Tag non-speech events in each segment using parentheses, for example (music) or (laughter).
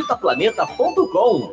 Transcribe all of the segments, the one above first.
agitaplaneta.com.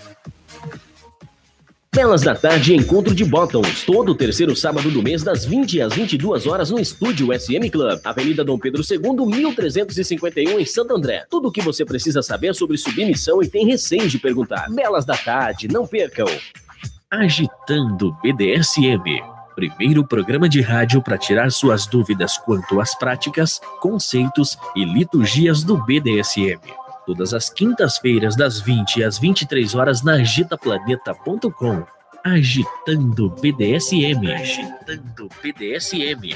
Belas da Tarde Encontro de Bottoms, todo terceiro sábado do mês, das 20 às 22 horas, no estúdio SM Club, Avenida Dom Pedro II, 1351, em Santo André. Tudo o que você precisa saber sobre submissão e tem receio de perguntar. Belas da Tarde, não percam! Agitando BDSM. Primeiro programa de rádio para tirar suas dúvidas quanto às práticas, conceitos e liturgias do BDSM todas as quintas-feiras, das 20 às 23 horas, na agitaplaneta.com. Agitando BDSM. Agitando BDSM.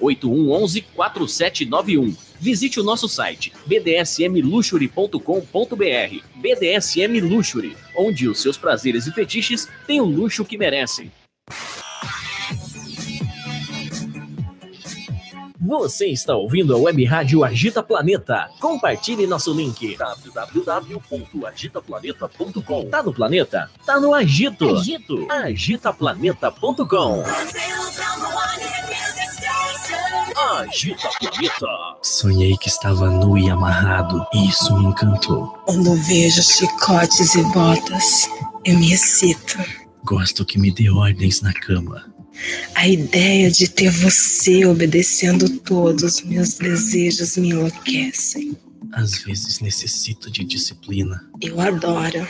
8111 4791. Visite o nosso site bdsmluxury.com.br. BDSM Luxury, onde os seus prazeres e fetiches têm o luxo que merecem. Você está ouvindo a Web Rádio Agita Planeta. Compartilhe nosso link www.agitaplaneta.com. Tá no planeta? Tá no Agito. Agito. Agitaplaneta.com. Agita Planeta. Sonhei que estava nu e amarrado, e isso me encantou. Quando vejo chicotes e botas, eu me excito. Gosto que me dê ordens na cama. A ideia de ter você obedecendo todos os meus desejos me enlouquecem. Às vezes necessito de disciplina. Eu adoro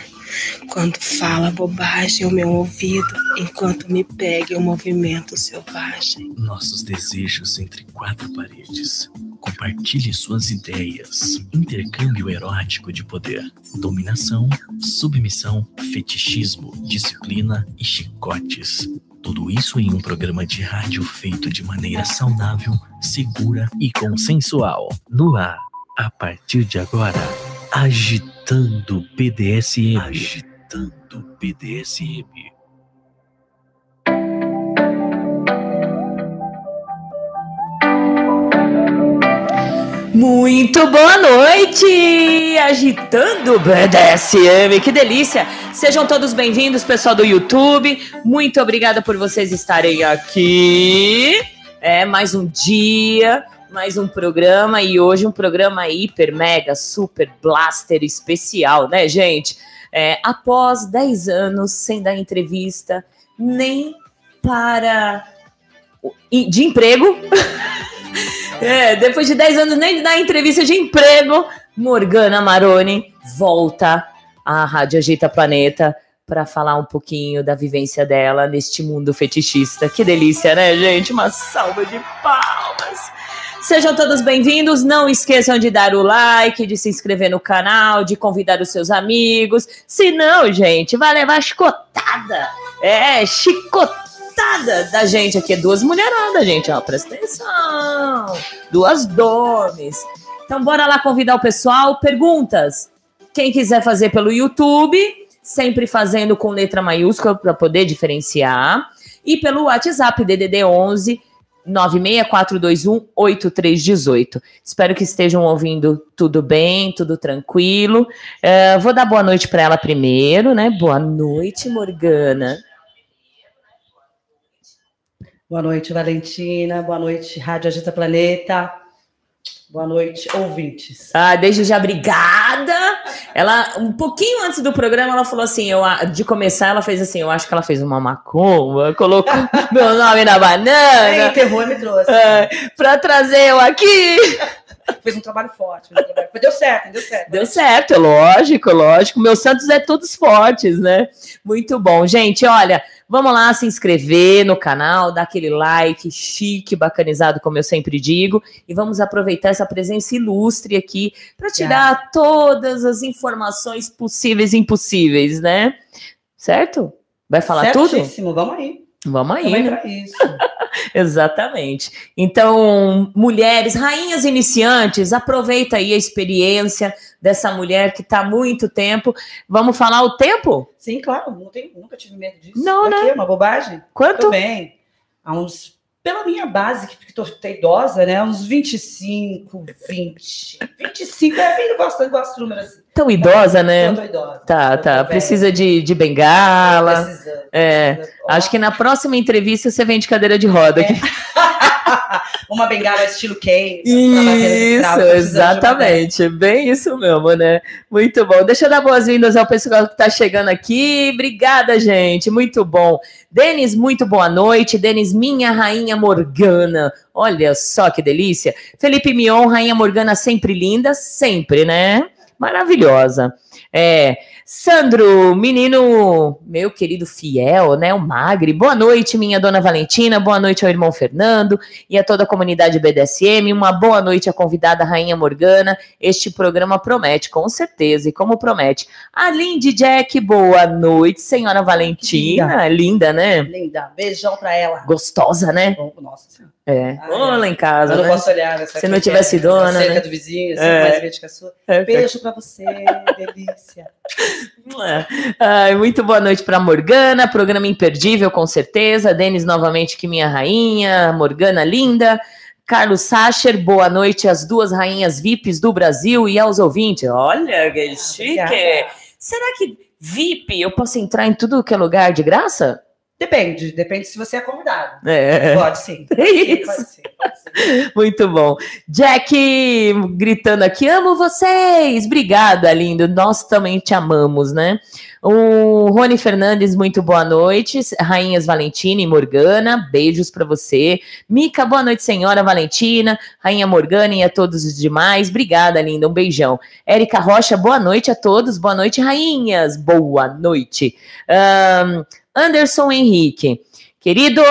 quando fala bobagem ao meu ouvido enquanto me pega em um movimento selvagem. Nossos desejos entre quatro paredes. Compartilhe suas ideias. Intercâmbio erótico de poder. Dominação, submissão, fetichismo, disciplina e chicotes. Tudo isso em um programa de rádio feito de maneira saudável, segura e consensual. No ar, a partir de agora, agitando BDSM. Agitando BDSM. Muito boa noite, agitando BDSM, que delícia! Sejam todos bem-vindos, pessoal do YouTube. Muito obrigada por vocês estarem aqui. É mais um dia, mais um programa e hoje um programa hiper, mega, super blaster especial, né, gente? É, após 10 anos sem dar entrevista, nem para de emprego. (laughs) É, depois de 10 anos nem dar entrevista de emprego, Morgana Maroni volta à Rádio Agita Planeta para falar um pouquinho da vivência dela neste mundo fetichista. Que delícia, né, gente? Uma salva de palmas. Sejam todos bem-vindos. Não esqueçam de dar o like, de se inscrever no canal, de convidar os seus amigos. Se não, gente, vai levar chicotada. É, chicotada da gente aqui. Duas mulheradas, gente. Ó, presta atenção. Duas domes. Então, bora lá convidar o pessoal. Perguntas. Quem quiser fazer pelo YouTube, sempre fazendo com letra maiúscula para poder diferenciar. E pelo WhatsApp, DDD 11 96421 8318. Espero que estejam ouvindo tudo bem, tudo tranquilo. Uh, vou dar boa noite para ela primeiro, né? Boa noite, Morgana. Boa noite, Valentina. Boa noite, Rádio Agita Planeta. Boa noite, ouvintes. Ah, desde já, obrigada. Ela, um pouquinho antes do programa, ela falou assim, eu, de começar, ela fez assim, eu acho que ela fez uma macumba, colocou (laughs) meu nome na banana. Enterrou e me trouxe. É, pra trazer eu aqui. (laughs) Fez um trabalho forte. Um trabalho... Deu certo, deu certo. Deu certo, lógico, lógico. Meus Santos é todos fortes, né? Muito bom. Gente, olha, Vamos lá se inscrever no canal, dar aquele like chique, bacanizado, como eu sempre digo, e vamos aproveitar essa presença ilustre aqui para te dar todas as informações possíveis e impossíveis, né? Certo? Vai falar Certíssimo, tudo? Vamos aí. Vamos aí. Vamos né? isso. (laughs) Exatamente. Então, mulheres, rainhas iniciantes, aproveita aí a experiência dessa mulher que está há muito tempo. Vamos falar o tempo? Sim, claro. Tenho, nunca tive medo disso. Não, né? É uma bobagem. Quanto? Tô bem. Há uns pela minha base, que tô, tô idosa, né? Uns 25, 20. 25 é bem, gosto, gosto de número assim. Tão idosa, né? Tô idosa. Tá, tá. Precisa de, de bengala. É, Acho que na próxima entrevista você vem de cadeira de roda. aqui. (laughs) Uma bengala estilo Kay. Isso, exatamente. Bem isso mesmo, né? Muito bom. Deixa eu dar boas-vindas ao pessoal que está chegando aqui. Obrigada, gente. Muito bom. Denis, muito boa noite. Denis, minha rainha Morgana. Olha só que delícia. Felipe Mion, rainha Morgana, sempre linda, sempre, né? Maravilhosa. É, Sandro, menino, meu querido fiel, né? O Magre. Boa noite, minha dona Valentina. Boa noite ao irmão Fernando e a toda a comunidade BDSM. Uma boa noite à convidada Rainha Morgana. Este programa promete, com certeza, e como promete. A Lindy Jack, boa noite, senhora Valentina. Linda, né? Linda. Beijão pra ela. Gostosa, né? Nossa Senhora. É. Ai, Vamos ai. lá em casa, Eu não né? posso olhar nessa Se não aqui, tivesse é dona, cerca né? do vizinho, assim, É. mais verde que a sua. É, Beijo pra você, delícia. (laughs) Ai, muito boa noite para Morgana, programa imperdível com certeza. Denis novamente que minha rainha, Morgana linda. Carlos Sacher, boa noite às duas rainhas VIPs do Brasil e aos ouvintes. Olha que chique. Obrigada. Será que VIP eu posso entrar em tudo que é lugar de graça? Depende, depende se você é convidado. É. Pode sim. (laughs) É. Pode sim, pode sim. Muito bom. Jack gritando aqui, amo vocês. Obrigada, lindo. Nós também te amamos, né? O Rony Fernandes, muito boa noite. Rainhas Valentina e Morgana, beijos para você. Mica, boa noite, senhora Valentina. Rainha Morgana e a todos os demais. Obrigada, linda. Um beijão. Érica Rocha, boa noite a todos. Boa noite, rainhas. Boa noite. Ahn, Anderson Henrique, querido,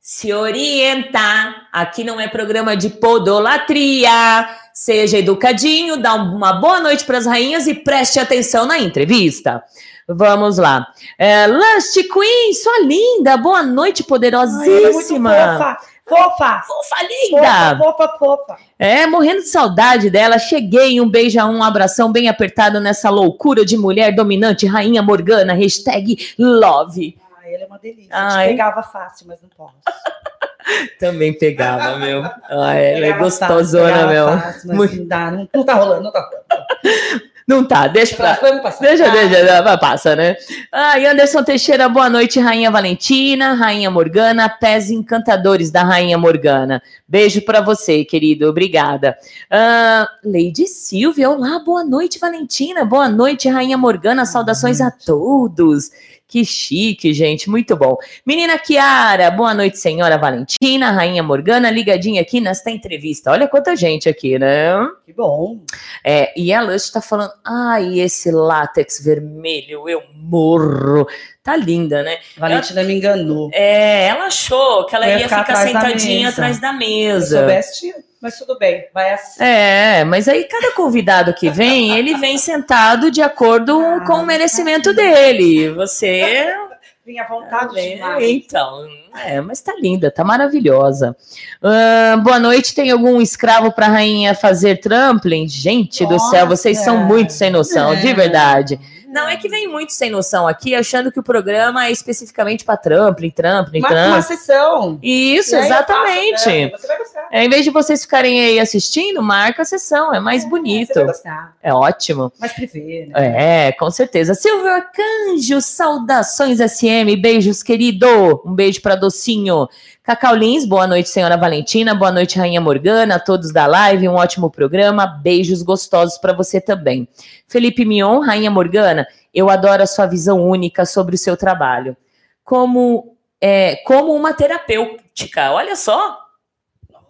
se orientar. Aqui não é programa de podolatria. Seja educadinho, dá uma boa noite para as rainhas e preste atenção na entrevista. Vamos lá. É, Lust Queen, sua linda, boa noite, Ai, ela é muito poderosíssima. fofa. Fofa. Fofa linda! Fofa, fofa, fofa. É, morrendo de saudade dela. Cheguei, um beijo, um abração bem apertado nessa loucura de mulher dominante, rainha Morgana, hashtag love. Ai, ela é uma delícia. Ai. Pegava fácil, mas não posso. (laughs) Também pegava, meu. Ah, ela é gostosona, fácil, meu. Muito- não dá, não, não tá rolando, não tá rolando. (laughs) Não tá, deixa pra. Vamos passar. Deixa, deixa, vai, passa, né? Ai, Anderson Teixeira, boa noite, Rainha Valentina, Rainha Morgana, pés encantadores da Rainha Morgana. Beijo pra você, querido, obrigada. Ah, Lady Silvia, olá, boa noite, Valentina, boa noite, Rainha Morgana, saudações a todos. Que chique, gente, muito bom. Menina Kiara, boa noite, senhora Valentina, Rainha Morgana, ligadinha aqui nesta entrevista. Olha quanta gente aqui, né? Que bom. É, e a Lush tá falando, ai, esse látex vermelho, eu morro. Tá linda, né? A Valentina me enganou. É, ela achou que ela ia ia ficar ficar, atrás da sentadinha mesa. atrás da Se mesa. soubesse, tinha. mas tudo bem. Vai assim. É, mas aí cada convidado que vem, ele vem sentado de acordo Ah, com o merecimento dele. Você. (laughs) Vinha à vontade É, demais. então, é, mas tá linda, tá maravilhosa. Ahn, boa noite, tem algum escravo pra rainha fazer trampling? Gente do céu, vocês são Nossa. muito sem noção, de É. verdade. Não, é que vem muito sem noção aqui, achando que o programa é especificamente pra trampling, trampling, Uma, uma sessão. Isso, E eu faço, exatamente. né? Você vai gostar. É, em vez de vocês ficarem aí assistindo, marca a sessão, é mais Você bonito. vai gostar. É ótimo. Mais privê, né? É, com certeza. Silvio Arcanjo, saudações SM, beijos, querido. Um beijo para Docinho. Cacau Lins, boa noite, senhora Valentina. Boa noite, Rainha Morgana, a todos da live. Um ótimo programa. Beijos gostosos para você também. Felipe Mion, Rainha Morgana, eu adoro a sua visão única sobre o seu trabalho. Como, é, como uma terapêutica. Olha só.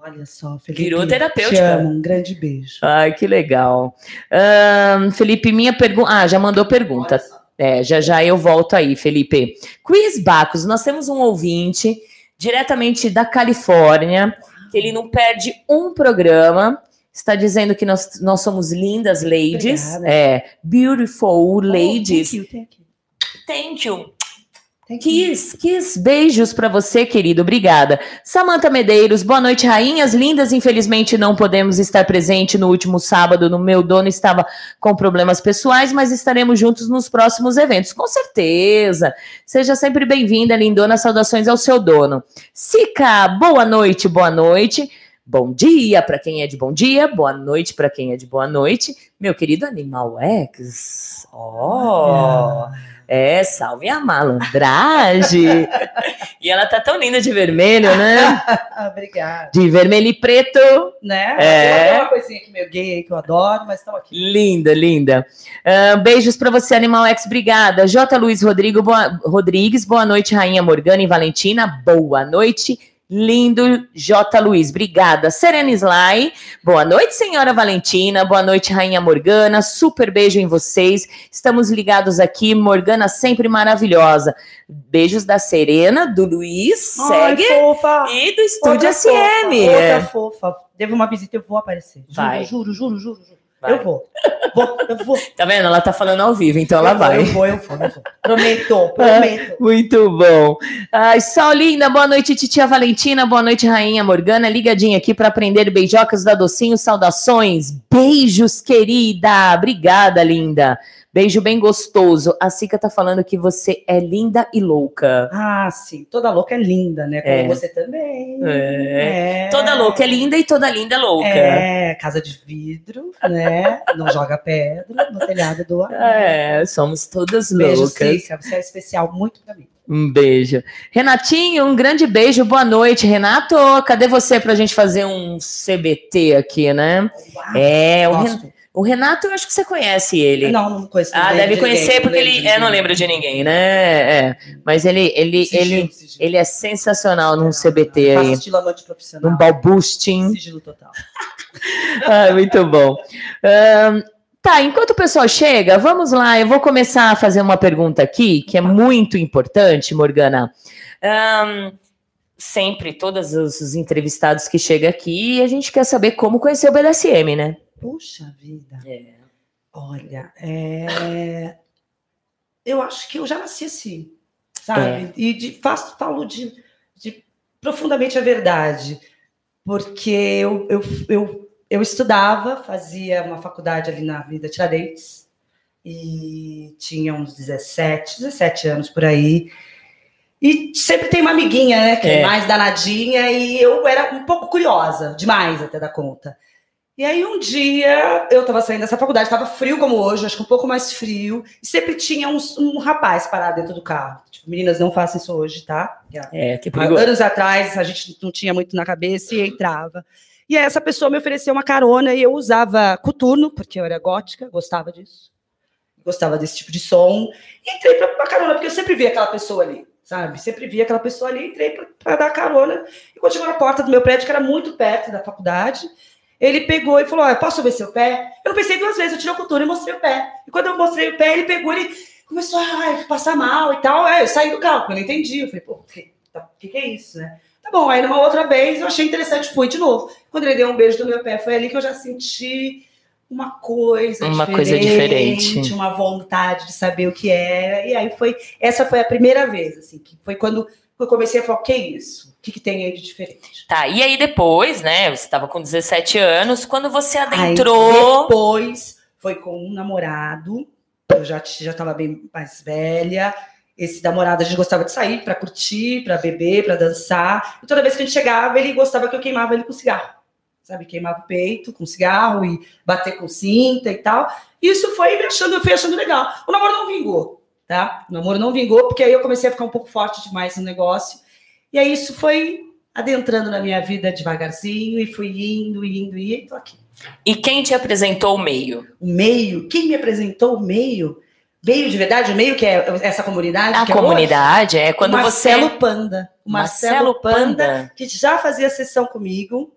Olha só, Felipe. Virou Te terapêutica. amo. Um grande beijo. Ai, que legal. Ahn, Felipe, minha pergunta. Ah, já mandou pergunta. É, já já eu volto aí, Felipe. Quiz Bacos, nós temos um ouvinte diretamente da Califórnia, que ele não perde um programa. Está dizendo que nós, nós somos lindas ladies. Obrigada. É, beautiful ladies. Oh, thank you, thank you. Thank you. Kiss, kiss, beijos pra você, querido. Obrigada. Samanta Medeiros, boa noite, rainhas lindas. Infelizmente não podemos estar presente no último sábado. No meu dono estava com problemas pessoais, mas estaremos juntos nos próximos eventos, com certeza. Seja sempre bem-vinda, lindona. Saudações ao seu dono. Sica, boa noite, boa noite. Bom dia para quem é de bom dia, boa noite para quem é de boa noite. Meu querido Animal X. Oh! É, salve a malandragem. (laughs) e ela tá tão linda de vermelho, né? (laughs) Obrigada. De vermelho e preto. Né? É. Tem uma coisinha aqui meio gay que eu adoro, mas estão aqui. Linda, linda. Ah, beijos pra você, Animal X. Obrigada. J. Luiz Rodrigo, boa- Rodrigues, boa noite, Rainha Morgana e Valentina. Boa noite. Lindo J. Luiz, obrigada. Serena Sly, boa noite, senhora Valentina. Boa noite, Rainha Morgana. Super beijo em vocês. Estamos ligados aqui. Morgana sempre maravilhosa. Beijos da Serena, do Luiz, Ai, segue. fofa. E do Estúdio Outra SM. Fofa, é. outra fofa. Devo uma visita, eu vou aparecer. Juro, Vai. Juro, juro, juro, juro. Vai. Eu vou. vou. Eu vou. (laughs) Tá vendo? Ela tá falando ao vivo, então ela eu vai. Vou, eu vou, eu vou. Prometo, (laughs) prometo. Muito bom. Ai, Sol linda, boa noite, titia Valentina, boa noite, Rainha Morgana, ligadinha aqui para aprender beijocas da Docinho, saudações, beijos, querida, obrigada, linda, beijo bem gostoso. A Cica tá falando que você é linda e louca. Ah, sim. Toda louca é linda, né? Como É. você também. É. É. Toda louca é linda e toda linda é louca. É, casa de vidro, né? (laughs) Não joga pedra no telhado do ar. É, somos todas Beijo, loucas. Cica. Você é especial muito pra mim. Um beijo. Renatinho, um grande beijo, boa noite, Renato. Cadê você pra gente fazer um CBT aqui, né? É, o, Ren- Gosto. O Renato, eu acho que você conhece ele. Não, não conheço. Ah, não deve lembro de conhecer ninguém, porque lembro ele é, não lembra de ninguém, né? É. Mas ele, ele, Sigilo, ele, sigilo. ele é sensacional num CBT Faço aí, estilo amante profissional. num balboosting. Sigilo total. (laughs) Ah, muito bom. Ahn, tá, enquanto o pessoal chega, vamos lá. Eu vou começar a fazer uma pergunta aqui que é muito importante, Morgana. Ahn, sempre, todos os, os entrevistados que chegam aqui, a gente quer saber como conhecer o BDSM, né? Puxa vida. É. Olha, é... eu acho que eu já nasci assim, sabe? E de, faço, falo de, de profundamente a verdade, porque eu, eu, eu, eu estudava, fazia uma faculdade ali na Vida Tiradentes, e tinha uns 17, 17 anos por aí. E sempre tem uma amiguinha, né? Que é, É. mais danadinha, e eu era um pouco curiosa, demais até da conta. E aí um dia eu tava saindo dessa faculdade, tava frio como hoje, acho que um pouco mais frio, e sempre tinha um, um rapaz parado dentro do carro. Tipo, meninas, não façam isso hoje, tá? É, que Há perigoso. Anos atrás, a gente não tinha muito na cabeça e entrava. E aí essa pessoa me ofereceu uma carona e eu usava coturno, porque eu era gótica, gostava disso. gostava desse tipo de som. E entrei pra, pra carona, porque eu sempre via aquela pessoa ali, sabe? Sempre via aquela pessoa ali, entrei pra, pra dar carona. E quando chegou na porta do meu prédio, que era muito perto da faculdade, ele pegou e falou: ah, posso ver seu pé? Eu não pensei duas vezes, eu tirei o coturno e mostrei o pé. E quando eu mostrei o pé, ele pegou, ele começou a passar mal e tal. Aí eu saí do carro, eu não entendi. Eu falei, pô, o que, tá, que, que é isso, né? Tá bom, aí numa outra vez eu achei interessante, fui de novo. Quando ele deu um beijo no meu pé, foi ali que eu já senti uma coisa uma diferente, coisa diferente, uma vontade de saber o que era. E aí foi, essa foi a primeira vez, assim, que foi quando eu comecei a falar, o que é isso? O que, que tem aí de diferente? Tá, e aí depois, né, você estava com 17 anos, quando você adentrou... Aí depois foi com um namorado, eu já já estava bem mais velha, esse namorado a gente gostava de sair para curtir, para beber, para dançar, e toda vez que a gente chegava, ele gostava que eu queimava ele com cigarro sabe, queimava o peito com cigarro e bater com cinta e tal. Isso foi me achando, eu fui achando legal. O namoro não vingou, tá? O namoro não vingou, porque aí eu comecei a ficar um pouco forte demais no negócio. E aí isso foi adentrando na minha vida devagarzinho e fui indo, indo, e tô aqui. E quem te apresentou o meio? O meio? Quem me apresentou o meio? Meio de verdade, o meio que é essa comunidade? A comunidade é, é quando Marcelo você... Panda. O Marcelo, Marcelo Panda, Panda, que já fazia sessão comigo.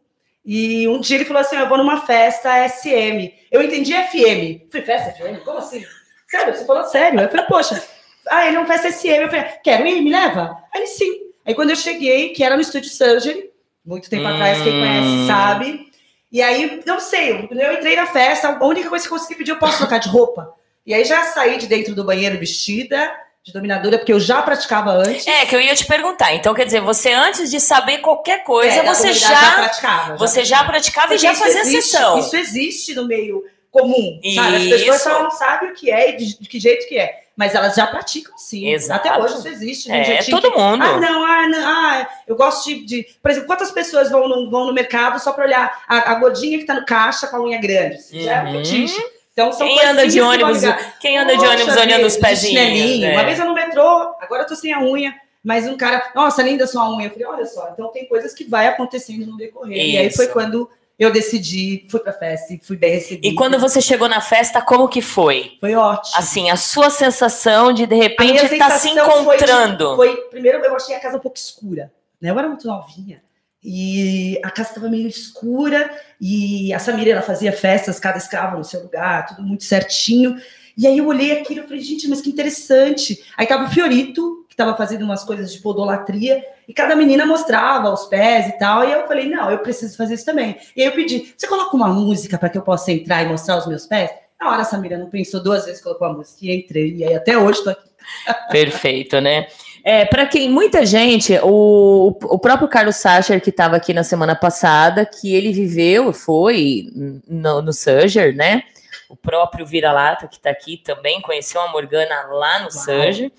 E um dia ele falou assim: Eu vou numa festa SM. Eu entendi FM. Falei, festa FM? Como assim? Sério, você falou sério? Eu falei, poxa, ah, ele é uma festa SM. Eu falei, quero ir, me leva? Aí ele sim. Aí quando eu cheguei, que era no Estúdio Surgery, muito tempo Hum. atrás, quem conhece sabe. E aí, não sei, eu eu entrei na festa, a única coisa que eu consegui pedir, eu posso trocar de roupa. E aí já saí de dentro do banheiro vestida, de dominadora, porque eu já praticava antes. É, que eu ia te perguntar. Então, quer dizer, você antes de saber qualquer coisa, É, você comunidade já, praticava. você já praticava e Porque já isso fazia existe, sessão. Isso existe no meio comum, sabe? As pessoas Isso. só não sabem o que é e de, de que jeito que é. Mas elas já praticam sim. Exato. Até hoje isso existe. né? É, Jeitinho todo que- mundo. Ah, não, ah, não, ah, eu gosto de, de- Por exemplo, quantas pessoas vão no, vão no mercado só para olhar a, a gordinha que tá no caixa com a unha grande? Isso Já é um Uhum. fetiche. Então, são Quem anda de que ônibus, quem anda de ônibus olhando os pezinhos. né? Uma vez eu no metrô, agora eu tô sem a unha. Mas um cara, nossa, linda sua unha. Eu falei, olha só, então tem coisas que vai acontecendo no decorrer. E aí Isso. foi quando eu decidi, fui pra festa e fui bem recebida. E quando você chegou na festa, como que foi? Foi ótimo. Assim, a sua sensação de de repente estar se sensação foi de- encontrando. Foi, primeiro eu achei a casa um pouco escura, né? Eu era muito novinha. E a casa estava meio escura e a Samira ela fazia festas, cada escravo no seu lugar, tudo muito certinho. E aí eu olhei aquilo e falei, gente, mas que interessante. Aí tava o Fiorito, que estava fazendo umas coisas de podolatria, e cada menina mostrava os pés e tal. E eu falei, não, eu preciso fazer isso também. E aí eu pedi, você coloca uma música para que eu possa entrar e mostrar os meus pés? Na hora a Samira não pensou duas vezes, colocou a música e entrei. E aí até hoje tô aqui. (laughs) Perfeito, né? É, para quem, muita gente, o, o próprio Carlos Sacher, que estava aqui na semana passada, que ele viveu, foi no, no Surger, né? O próprio Vira-Lata, que está aqui, também conheceu a Morgana lá no. Surger.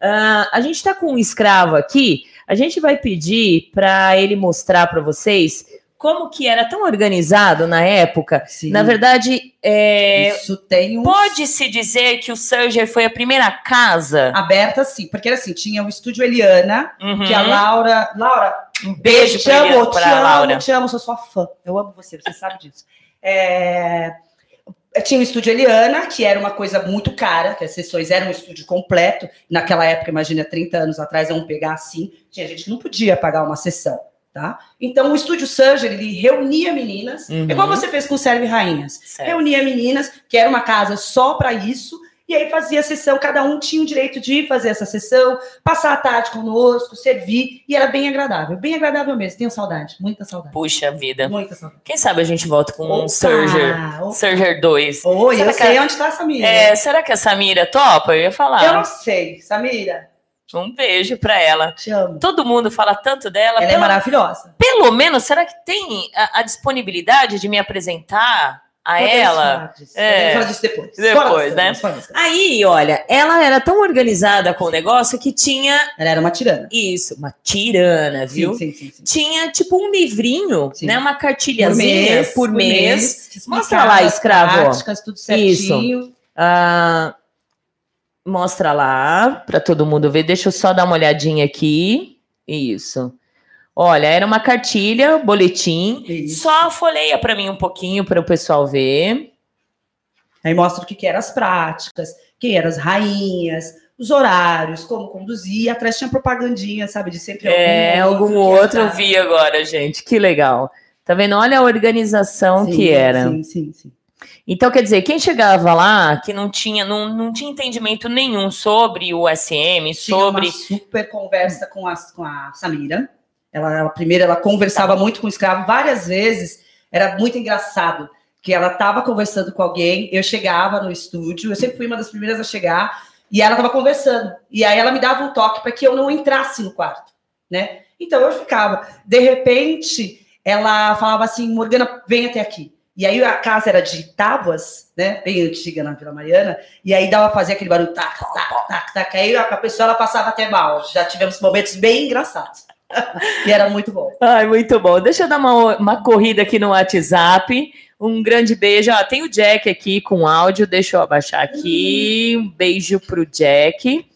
Ah, a gente está com um escravo aqui, a gente vai pedir para ele mostrar para vocês como que era tão organizado na época. Sim. Na verdade, é, Isso tem um pode-se dizer que o Surger foi a primeira casa? aberta, sim, porque era assim, tinha o estúdio Eliana, Uhum. que a Laura. Laura, Um beijo te pra, amo, ele- te pra amo, Laura. te amo, sou sua fã. Eu amo você, você sabe disso. É, Tinha o estúdio Eliana, que era uma coisa muito cara, que as sessões eram um estúdio completo. Naquela época, imagina, 30 anos atrás, vamos pegar assim, tinha gente que não podia pagar uma sessão. Tá? Então, o estúdio Surgery, ele reunia meninas, Uhum. igual você fez com Serve Rainhas. Certo. reunia meninas, que era uma casa só para isso, e aí fazia a sessão, cada um tinha o direito de fazer essa sessão, passar a tarde conosco, servir, e era bem agradável, bem agradável mesmo. Tenho saudade, muita saudade. Puxa vida. Muita saudade. Quem sabe a gente volta com um Opa! Surger. Opa! Surger 2. Oi, Será eu sei a- onde está a Samira. É, será que a Samira topa? Eu ia falar. Eu não sei, Samira, Um beijo pra ela. te amo. Todo mundo fala tanto dela. Ela é pelo, maravilhosa. pelo menos, será que tem a, a disponibilidade de me apresentar a Podemos ela? falar disso, É. falar disso depois. Depois, né? Aí, olha, ela era tão organizada com o negócio que tinha Ela era uma tirana. isso, uma tirana, viu? Sim, sim, sim. sim. Tinha tipo um livrinho, Sim. né? Uma cartilhazinha por mês. que Mostra explicava lá, as escravo. práticas, tudo certinho. Ah, mostra lá para todo mundo ver. Deixa eu só dar uma olhadinha aqui. Isso. Olha, era uma cartilha, boletim. Isso. Só folheia para mim um pouquinho para o pessoal ver. Aí mostra o que, que eram as práticas, quem eram as rainhas, os horários, como conduzir, atrás tinha propagandinha, sabe, de sempre É, algum outro eu vi agora, gente, que legal. Tá vendo? Olha a organização sim, que era. Sim, sim, sim. Então, quer dizer, quem chegava lá, que não tinha, não, não tinha entendimento nenhum sobre o SM, sobre. Tinha uma super conversa com a, com a Samira. Ela, ela, primeiro, ela conversava muito com o escravo várias vezes. Era muito engraçado que ela estava conversando com alguém, eu chegava no estúdio, eu sempre fui uma das primeiras a chegar, e ela estava conversando. E aí ela me dava um toque para que eu não entrasse no quarto, né? Então eu ficava. De repente, ela falava assim: Morgana, vem até aqui. E aí a casa era de tábuas, né? Bem antiga na Vila Mariana. E aí dava fazer aquele barulho, tac, tac, tac, tac. Aí a pessoa ela passava até mal. Já tivemos momentos bem engraçados. E era muito bom. Ai, muito bom. Deixa eu dar uma, uma corrida aqui no WhatsApp. Um grande beijo. Ó, tem o Jack aqui com áudio. Deixa eu abaixar aqui. Um beijo pro Jack.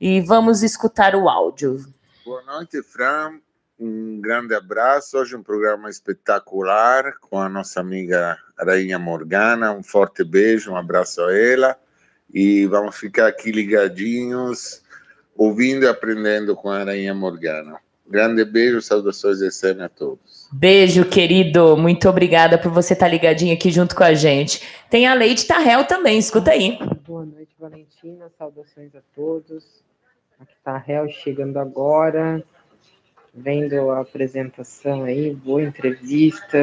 E vamos escutar o áudio. Boa noite, Fran. Um grande abraço. Hoje um programa espetacular com a nossa amiga Rainha Morgana. Um forte beijo, um abraço a ela. E vamos ficar aqui ligadinhos, ouvindo e aprendendo com a Rainha Morgana. Grande beijo, saudações SM a todos. Beijo, querido. Muito obrigada por você estar ligadinho aqui junto com a gente. Tem a Leite Tarrel também, escuta aí. Boa noite, Valentina. Saudações a todos. Aqui Tarrel chegando agora vendo a apresentação aí, boa entrevista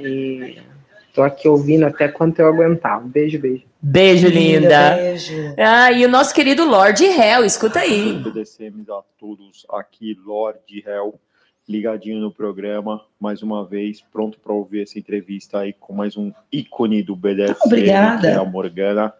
e tô aqui ouvindo até quanto eu aguentar. Beijo, beijo. Beijo, linda. Beijo. Ah, e o nosso querido Lord Hell, escuta aí. Agradecemos a todos aqui, Lord Hell, ligadinho no programa, mais uma vez, pronto para ouvir essa entrevista aí com mais um ícone do BDSM, Obrigada. que é a Morgana.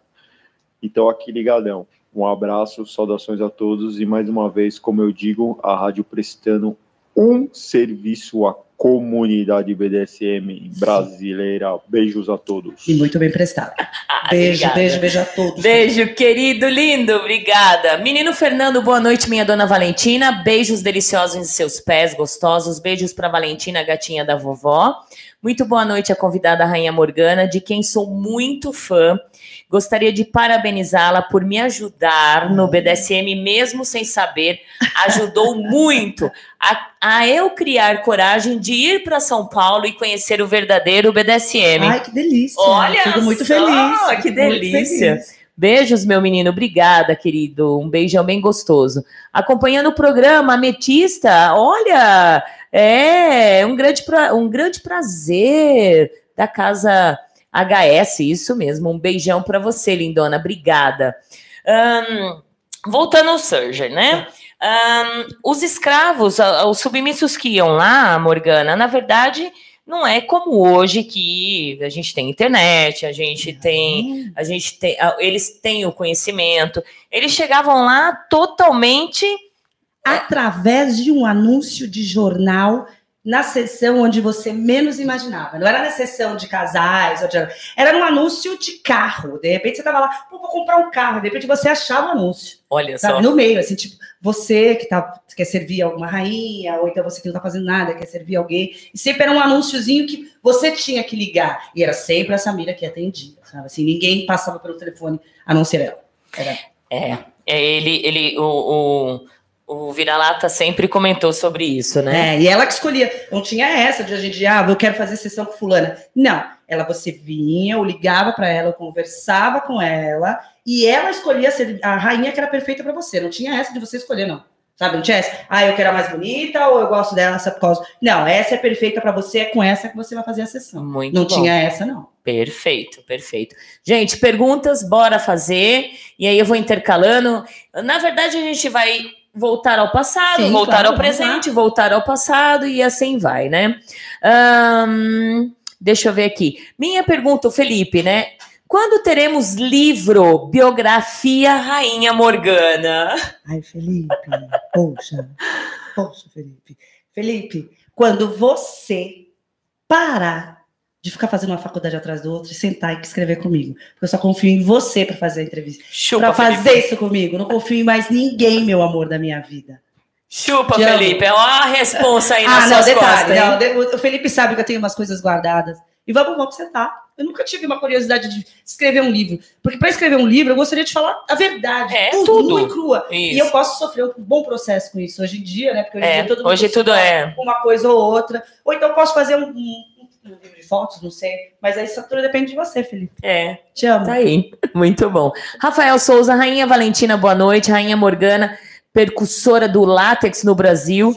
Então, aqui ligadão. Um abraço, saudações a todos e mais uma vez, como eu digo, a rádio prestando um serviço à comunidade BDSM brasileira. Beijos a todos. E muito bem prestado. (laughs) Ah, beijo, beijo, beijo a todos. Beijo, querido, lindo, obrigada. Menino Fernando, boa noite, minha dona Valentina. Beijos deliciosos em seus pés, gostosos. Beijos para Valentina, gatinha da vovó. Muito boa noite, a convidada Rainha Morgana, de quem sou muito fã. Gostaria de parabenizá-la por me ajudar no BDSM, mesmo sem saber. Ajudou (laughs) muito a, a eu criar coragem de ir para São Paulo e conhecer o verdadeiro BDSM. Ai, que delícia. Olha Fico muito só, feliz. que delícia. Beijos, meu menino. Obrigada, querido. Um beijão bem gostoso. Acompanhando o programa, Ametista, olha, é um grande, pra- um grande prazer da casa HS, isso mesmo. Um beijão para você, lindona. Obrigada. Ahn, voltando ao Surger, né? Ahn, os escravos, os submissos que iam lá, Morgana, na verdade, não é como hoje que a gente tem internet, a gente tem a gente tem, eles têm o conhecimento. Eles chegavam lá totalmente Através de um anúncio de jornal na sessão onde você menos imaginava. Não era na sessão de casais, era num anúncio de carro. De repente você tava lá, pô, vou comprar um carro. De repente você achava o anúncio. Olha sabe, só. no meio, assim, tipo, você que tá, quer servir alguma rainha, ou então você que não tá fazendo nada, quer servir alguém, e sempre era um anúnciozinho que você tinha que ligar, e era sempre a Samira que atendia, sabe, assim, ninguém passava pelo telefone, a não ser ela. Era, É, é, ele, ele, o, o, o Vira-Lata sempre comentou sobre isso, né? é, e ela que escolhia, não tinha essa de a gente, ah, eu quero fazer sessão com fulana, não, ela, você vinha, eu ligava para ela, eu conversava com ela, e ela escolhia ser a rainha que era perfeita para você, não tinha essa de você escolher, não. Sabe, não tinha essa, ah, eu quero a mais bonita, ou eu gosto dela essa por causa. Não, essa é perfeita para você, é com essa que você vai fazer a sessão. Muito não bom. tinha essa, não. Perfeito, perfeito. Gente, perguntas, bora fazer. E aí eu vou intercalando. Na verdade, a gente vai voltar ao passado, Sim, voltar claro, ao presente, voltar ao passado e assim vai, né? Deixa eu ver aqui. Minha pergunta, o Felipe, né? Quando teremos livro Biografia Rainha Morgana? Ai, Felipe, poxa, poxa, Felipe. Felipe, quando você parar de ficar fazendo uma faculdade atrás do outro e sentar e escrever comigo, porque eu só confio em você para fazer a entrevista. Para fazer Felipe. isso comigo, não confio em mais ninguém, meu amor da minha vida. Chupa, Te amo. Felipe. Olha a responsa aí nas Ah, não, suas detalhe, costas. hein? não, o Felipe sabe que eu tenho umas coisas guardadas. E vamos, vamos sentar. Eu nunca tive uma curiosidade de escrever um livro. Porque para escrever um livro, eu gostaria de falar a verdade. É, tudo, tudo. e crua. Isso. E eu posso sofrer um bom processo com isso hoje em dia, né? Porque hoje em É, dia todo mundo hoje tudo é. uma coisa ou outra. Ou então eu posso fazer um, um- um livro fotos, não sei. Mas aí isso tudo depende de você, Felipe. É, Te amo. tá aí. (laughs) Muito bom. Rafael Souza, Rainha Valentina, boa noite. Rainha Morgana, percussora do látex no Brasil.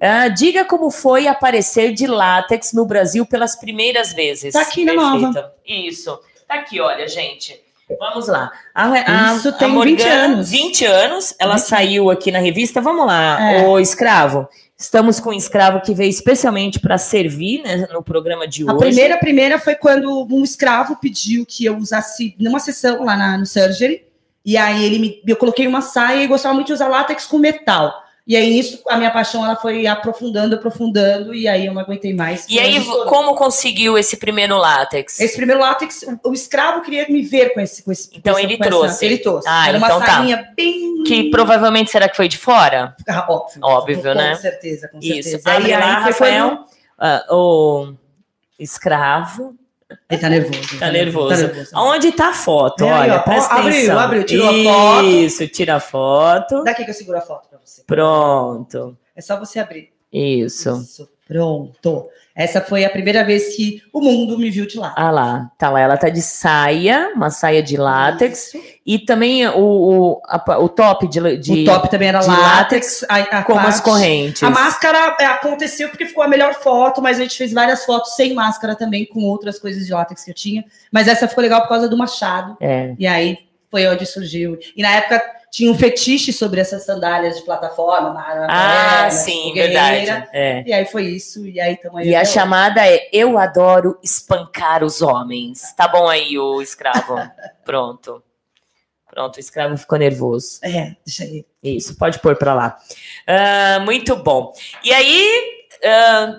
Ah, diga como foi aparecer de látex no Brasil pelas primeiras vezes. Tá aqui na Perfeita. Isso. Tá aqui, olha, gente. Vamos lá. A, a- Isso a tem 20 anos. 20 anos. Ela 20. saiu aqui na revista. Vamos lá, É. o escravo. Estamos com um escravo que veio especialmente para servir né, no programa de A hoje. primeira, primeira foi quando um escravo pediu que eu usasse numa sessão lá na, no surgery. E aí ele me, eu coloquei uma saia e gostava muito de usar látex com metal. E aí nisso a minha paixão ela foi aprofundando, aprofundando e aí eu não aguentei mais. E aí, como conseguiu esse primeiro látex? esse primeiro látex, o, o escravo queria me ver com esse, com esse Então com ele com essa- trouxe. ele trouxe. Ah, Era uma então tá. sainha bem Que provavelmente será que foi de fora? Ah, óbvio, Óbvio, com né? certeza, com certeza. Isso. Aí, lá, aí foi Rafael. quando- Ah, o escravo. Ele tá nervoso. Tá nervoso. Tá nervoso. Aonde tá a foto? É Olha, ó. presta Ó, abriu, atenção. abriu, tirou a foto. Isso, tira a foto. Daqui que eu seguro a foto você. Pronto. É só você abrir. Isso. Isso, pronto. Essa foi a primeira vez que o mundo me viu de lá. Ah lá, tá lá. Ela tá de saia, uma saia de látex. Isso. E também o, o, a- o top de, de o top também era de látex. A, a com as parte- correntes. A máscara é, aconteceu porque ficou a melhor foto, mas a gente fez várias fotos sem máscara também, com outras coisas de látex que eu tinha. Mas essa ficou legal por causa do machado. É. E aí foi onde surgiu. E na época tinha um fetiche sobre essas sandálias de plataforma. na- Ah, na- sim, fogueira. verdade. É. E aí foi isso. E aí tamo aí E a hoje. chamada é Eu adoro espancar os homens. Tá bom aí, o escravo. (laughs) Pronto. Pronto, o escravo ficou nervoso. É, deixa aí. Isso, pode pôr pra lá. Ah, muito bom. E aí, ah,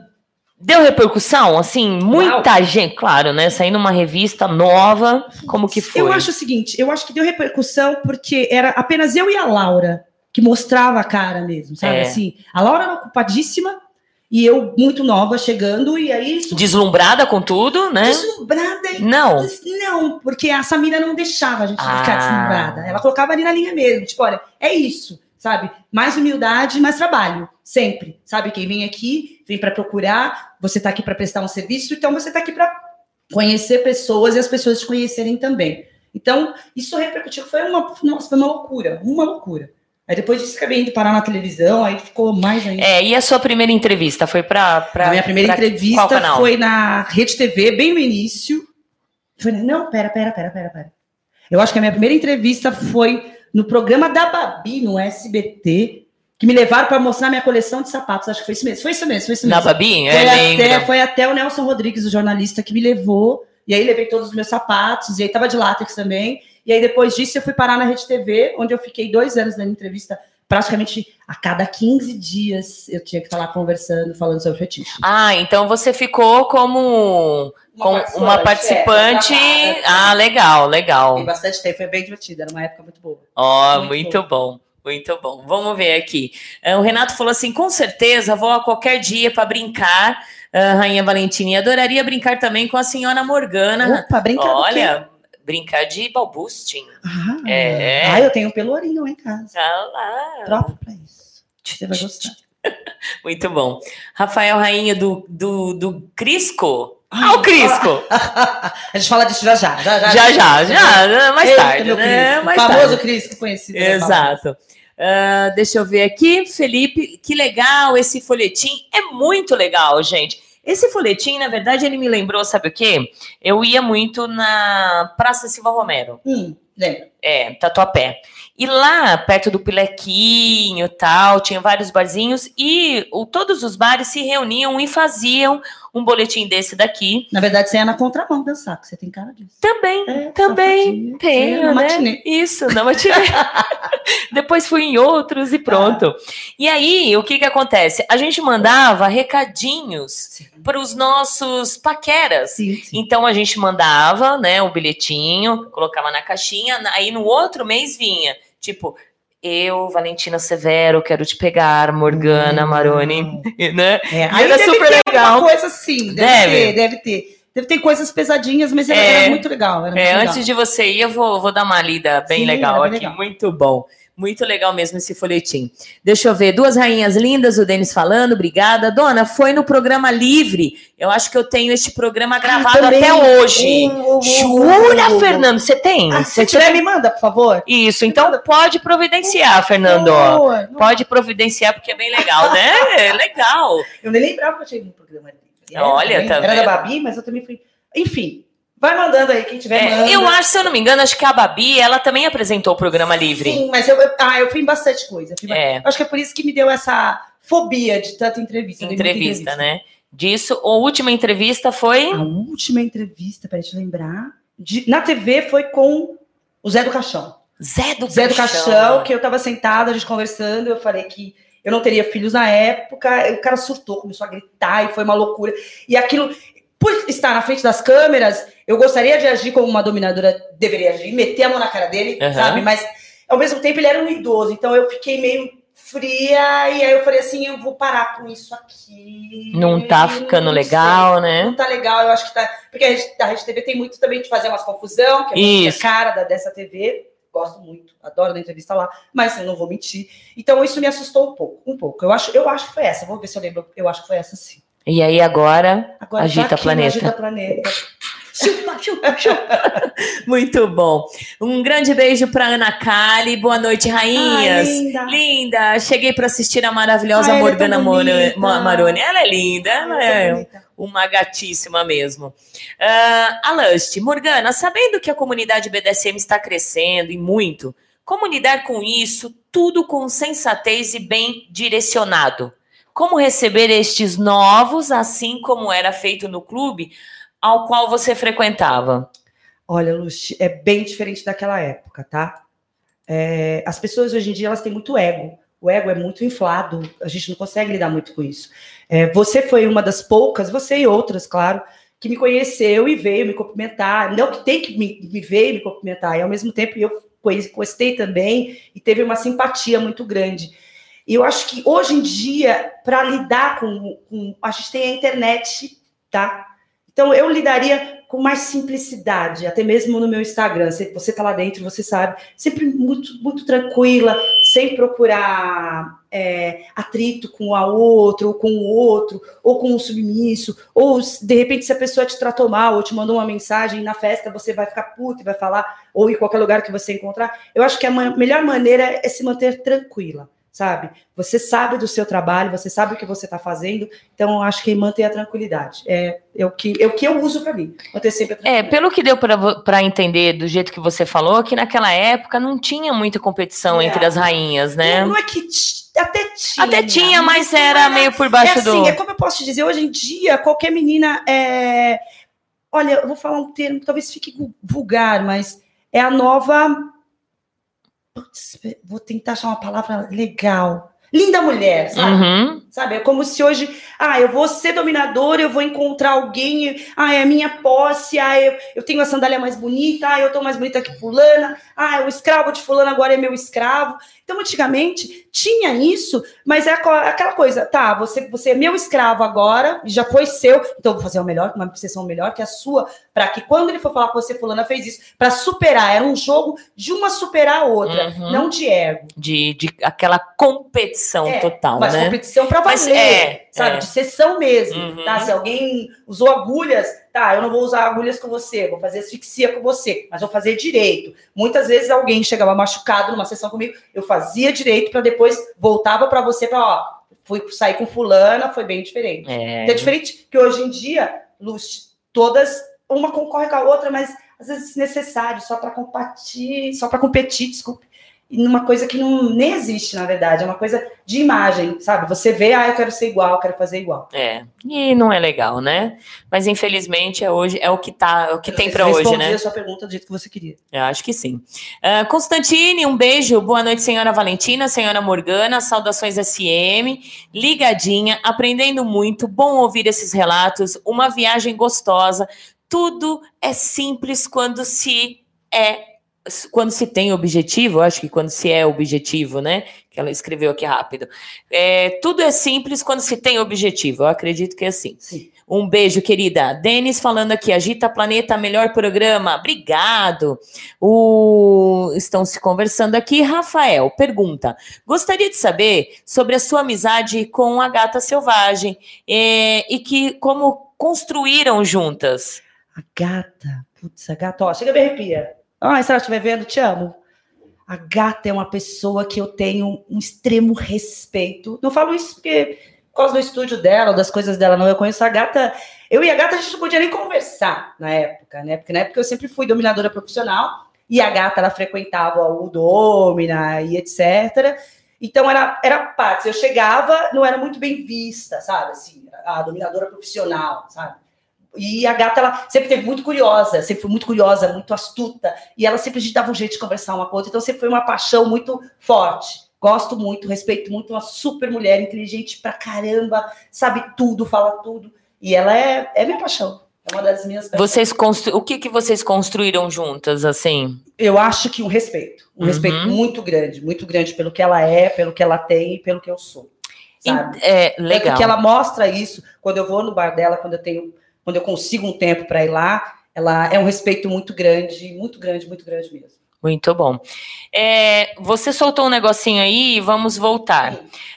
deu repercussão? Assim, muita gente, claro, né? Saindo uma revista nova, como que foi? Eu acho o seguinte, eu acho que deu repercussão porque era apenas eu e a Laura que mostrava a cara mesmo, sabe? É. Assim, a Laura era ocupadíssima e eu muito nova chegando e aí isso Deslumbrada com tudo, né? deslumbrada e Não. não, porque a Samira não deixava a gente Ah. ficar deslumbrada. Ela colocava ali na linha mesmo, tipo, olha, é isso, sabe? Mais humildade, mais trabalho, sempre. Sabe quem vem aqui, vem para procurar, você tá aqui para prestar um serviço, então você tá aqui para conhecer pessoas e as pessoas te conhecerem também. Então, isso repercutiu, foi uma, nossa, foi uma loucura, uma loucura. Aí depois disso acabei indo parar na televisão, aí ficou mais ainda. É, e a sua primeira entrevista foi pra. pra a minha primeira entrevista foi na Rede TV, bem no início. Foi, não, pera, pera, pera, pera, pera. Eu acho que a minha primeira entrevista foi no programa da Babi, no SBT, que me levaram para mostrar minha coleção de sapatos. Acho que foi isso mesmo, foi isso mesmo, foi isso Na mesmo. Babi? Foi, É, até, foi até o Nelson Rodrigues, o jornalista, que me levou. E aí levei todos os meus sapatos, e aí tava de látex também. E aí depois disso eu fui parar na Rede TV, onde eu fiquei dois anos dando entrevista. Praticamente a cada 15 dias eu tinha que estar lá conversando, falando sobre fetiche. Ah, então você ficou como com uma participante. é, ah, legal, legal. bastante tempo, foi bem divertido, era uma época muito boa. Ó, Muito muito bom. Muito bom. Vamos ver aqui. Ah, O Renato falou assim: com certeza vou a qualquer dia para brincar, ah, Rainha Valentina. E adoraria brincar também com a senhora Morgana. Opa, brincar? Olha, brincar de balbusting. Ah, É. ah, eu tenho um pelourinho lá em casa. Ah lá. Próprio pra isso. Você vai gostar. (laughs) Muito bom. Rafael, rainha do, do, do Crisco. Ah, o Crisco! (laughs) A gente fala disso já já. Já, já. Já, já, já. Mais Eita, tarde, meu né? Mais famoso tarde. Crisco conhecido. né, Exato. Ah, deixa eu ver aqui, Felipe, que legal esse folhetim. É muito legal, gente. Esse folhetim, na verdade, ele me lembrou, sabe o quê? Eu ia muito na Praça Silva Romero, Hum, lembra? é, Tatuapé. E lá, perto do Pilequinho tal, tinha vários barzinhos e o- todos os bares se reuniam e faziam um boletim desse daqui. Na verdade, você é na contramão dançar, que você tem cara disso. Também, É, também tenho, é na né? matinê. Isso, na matinê. (laughs) Depois fui em outros e pronto. E aí, o que que acontece? A gente mandava recadinhos para os nossos paqueras. sim. sim. Então a gente mandava, né, o bilhetinho, colocava na caixinha, aí no outro mês vinha, tipo, eu, Valentina Severo, quero te pegar, Morgana Hum. Maroni, (laughs) né? É, E era deve super ter legal. alguma coisa assim, deve, Deve. ter, deve ter. Tem coisas pesadinhas, mas era, É. era muito legal. Era muito É, legal. antes de você ir, eu vou, vou dar uma lida bem Sim, legal aqui. legal. Muito bom. Muito legal mesmo esse folhetim. Deixa eu ver. Duas rainhas lindas, o Denis falando. Obrigada. Dona, foi no programa Livre. Eu acho que eu tenho este programa gravado também. até hoje. O- o- o- Jura, Fernando? Você tem? Ah, se tiver, me manda, por favor. Isso, então pode providenciar, Fernando. Por favor. Pode providenciar, porque é bem legal, né? É legal. Eu nem lembrava que eu tinha um programa livre. Olha, também. tá Era vendo? da Babi, mas eu também fui. Enfim, vai mandando aí, quem tiver, É, eu acho, se eu não me engano, acho que a Babi, ela também apresentou o programa Livre. Sim, mas eu, eu- ah, eu fui em bastante coisa. Em É. Acho que é por isso que me deu essa fobia de tanta entrevista. Entrevista, né? Disso, a última entrevista foi. A última entrevista, deixa eu lembrar. de- na TV foi com o Zé do Caixão. Zé do Zé do Caixão. Caixão, que eu tava sentada, a gente conversando, eu falei que eu não teria filhos na época, o cara surtou, começou a gritar e foi uma loucura. E aquilo, por estar na frente das câmeras, eu gostaria de agir como uma dominadora deveria agir, meter a mão na cara dele, Aham. sabe? Mas ao mesmo tempo ele era um idoso, então eu fiquei meio fria e aí eu falei assim, eu vou parar com isso aqui. Não tá ficando Não sei. legal, né? Não tá legal, eu acho que tá. Porque a Rede, a Rede TV tem muito também de fazer umas confusão, que é Isso. a cara da, dessa TV. Gosto muito, adoro da entrevista lá, mas eu não vou mentir. Então isso me assustou um pouco, um pouco. Eu acho, eu acho que foi essa. Vou ver se eu lembro. Eu acho que foi essa sim. E aí agora, Agora Agita tá aqui Planeta. Agita Planeta. (laughs) muito bom. Um grande beijo pra Ana Kali. Boa noite, rainhas. Ai, linda. Linda, cheguei pra assistir a maravilhosa Ai, é Morgana. Ma- Maroni. Ela é linda, ela é bonita. uma gatíssima mesmo. Ah, a Lust, Morgana, sabendo que a comunidade BDSM está crescendo e muito, como lidar com isso, tudo com sensatez e bem direcionado? Como receber estes novos, assim como era feito no clube ao qual você frequentava? Olha, Lucy, é bem diferente daquela época, tá? É, as pessoas hoje em dia elas têm muito ego. O ego é muito inflado, a gente não consegue lidar muito com isso. É, você foi uma das poucas, você e outras, claro, que me conheceu e veio me cumprimentar. Não que tem que me, me ver e me cumprimentar, e ao mesmo tempo eu gostei também e teve uma simpatia muito grande. E eu acho que hoje em dia, para lidar com, com. A gente tem a internet, tá? Então eu lidaria com mais simplicidade, até mesmo no meu Instagram. Você, você tá lá dentro, você sabe, sempre muito, muito tranquila, sem procurar é, atrito com a outra, ou com o outro, ou com o submisso, ou de repente se a pessoa te tratou mal, ou te mandou uma mensagem na festa, você vai ficar puta e vai falar, ou em qualquer lugar que você encontrar. Eu acho que a melhor maneira é se manter tranquila. Sabe? Você sabe do seu trabalho, você sabe o que você está fazendo, então acho que manter a tranquilidade. É, é, o, que, é o que eu uso para mim. Manter sempre É, pelo que deu para entender do jeito que você falou, que naquela época não tinha muita competição É. entre as rainhas, né? Não, não é que até tinha. Até tinha, mas não era meio por É baixo assim, do. é como eu posso te dizer, hoje em dia, qualquer menina é. Olha, eu vou falar um termo que talvez fique vulgar, mas é a nova. Putz, vou tentar achar uma palavra legal. Linda mulher, sabe? Uhum. Sabe? É como se hoje, ah, eu vou ser dominadora, eu vou encontrar alguém, ah, é a minha posse, ah, eu, eu tenho a sandália mais bonita, ah, eu tô mais bonita que fulana, ah, o escravo de fulano agora é meu escravo. Então, antigamente, tinha isso, mas é aquela coisa, tá, você, você é meu escravo agora, já foi seu, então eu vou fazer o melhor, uma obsessão melhor que a sua, para que quando ele for falar com você, fulana fez isso, para superar, era um jogo de uma superar a outra, Uhum. não de ego. De, de aquela competição É, total, Mas né? competição pra Mas é, sabe? é. De sessão mesmo, Uhum. tá? Se alguém usou agulhas, tá, eu não vou usar agulhas com você, vou fazer asfixia com você, mas vou fazer direito. Muitas vezes alguém chegava machucado numa sessão comigo, eu fazia direito para depois voltava para você para, ó, fui sair com fulana, foi bem diferente. É. É diferente que hoje em dia, Luz, todas uma concorre com a outra, mas às vezes desnecessário, só para competir, só para competir, desculpe. Numa coisa que não nem existe, na verdade, é uma coisa de imagem, sabe? Você vê, ah, eu quero ser igual, eu quero fazer igual. É. E não é legal, né? Mas infelizmente é hoje é o que tá, é o que tem para hoje, Respondi né? a sua pergunta do jeito que você queria. Eu acho que sim. Ah, Constantine, um beijo. Boa noite, senhora Valentina, senhora Morgana. Saudações SM. Ligadinha, aprendendo muito. Bom ouvir esses relatos. Uma viagem gostosa. Tudo é simples quando se é. Quando se tem objetivo, acho que quando se é objetivo, né? Que ela escreveu aqui rápido. É, tudo é simples quando se tem objetivo. Eu acredito que é assim. Sim. Um beijo, querida. Denis falando aqui, Agita Planeta, melhor programa. Obrigado. O... Estão se conversando aqui. Rafael pergunta: gostaria de saber sobre a sua amizade com a gata selvagem e, e que como construíram juntas. A gata, putz, a gata, ó, chega a me arrepia. Ah, se ela estiver vendo, te amo. A gata é uma pessoa que eu tenho um extremo respeito. Não falo isso porque por causa do estúdio dela, das coisas dela, não. Eu conheço a gata. Eu e a gata a gente não podia nem conversar na época, né? Porque na época eu sempre fui dominadora profissional e a gata ela frequentava o Domina e etc. Então era, era parte. Eu chegava, não era muito bem vista, sabe? Assim, a dominadora profissional, sabe? E a gata, ela sempre teve muito curiosa, sempre foi muito curiosa, muito astuta, e ela sempre dava um jeito de conversar uma com a outra, então sempre foi uma paixão muito forte. Gosto muito, respeito muito, uma super mulher, inteligente pra caramba, sabe tudo, fala tudo. E ela é, é minha paixão. É uma das minhas Vocês constru... O que, que vocês construíram juntas, assim? Eu acho que um respeito. Um uhum. respeito muito grande, muito grande pelo que ela é, pelo que ela tem e pelo que eu sou. Sabe? É, legal. Tanto que ela mostra isso quando eu vou no bar dela, quando eu tenho quando eu consigo um tempo para ir lá, ela é um respeito muito grande, muito grande, muito grande mesmo. Muito bom. É, você soltou um negocinho aí, vamos voltar.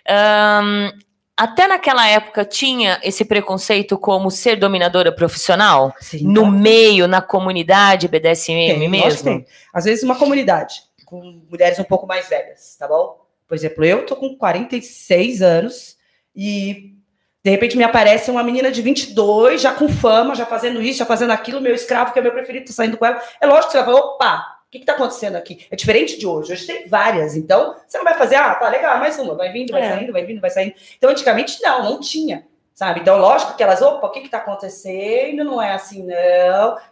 Um, até naquela época tinha esse preconceito como ser dominadora profissional? Sim, no tá. meio, na comunidade BDSM tem, mesmo? Às vezes uma comunidade com mulheres um pouco mais velhas, tá bom? Por exemplo, eu tô com 46 anos e de repente me aparece uma menina de 22, já com fama, já fazendo isso, já fazendo aquilo, meu escravo, que é meu preferido, tá saindo com ela. É lógico que você vai falar, opa, o que está acontecendo aqui? É diferente de hoje. Hoje tem várias. Então, você não vai fazer, ah, tá legal, mais uma. Vai vindo, vai é. saindo, vai vindo, vai saindo. Então, antigamente, não, não tinha. Sabe? Então, lógico que elas, opa, o que está acontecendo? Não é assim, não.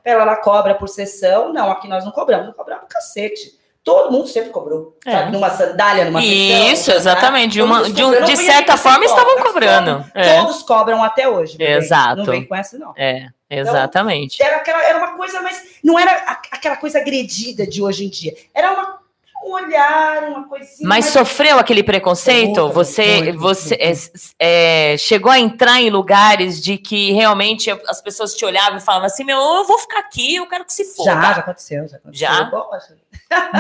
Ela, ela cobra por sessão. Não, aqui nós não cobramos. Não cobramos cacete todo mundo sempre cobrou, é. sabe? Numa sandália, numa Isso, exatamente. De, uma, de, um, de certa forma estavam cobrando. É. Todos cobram até hoje. Exato. Não vem com essa, não. É, exatamente. Então, era, aquela, era uma coisa, mas não era aquela coisa agredida de hoje em dia. Era uma um olhar, uma coisinha. Mas sofreu aquele preconceito? Muito, você muito, você muito. É, é, chegou a entrar em lugares de que realmente as pessoas te olhavam e falavam assim: meu, eu vou ficar aqui, eu quero que se for. Já, já aconteceu, já aconteceu. Já?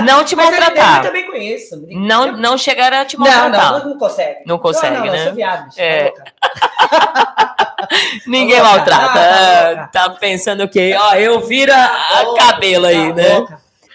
Não te (laughs) maltratar. Eu também conheço. Não, não chegaram a te maltratar. Não, não, não consegue. Não consegue, não, não, né? Viado, é. (laughs) Ninguém maltrata. Tá pensando o quê? Ó, eu viro a, cabelo aí, né?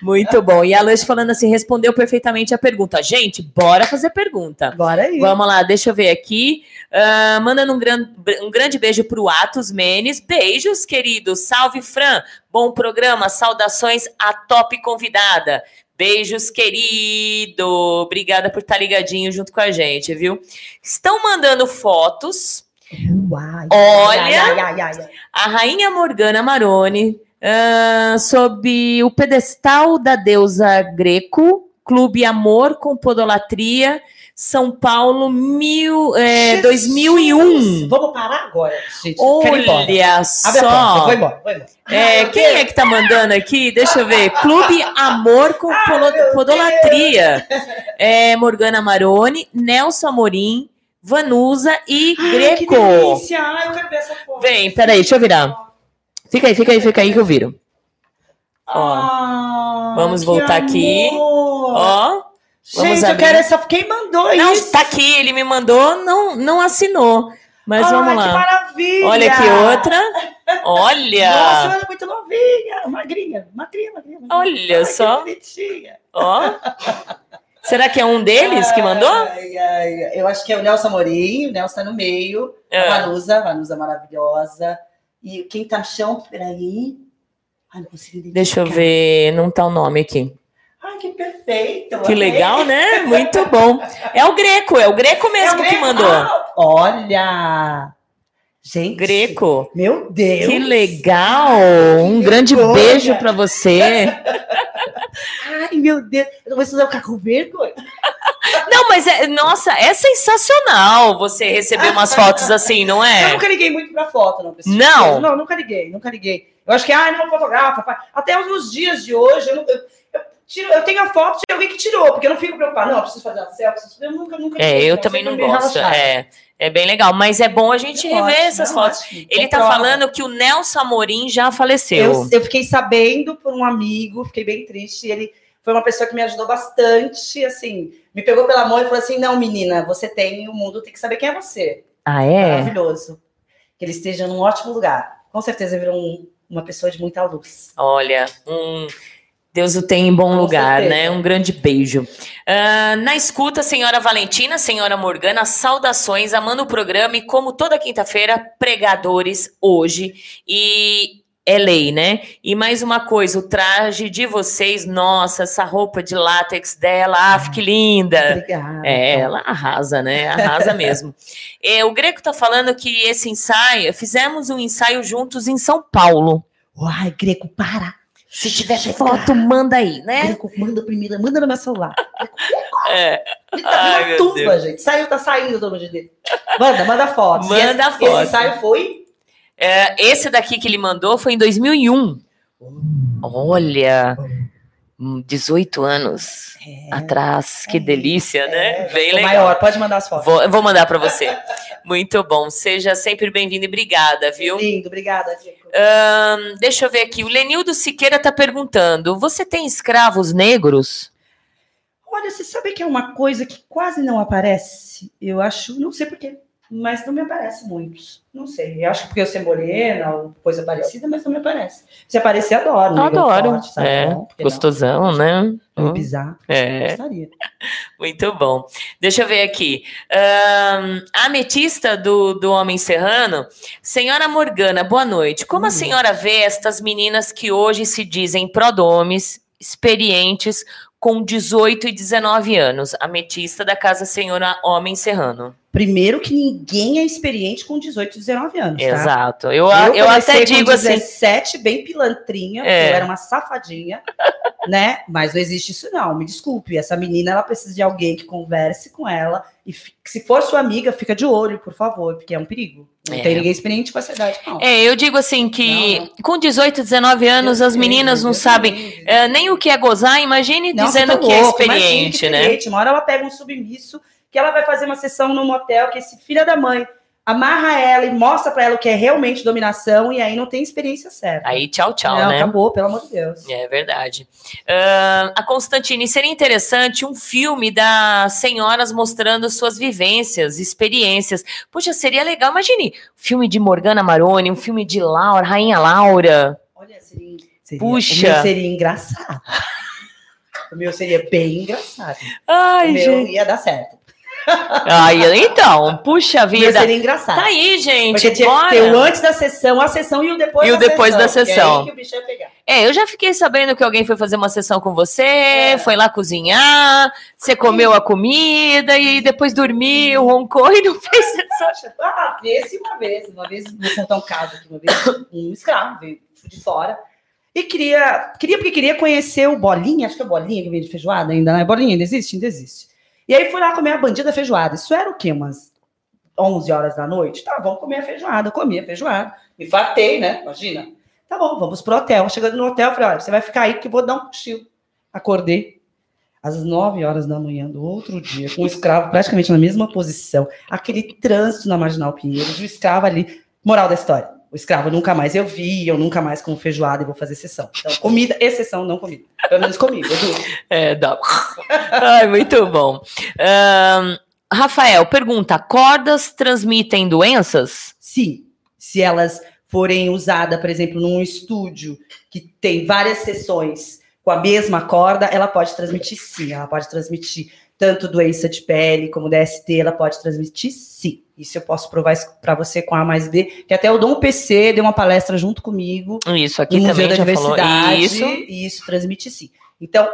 Muito bom. E a Luiz falando assim, respondeu perfeitamente a pergunta. Gente, bora fazer pergunta. Bora aí. Vamos lá, deixa eu ver aqui. Uh, mandando um, gran, um grande beijo pro Atos Menes. Beijos, querido. Salve, Fran. Bom programa. Saudações à top convidada. Beijos, querido. Obrigada por estar ligadinho junto com a gente, viu? Estão mandando fotos. Uai, Olha, ai, ai, a Rainha Morgana Maroni uh, sob o pedestal da deusa Greco, Clube Amor com Podolatria, São Paulo, mil, é, 2001. Vamos parar agora, gente. Olha só. Vou embora, vou embora. É, quem é que tá mandando aqui? Deixa eu ver. Clube Amor com ah, Podolatria. É, Morgana Maroni, Nelson Amorim, Vanusa e Ai, Greco. Que delícia. Ai, eu quero ver essa foto. Vem, peraí, deixa eu virar. Fica aí, fica aí, fica aí que eu viro. Ó, ah, vamos voltar amor. aqui. Ó, Gente, eu quero essa. Quem mandou não, isso? Tá aqui, ele me mandou, não, não assinou. Mas Ai, vamos lá. Que maravilha! Olha aqui outra. Olha! (laughs) Nossa, ela é muito novinha, magrinha, magrinha, magrinha. Olha Ai, só. Ó. (laughs) Será que é um deles que mandou? Ai, ai, eu acho que é o Nelson Amorim, o Nelson tá no meio. É. A Vanusa, Vanusa maravilhosa. E quem tá no chão, peraí. Ai, não consigo identificar. Deixa eu ver, não tá o nome aqui. Ai, que perfeito. Que legal, né? Muito bom. É o Greco, é o Greco mesmo é o Greco? que mandou. Ah, olha! Gente, Greco. Meu Deus. Que legal. Um que grande vergonha. beijo para você. (laughs) Ai, meu Deus. Eu vou ficar com vergonha. Mas é, nossa, é sensacional você receber umas fotos assim, não é? (laughs) Eu nunca liguei muito pra foto, não. Não? Não, nunca liguei, nunca liguei. Eu acho que, ah, não fotografa. Até nos dias de hoje, eu, não, eu, eu, tiro, eu tenho a foto, alguém que tirou, porque eu não fico preocupada. Não, eu preciso fazer uma selfie. Eu nunca, nunca É, eu também não gosto. É, é bem legal, mas é bom a gente É rever essas é fotos. ótimo. Ele tá falando que o Nelson Amorim já faleceu. Eu, eu fiquei sabendo por um amigo, fiquei bem triste. Ele foi uma pessoa que me ajudou bastante, assim, me pegou pela mão e falou assim: não, menina, você tem, o mundo tem que saber quem é você. Ah, é? Maravilhoso. Que ele esteja num ótimo lugar. Com certeza virou um- uma pessoa de muita luz. Olha, um Deus o tem em bom Com lugar, certeza. né? Um grande beijo. Ah, na escuta, senhora Valentina, senhora Morgana, saudações, amando o programa e como toda quinta-feira, pregadores hoje. E é lei, né? E mais uma coisa, o traje de vocês, nossa, essa roupa de látex dela, ah, que linda. Obrigada. É, ela arrasa, né? Arrasa mesmo. (laughs) É, o Greco tá falando que esse ensaio, fizemos um ensaio juntos em São Paulo. Uai, Greco, para. Se tiver foto, manda aí, né? Greco, manda primeiro, manda no meu celular. É. Ele tá Ai, meu tumba, Deus. gente. Saiu, tá saindo do nome dele. Manda, manda foto. Manda esse, foto. Esse ensaio foi. É, esse daqui que ele mandou foi em 2001. Olha, hum, 18 anos atrás. Que delícia, né? É, Bem legal. maior, pode mandar as fotos. Vou, eu vou mandar para você. Muito bom. Seja sempre bem-vindo e obrigada, viu? Lindo, obrigada, Diego. Ahn, deixa eu ver aqui. O Lenildo Siqueira está perguntando: você tem escravos negros? Olha, você sabe que é uma coisa que quase não aparece? Eu acho, não sei porquê, mas não me aparece muitos. Não sei. Eu acho que porque eu ser morena ou coisa parecida, mas não me aparece. Se aparecer, adoro. um negro Adoro. forte, sabe? é, gostosão, né? Não, pra me Hum. É. Gostaria. (laughs) Muito bom. Deixa eu ver aqui. A ametista do, do Homem Serrano. Senhora Morgana, boa noite. Como a Hum. senhora vê estas meninas que hoje se dizem prodomes, experientes, com 18 e 19 anos? Ametista da Casa Senhora Homem Serrano. Primeiro que ninguém é experiente com 18, 19 anos, tá? Exato. Eu, Eu, eu, até com digo assim. 17, bem pilantrinha, É. eu era uma safadinha, (laughs) né? Mas não existe isso não, me desculpe. Essa menina, ela precisa de alguém que converse com ela e se for sua amiga, fica de olho, por favor, porque é um perigo. Não É. tem ninguém experiente com essa idade, não. É, eu digo assim que Não, não. com 18, 19 anos, as Deus meninas me não sabem é, nem o que é gozar, imagine Não, dizendo tá que é louco, imagina que experiente, né? experiente. Uma hora ela pega um submisso que ela vai fazer uma sessão num motel que esse filho da mãe amarra ela e mostra pra ela o que é realmente dominação e aí não tem experiência certa. Aí tchau, tchau, não, né? acabou, pelo amor de Deus. É verdade. Ahn, a Constantine, seria interessante um filme das senhoras mostrando suas vivências, experiências. Puxa, seria legal. Imagine, filme de Morgana Maroni, um filme de Laura, Rainha Laura. Olha, seria, seria, Puxa. O meu seria engraçado. (laughs) o meu seria bem engraçado. Ai, o meu gente. ia dar certo. Ai, então, puxa O vida. seria engraçado. Tá aí, gente. Porque tinha que bora. ter o antes da sessão, a sessão e o depois E o da depois sessão. da que é sessão. aí que o bicho ia pegar. É, eu já fiquei sabendo que alguém foi fazer uma sessão com você, É. foi lá cozinhar, você comeu a comida e depois dormiu, roncou e não fez (laughs) sessão. Ah, esse uma vez, uma vez, vou contar um caso aqui, uma vez, um escravo veio de fora e queria, queria porque queria conhecer o Bolinha, acho que é o Bolinha que vem de feijoada ainda, não é Bolinha, ainda existe? Ainda existe. E aí fui lá comer a bandida feijoada, isso era o quê, umas 11 horas da noite? Tá, vamos comer a feijoada, comi a feijoada, me fartei, né, imagina. Tá bom, vamos pro hotel, chegando no hotel, falei, olha, você vai ficar aí que eu vou dar um cochilo. Acordei, às 9 horas da manhã do outro dia, com o escravo praticamente na mesma posição, aquele trânsito na Marginal Pinheiros, o escravo ali. Moral da história: o escravo nunca mais eu vi, eu nunca mais como feijoada e vou fazer sessão. Então, comida, exceção, não comida. Pelo menos comigo, juro. (laughs) É, dá. Ai, muito bom. Ahn, Rafael, pergunta: cordas transmitem doenças? Sim, se elas forem usadas, por exemplo, num estúdio que tem várias sessões com a mesma corda, ela pode transmitir sim, ela pode transmitir tanto doença de pele como DST, ela pode transmitir sim. Isso eu posso provar para você com A mais B, que até o Dom PC deu uma palestra junto comigo Isso aqui no Museu também da. Diversidade, Isso. e isso transmite sim. Então,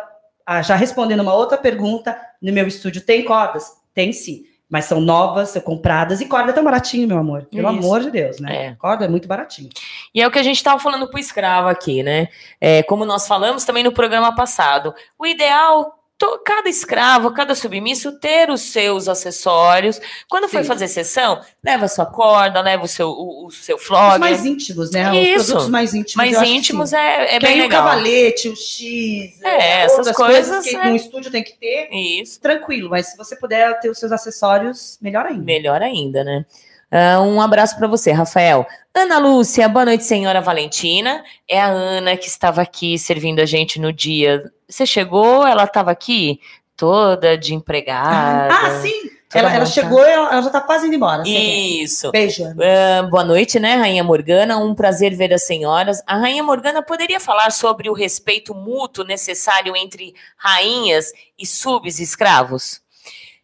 ah, já respondendo uma outra pergunta, no meu estúdio tem cordas? Tem sim. Mas são novas, são compradas, e corda é tão baratinho, meu amor. Pelo Isso. amor de Deus, né? É. Corda é muito baratinho. E é o que a gente estava falando pro escravo aqui, né? É, como nós falamos também no programa passado. O ideal cada escravo, cada submisso ter os seus acessórios. Quando for Sim. fazer sessão, leva a sua corda, leva o seu, o, o seu Os flog. mais íntimos, né? Os Isso. produtos mais íntimos. mais íntimos é, é que bem legal. o cavalete, o X, É, essas outras coisas, que é. um estúdio tem que ter, Isso. tranquilo. Mas se você puder ter os seus acessórios, melhor ainda. Melhor ainda, né? Ah, um abraço para você, Rafael. Ana Lúcia, boa noite, senhora Valentina. É a Ana que estava aqui servindo a gente no dia. Você chegou, ela estava aqui toda de empregada. Ah, sim! Ela, ela chegou, ela, ela já tá quase indo embora. Isso. Beijo. Ah, boa noite, né, Rainha Morgana? Um prazer ver as senhoras. A Rainha Morgana poderia falar sobre o respeito mútuo necessário entre rainhas e subs escravos?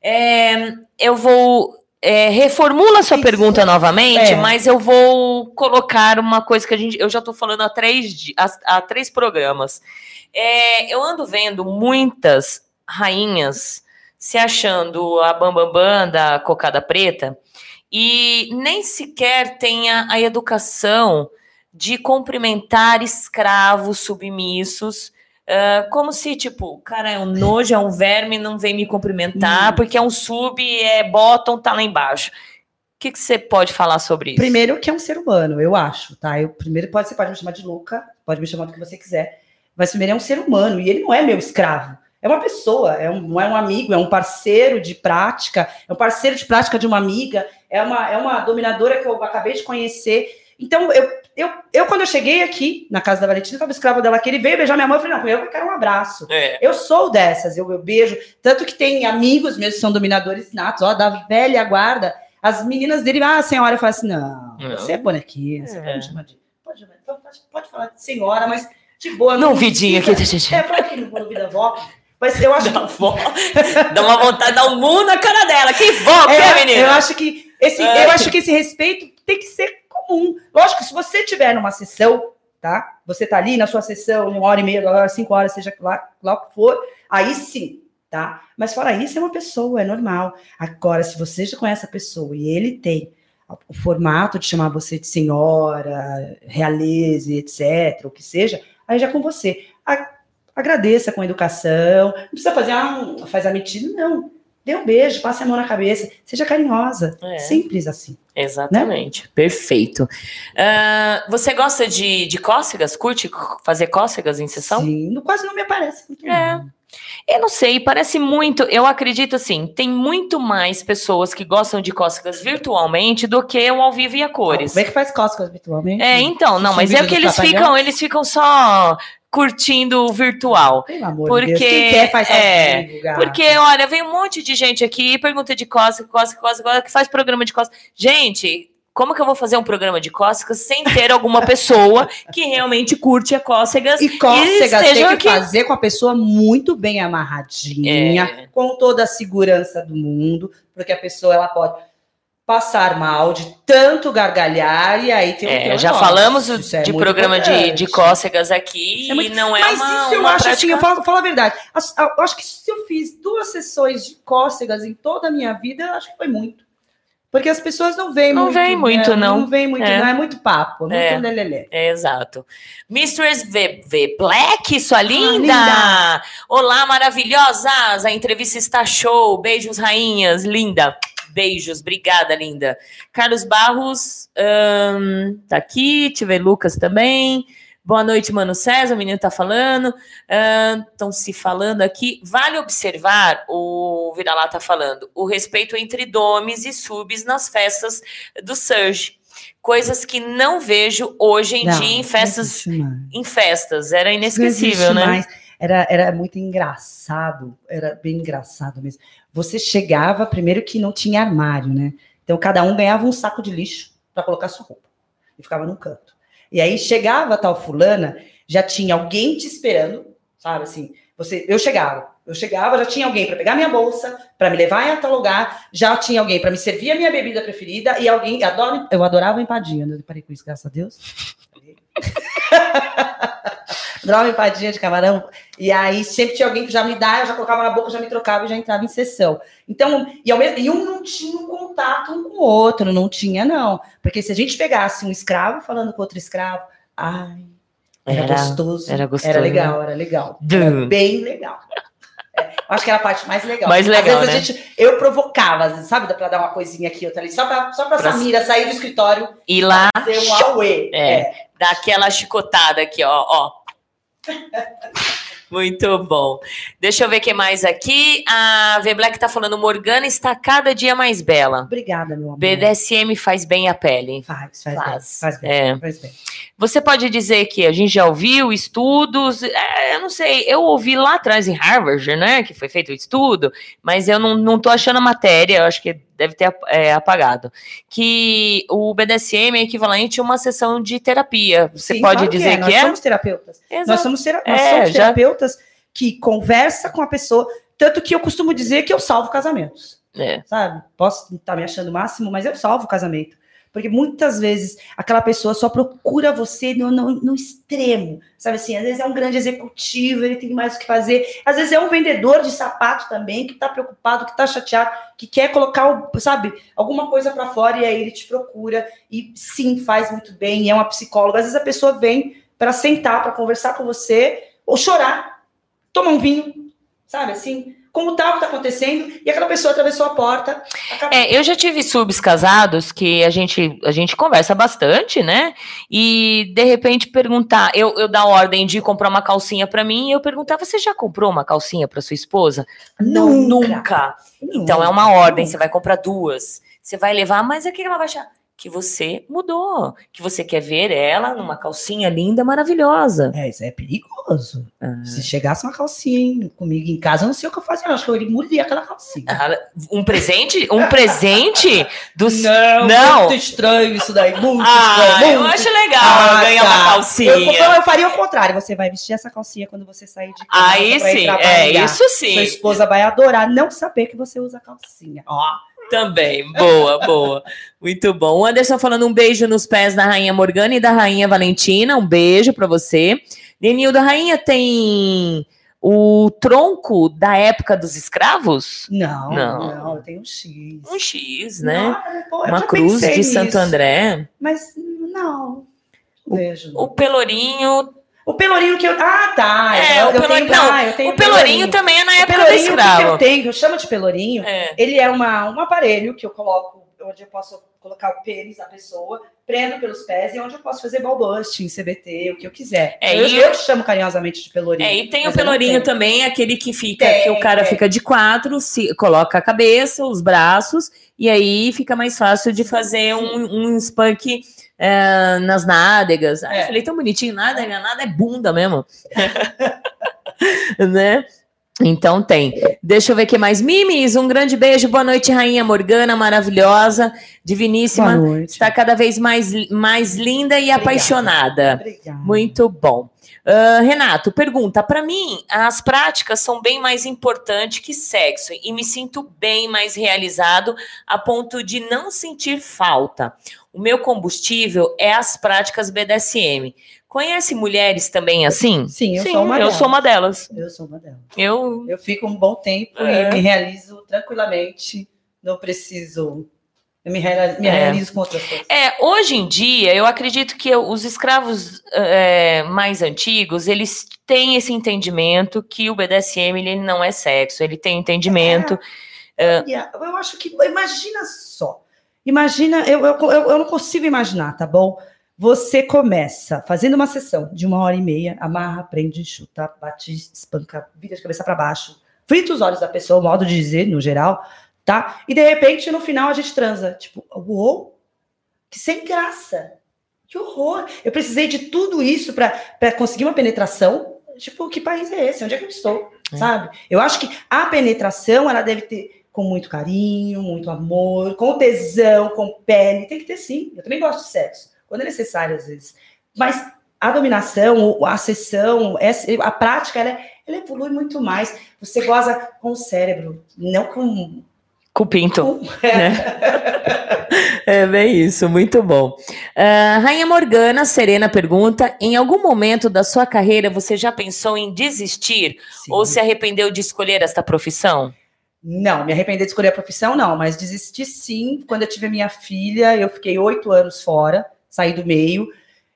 É, eu vou. é, reformula a sua Isso. pergunta novamente, É. mas eu vou colocar uma coisa que a gente. Eu já estou falando há três, há, há três programas. É, eu ando vendo muitas rainhas se achando a bambambam bam, bam da cocada preta e nem sequer tem a, educação de cumprimentar escravos submissos. ah, como se, tipo, cara, é um nojo, é um verme, não vem me cumprimentar, Hum. porque é um sub, é bottom, tá lá embaixo. O que que você pode falar sobre isso? Primeiro que é um ser humano, eu acho, tá? Eu, primeiro pode, você pode me chamar de Luca, pode me chamar do que você quiser, mas primeiro é um ser humano e ele não é meu escravo. É uma pessoa, é um, não é um amigo, é um parceiro de prática, é um parceiro de prática de uma amiga, é uma, é uma dominadora que eu acabei de conhecer. Então, eu, eu, eu quando eu cheguei aqui na casa da Valentina, eu estava escravo dela aqui, ele veio beijar minha mão, eu falei, não, eu quero um abraço. É. Eu sou dessas, eu, eu beijo. Tanto que tem amigos meus que são dominadores natos, ó, da velha guarda. As meninas dele, ah, senhora, eu falo assim: não, Não. você é bonequinha, você É. pode me chamar de. Pode, pode, pode falar de senhora, mas de boa. No não vidinho aqui. (laughs) É, fala aqui no no Vida Vó. Mas eu acho Da avó. (laughs) Dá uma vontade de dar um mundo na cara dela. Que vó, que É, é, menina? Eu acho que esse, Ai. eu acho que esse respeito tem que ser comum. Lógico, se você tiver numa sessão, tá? Você tá ali na sua sessão, uma hora e meia, duas horas, cinco horas, seja lá, lá o que for, aí sim, tá? Mas fora isso, é uma pessoa, é normal. Agora, se você já conhece a pessoa e ele tem o formato de chamar você de senhora, realeza, etc., o que seja, aí já com você. A- agradeça com educação, não precisa fazer, ah, um- faz a metida, não. Dê um beijo, passe a mão na cabeça, seja carinhosa. É. Simples assim. Exatamente, perfeito. Ah, você gosta de, de cócegas? Curte fazer cócegas em sessão? Sim, quase não me aparece. muito É. não. Eu não sei, parece muito. Eu acredito assim, tem muito mais pessoas que gostam de cócegas virtualmente do que o ao vivo e a cores. Como é que faz cócegas habitualmente? É, então, não, mas é do eles Trapalhão? ficam, eles ficam só curtindo o virtual. Pelo amor Porque- de Deus, quem quer faz é, vivo. Porque, olha, vem um monte de gente aqui, pergunta de cócega, cócega, cócega, que faz programa de cócega. Gente, como que eu vou fazer um programa de cócegas sem ter alguma (laughs) pessoa que realmente curte a cócegas? E cócegas tem estejam que aqui. fazer com a pessoa muito bem amarradinha, É. com toda a segurança do mundo, porque a pessoa ela pode passar mal de tanto gargalhar e aí tem um É, tem um já falamos Isso é de muito programa de, de cócegas aqui é muito- e não é Mas uma, isso eu uma acho prática... assim, eu falo, falo a verdade. Eu acho que se eu fiz duas sessões de cócegas em toda a minha vida, eu acho que foi muito. Porque as pessoas não veem Não muito. vem muito, né? não. Não vem muito, É. não. É muito papo, muito É. lelelê. É, exato. Mistress v, v Black, sua linda! linda! Olá, maravilhosas! A entrevista está show. Beijos, rainhas. Linda. Beijos. Obrigada, linda. Carlos Barros ahn, tá aqui. Tive Lucas também. Boa noite, Mano César. O menino tá falando. Estão se falando aqui. Vale observar, o Viralá tá falando, o respeito entre domes e subs nas festas do Surge. Coisas que não vejo hoje em Não, dia em festas, em festas. Era inesquecível, né? mais. Era, era muito engraçado, era bem engraçado mesmo. Você chegava, primeiro que não tinha armário, né? Então cada um ganhava um saco de lixo para colocar sua roupa e ficava num canto. E aí chegava a tal fulana, já tinha alguém te esperando, sabe assim? Você, eu chegava, eu chegava, já tinha alguém para pegar minha bolsa, para me levar em tal lugar, já tinha alguém para me servir a minha bebida preferida e alguém, adoro, eu adorava empadinha, né? eu parei com isso, graças a Deus. (laughs) Adorava empadinha de camarão. E aí sempre tinha alguém que já me dá, eu já colocava na boca, já me trocava e já entrava em sessão. Então, e, ao mesmo, e um não tinha um contato um com o outro, não tinha, não. Porque se a gente pegasse um escravo falando com outro escravo, ai, era, Era- gostoso. era gostoso, Era legal, era legal. Era bem legal. É, acho que era a parte mais legal. Mais legal, Às vezes né? a gente, eu provocava, sabe, pra dar uma coisinha aqui, outra ali, só pra, só pra, Pra- Samira sair do escritório E lá, fazer um auê. É. dá aquela chicotada aqui, ó, ó. Muito bom. Deixa eu ver o que mais aqui. A V Black tá falando, Morgana está cada dia mais bela. Obrigada, meu amor. BDSM faz bem a pele. Faz, faz, Faz. bem. Faz bem. É. Faz bem. Você pode dizer que a gente já ouviu estudos, é, eu não sei, eu ouvi lá atrás em Harvard, né, que foi feito o estudo, mas eu não, não tô achando a matéria, eu acho que deve ter é, apagado, que o BDSM é equivalente a uma sessão de terapia. Você Sim, pode claro dizer Nós que é? somos terapeutas. Nós somos, tera- nós É, somos já- terapeutas que conversa com a pessoa, tanto que eu costumo dizer que eu salvo casamentos. É. sabe? Posso estar me achando o máximo, mas eu salvo o casamento. Porque muitas vezes aquela pessoa só procura você no, no, no extremo, sabe assim? Às vezes é um grande executivo, ele tem mais o que fazer. Às vezes é um vendedor de sapato também que está preocupado, que está chateado, que quer colocar, sabe, alguma coisa para fora e aí ele te procura. E sim, faz muito bem, é uma psicóloga. Às vezes a pessoa vem para sentar, para conversar com você, ou chorar, tomar um vinho, sabe assim? Como tá o que está acontecendo, e aquela pessoa atravessou a porta. acabou. É, eu já tive subs casados que a gente, a gente conversa bastante, né? E de repente perguntar, eu, eu dar ordem de comprar uma calcinha pra mim e eu perguntar: você já comprou uma calcinha pra sua esposa? Não, nunca. Então é uma ordem, você vai comprar duas. Você vai levar, mas é que ela vai achar que você mudou, que você quer ver ela numa calcinha linda, maravilhosa. É, isso é perigoso. Ah. Se chegasse uma calcinha comigo em casa, eu não sei o que eu fazia. não. Acho que eu iria engolir aquela calcinha. Ah, Um presente, um presente dos Não, Não. muito estranho isso daí. Muito Ah, estranho. eu muito acho legal Ah, ganhar tá. uma Eu, calcinha. então eu faria o contrário. Você vai vestir essa calcinha quando você sair de casa. Aí sim, é isso Sua sim. esposa vai adorar não saber que você usa calcinha. Ó, Também, boa, boa. Muito bom. O Anderson falando um beijo nos pés da Rainha Morgana e da Rainha Valentina. Um beijo pra você. Denildo, a Rainha tem o tronco da época dos escravos? não, Não. não, tenho um X. Um X, né? Não, pô, Uma cruz de Santo André. Mas não. Vejo. O Pelourinho. O pelourinho que eu. Ah, tá. É, eu, o eu pelourinho- tenho, não, ah, eu tenho O Pelourinho também é na época do pelourinho, o que que escravo. eu tenho, eu chamo de pelourinho, É. ele é uma, um aparelho que eu coloco, onde eu posso colocar o pênis da pessoa, prendo pelos pés e onde eu posso fazer ball busting, CBT, o que eu quiser. É, eu, e- eu chamo carinhosamente de pelourinho. É, e tem o pelourinho também, aquele que fica, Tem, que o cara tem. fica de quatro, se, coloca a cabeça, os braços, e aí fica mais fácil de fazer um, um spunk é, nas nádegas. Eu É. falei tão bonitinho, nádega, nada é bunda mesmo. (laughs) né? Então tem. Deixa eu ver o que mais. Mimis, um grande beijo. Boa noite, Rainha Morgana, maravilhosa, diviníssima. Boa noite. Está cada vez mais, mais linda e Obrigada. apaixonada. Obrigada. Muito bom. Ah, Renato, pergunta: para mim, as práticas são bem mais importantes que sexo e me sinto bem mais realizado a ponto de não sentir falta. O meu combustível é as práticas BDSM. Conhece mulheres também assim? Sim, eu Sim, sou uma eu delas. sou uma delas. Eu sou uma delas. Eu Eu fico um bom tempo É. e me realizo tranquilamente. Não preciso. Eu me realizo, me É. realizo com outras coisas. É, hoje em dia, eu acredito que os escravos é, mais antigos, eles têm esse entendimento que o BDSM ele não é sexo, ele tem entendimento. E a- Eu acho que. Imagina só. Imagina, eu, eu, eu, eu não consigo imaginar, tá bom? Você começa fazendo uma sessão de uma hora e meia, amarra, prende, chuta, bate, espanca, vira de cabeça para baixo, frita os olhos da pessoa, o modo de dizer, no geral, tá? E de repente, no final, a gente transa. Tipo, uou, que sem graça. Que horror. Eu precisei de tudo isso para conseguir uma penetração. Tipo, que país é esse? Onde é que eu estou? É. Sabe? Eu acho que a penetração, ela deve ter com muito carinho, muito amor, com tesão, com pele. Tem que ter sim. Eu também gosto de sexo, quando é necessário, às vezes. Mas a dominação, a sessão, a prática, ela, ela evolui muito mais. Você goza com o cérebro, não com. Com o pinto. com- (laughs) É bem isso, muito bom. Ah, Rainha Morgana, Serena pergunta: em algum momento da sua carreira você já pensou em desistir Sim. ou se arrependeu de escolher esta profissão? Não, me arrepender de escolher a profissão, não, mas desisti sim. Quando eu tive a minha filha, eu fiquei oito anos fora, saí do meio.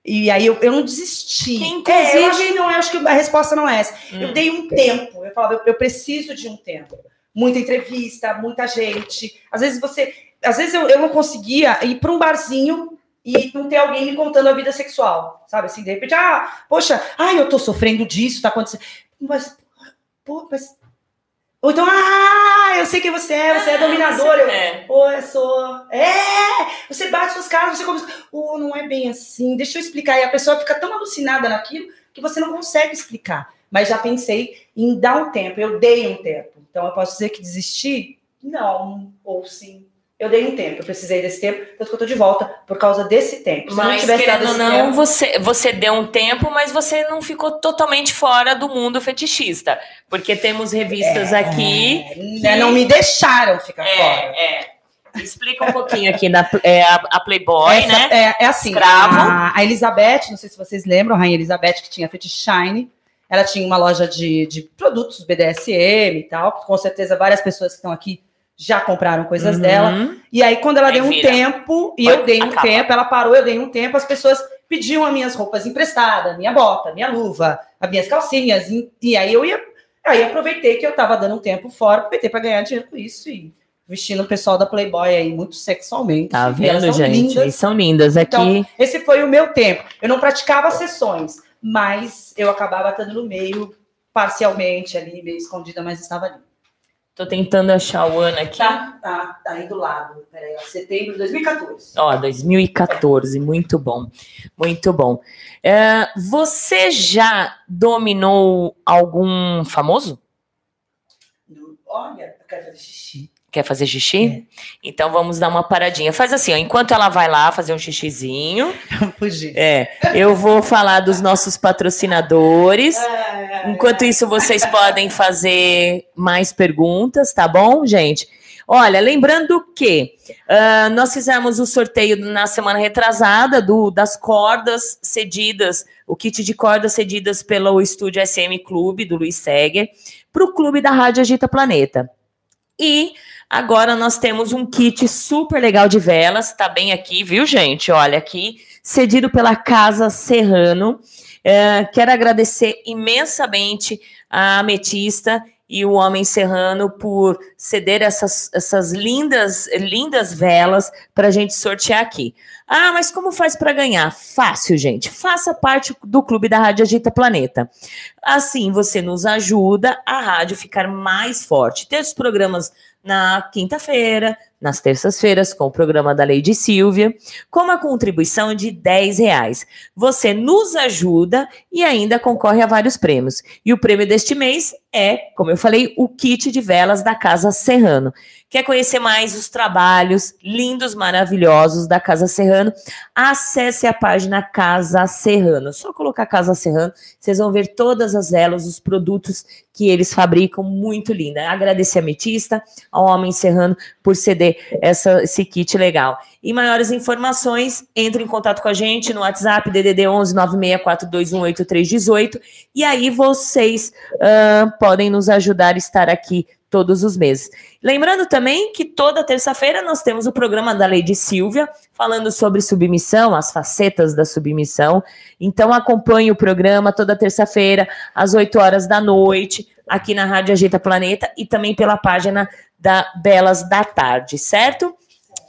E aí eu, eu não desisti. Que, É, eu não, eu acho que a resposta não é essa. Eu Hum. dei um tempo. Eu falava, eu, eu preciso de um tempo. Muita entrevista, muita gente. Às vezes você. Às vezes eu, eu não conseguia ir para um barzinho e não ter alguém me contando a vida sexual. Sabe assim, de repente, ah, poxa, ai, eu tô sofrendo disso, tá acontecendo. Mas, pô, mas. Ou então, ah, eu sei quem você é, você é dominador. Eu, É. Pô, eu sou. É! Você bate suas caras, você começa. Oh, não é bem assim, deixa eu explicar. E a pessoa fica tão alucinada naquilo que você não consegue explicar. Mas já pensei em dar um tempo, eu dei um tempo. Então eu posso dizer que desisti? Não, ou sim. Eu dei um tempo, eu precisei desse tempo, tanto que eu tô de volta por causa desse tempo. Se não Mas, dado querendo ou não, tempo- você, você deu um tempo, mas você não ficou totalmente fora do mundo fetichista. Porque temos revistas aqui. né, não me deixaram ficar fora. É, é. Explica um pouquinho aqui da é, a, a Playboy, Essa- né? É, é assim, Escravo. a, a Elizabeth, não sei se vocês lembram, a Rainha Elizabeth, que tinha Fetish Shine, ela tinha uma loja de, de produtos BDSM e tal, com certeza várias pessoas que estão aqui já compraram coisas Uhum. dela. E aí, quando ela Aí deu um vira. tempo, e Pode- eu dei um acaba. tempo, ela parou, eu dei um tempo, as pessoas pediam as minhas roupas emprestadas, minha bota, minha luva, as minhas calcinhas, e, e aí eu ia, aí eu aproveitei que eu tava dando um tempo fora, aproveitei para ganhar dinheiro com isso e vestindo o pessoal da Playboy aí muito sexualmente. Tá E vendo, são gente? lindas. São lindas aqui. Então, esse foi o meu tempo. Eu não praticava sessões, mas eu acabava estando no meio, parcialmente ali, meio escondida, mas estava ali. Tô tentando achar o ano aqui. Tá, tá, tá aí do lado. Peraí, ó, setembro de 2014. Ó, 2014, muito bom, muito bom. É, você já dominou algum famoso? Olha, eu quero fazer xixi. Quer fazer xixi? Então vamos dar uma paradinha. Faz assim, ó, enquanto ela vai lá fazer um xixizinho, Fugir. é, eu vou falar dos nossos patrocinadores. Enquanto isso, vocês podem fazer mais perguntas, tá bom, gente? Olha, lembrando que ah, nós fizemos o sorteio na semana retrasada do, das cordas cedidas, o kit de cordas cedidas pelo estúdio SM Clube, do Luiz Seger, para o clube da Rádio Agita Planeta. E agora nós temos um kit super legal de velas, tá bem aqui, viu, gente? Olha aqui, cedido pela Casa Serrano. É, quero agradecer imensamente a Ametista e o Homem Serrano por ceder essas, essas lindas, lindas velas para a gente sortear aqui. Ah, mas como faz para ganhar? Fácil, gente. Faça parte do Clube da Rádio Agita Planeta. Assim, você nos ajuda a rádio ficar mais forte. Ter os programas na quinta-feira, nas terças-feiras, com o programa da Lady Silvia, com uma contribuição de 10 reais. Você nos ajuda e ainda concorre a vários prêmios. E o prêmio deste mês é, como eu falei, o kit de velas da Casa Serrano. Quer conhecer mais os trabalhos lindos, maravilhosos da Casa Serrano? Acesse a página Casa Serrano. Só colocar Casa Serrano, vocês vão ver todas as velas, os produtos que eles fabricam, muito linda. Agradecer a Metista, ao Homem Serrano, por ceder essa, esse kit legal. E maiores informações, entre em contato com a gente no WhatsApp, DDD 11 964218318, e aí vocês ah, podem nos ajudar a estar aqui todos os meses. Lembrando também que toda terça-feira nós temos o programa da Lady Silvia, falando sobre submissão, as facetas da submissão. Então acompanhe o programa toda terça-feira, às 8 horas da noite, aqui na Rádio Agita Planeta e também pela página da Belas da Tarde, certo?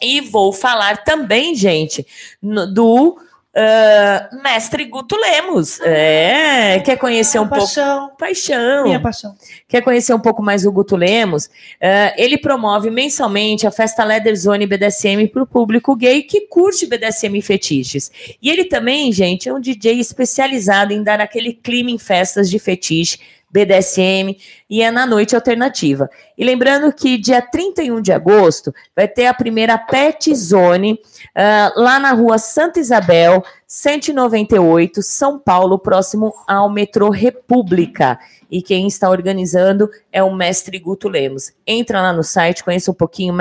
E vou falar também, gente, do ah, Mestre Guto Lemos. É, quer conhecer um pouco? paixão, Paixão. minha paixão. Quer conhecer um pouco mais o Guto Lemos? Eh, ele promove mensalmente a festa Leather Zone BDSM para o público gay que curte BDSM e fetiches. E ele também, gente, é um DJ especializado em dar aquele clima em festas de fetiche, BDSM e é na noite alternativa. E lembrando que dia 31 de agosto vai ter a primeira Pet Zone ah, lá na rua Santa Isabel, 198, São Paulo, próximo ao metrô República. E quem está organizando é o Mestre Guto Lemos. Entra lá no site, conheça um pouquinho,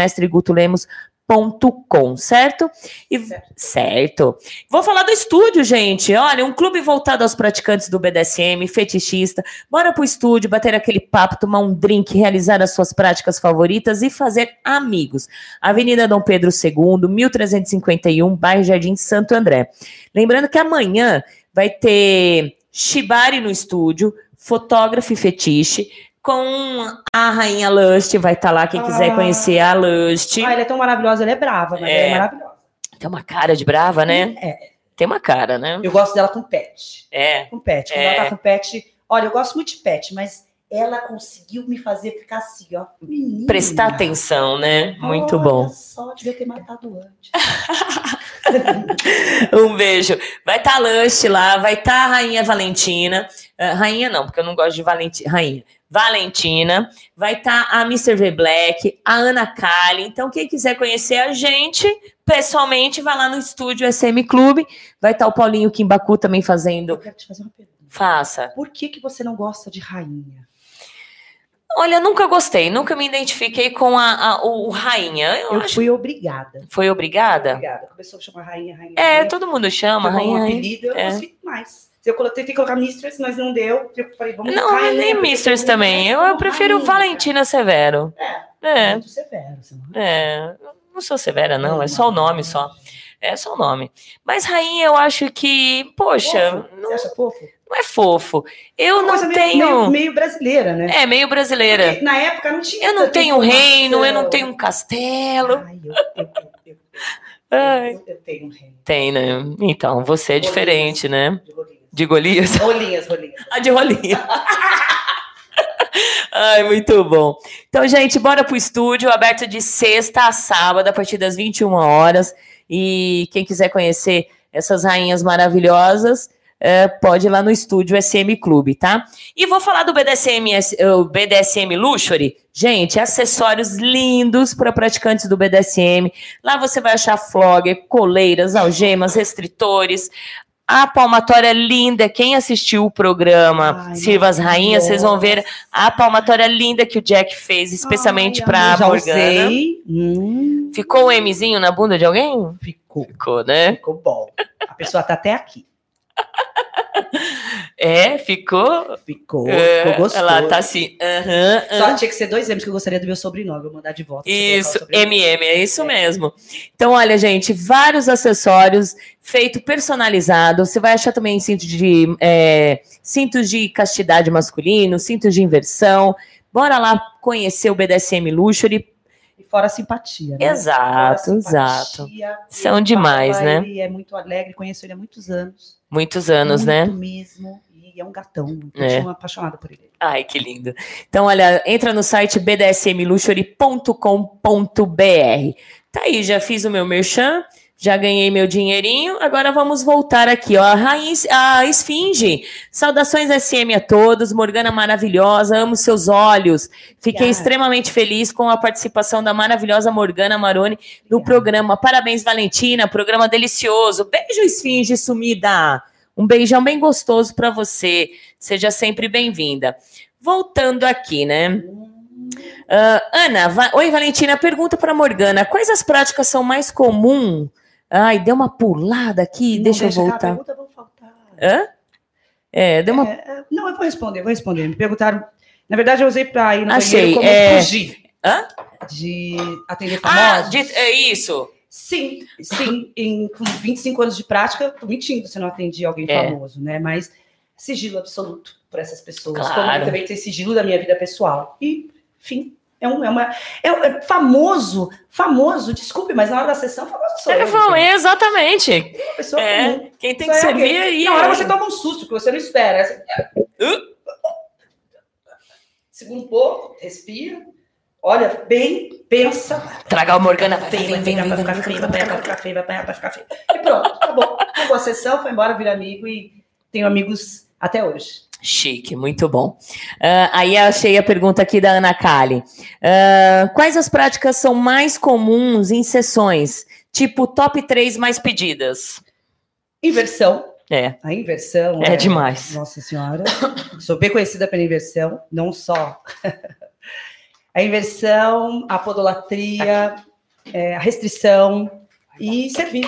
Com, certo? E, certo. certo. Vou falar do estúdio, gente. Olha, um clube voltado aos praticantes do BDSM, fetichista. Bora pro estúdio, bater aquele papo, tomar um drink, realizar as suas práticas favoritas e fazer amigos. Avenida Dom Pedro II, 1351, bairro Jardim Santo André. Lembrando que amanhã vai ter Shibari no estúdio, fotógrafo e fetiche com a rainha Lust, vai estar tá lá quem quiser ah. conhecer a Lust. Ah, ela é tão maravilhosa, ela é brava, mas é, ela é maravilhosa. Tem uma cara de brava, né? É. Tem uma cara, né? Eu gosto dela com pet. É. Com pet. Quando é. ela tá com pet. Olha, eu gosto muito de pet, mas ela conseguiu me fazer ficar assim, ó. Menina. Prestar atenção, né? Muito Olha bom. Só devia ter matado antes. (laughs) um beijo. Vai estar tá a Lush lá, vai estar tá a Rainha Valentina. Uh, rainha não, porque eu não gosto de Valentina. Rainha. Valentina, vai estar tá a Mr. V Black, a Ana Kali. Então, quem quiser conhecer a gente pessoalmente, vai lá no estúdio SM Clube. Vai estar tá o Paulinho Kimbaku também fazendo. Eu quero te fazer uma pergunta. Faça. Por que, que você não gosta de rainha? Olha, nunca gostei, nunca me identifiquei com a, a o, o rainha. Eu, eu acho... fui obrigada. Foi obrigada? Obrigada. Começou a chamar rainha, rainha. É, rainha. todo mundo chama, rainha. Um apelido, eu é. não mais. Eu coloquei, tentei colocar Mistress, mas não deu. Eu falei, vamos Não, rainha, nem Mistress também. Eu, eu prefiro rainha, Valentina Severo. É. É. Muito severo. Não é. Não sou severa, não. É só o nome só. É só o nome. Mas rainha, eu acho que, poxa. Fofo. Não, Você acha fofo? Não é fofo. Eu Uma não tenho. Meio, meio, brasileira, né? É, meio brasileira. Porque na época não tinha. Eu não tenho reino, eu não tenho um castelo. Ai, eu, eu, eu, Ai. eu, tenho um reino. Tem, né? Então, você é diferente, né? De Golias? (laughs) Rolinhas, rolinhas. Ah, de rolinha. (laughs) Ai, muito bom. Então, gente, bora pro estúdio, aberto de sexta a sábado, a partir das 21 horas. E quem quiser conhecer essas rainhas maravilhosas, é, pode ir lá no estúdio SM Clube, tá? E vou falar do BDSM, o BDSM Luxury. Gente, acessórios lindos para praticantes do BDSM. Lá você vai achar flogger, coleiras, algemas, restritores, a palmatória linda, quem assistiu o programa Ai, Sirva as Rainhas, vocês vão ver a palmatória linda que o Jack fez, especialmente para a Morgana. Hum. Ficou o um Mzinho na bunda de alguém? Ficou. Ficou, né? Ficou bom. A pessoa tá até aqui. É, ficou? Ficou, é, ficou gostoso. Ela tá assim, uh -huh, Só tinha que ser dois M's que eu gostaria do meu sobrenome, vou mandar de volta. Isso, MM, é isso é. mesmo. Então, olha, gente, vários acessórios feito personalizado. Você vai achar também cinto de, é, cintos de castidade masculino, cintos de inversão. Bora lá conhecer o BDSM Luxury. E fora a simpatia, né? Exato, exato. São demais, né? Ele é muito alegre, conheço ele há muitos anos. Muitos anos, muito né? mesmo. E é um gatão. Eu é. sou apaixonada por ele. Ai, que lindo. Então, olha, entra no site bdsmluxury.com.br. Tá aí, já fiz o meu merchan. Já ganhei meu dinheirinho, agora vamos voltar aqui, ó. A, raiz, a Esfinge. Saudações SM a todos. Morgana maravilhosa, amo seus olhos. Fiquei Obrigada. extremamente feliz com a participação da maravilhosa Morgana Maroni no Obrigada. programa. Parabéns, Valentina. Programa delicioso. Beijo, Esfinge sumida. Um beijão bem gostoso para você. Seja sempre bem-vinda. Voltando aqui, né? Uh, Ana, va oi Valentina, pergunta para Morgana: quais as práticas são mais comuns Ai, deu uma pulada aqui, não, deixa, eu voltar. Pergunta, vão faltar. Hã? É, deu uma. É, não, eu vou responder, vou responder. Me perguntaram. Na verdade, eu usei para ir no Achei, como é... fugir. Hã? De atender ah, famosos. Ah, de, é isso. Sim, sim. Em, com 25 anos de prática, tô mentindo se não atendi alguém é. famoso, né? Mas sigilo absoluto para essas pessoas. Claro. Como também tem sigilo da minha vida pessoal. E, enfim, é, um, é uma. É, é, famoso, famoso, desculpe, mas na hora da sessão, famoso sou é, eu. É, exatamente. É uma pessoa é, comum. Quem tem que servir aí. Na hora você toma um susto que você não espera. Uh? Segura um pouco, respira. Olha bem, pensa. Traga o Morgana. Vai feio, vai feio, vai ficar feio, vai ficar feio, vai ficar feio. E pronto, acabou. Acabou a sessão, foi embora, vira amigo e tenho amigos até hoje. Chique, muito bom. Uh, aí achei a pergunta aqui da Ana Kali. Uh, quais as práticas são mais comuns em sessões? Tipo, top 3 mais pedidas? Inversão. É. A inversão. É, é demais. Nossa Senhora. Sou bem conhecida pela inversão, não só. a inversão, a podolatria, é, a restrição e servir.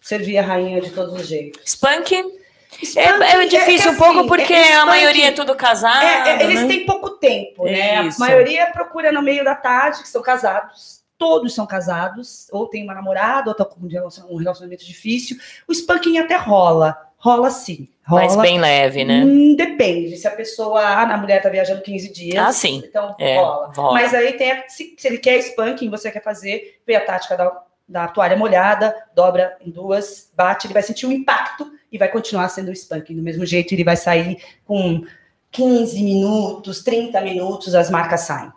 Servir a rainha de todos os jeitos. Spunk? Spunk É, é difícil que um pouco assim, porque é- é a maioria é tudo casado. É, é, eles né? têm pouco tempo, né? Isso. A maioria procura no meio da tarde, que são casados. Todos são casados, ou tem uma namorada, ou estão com um relacion- relacionamento difícil. O spanking até rola. Rola sim. Rola. Mas bem leve, né? Hum, depende. Se a pessoa, ah, a mulher tá viajando 15 dias. Ah, sim. Então É, rola. rola. Mas aí tem, a- se, se ele quer spanking, você quer fazer, vê a tática da, da toalha molhada, dobra em duas, bate, ele vai sentir um impacto e vai continuar sendo spanking do mesmo jeito. Ele vai sair com 15 minutos, 30 minutos, as marcas saem.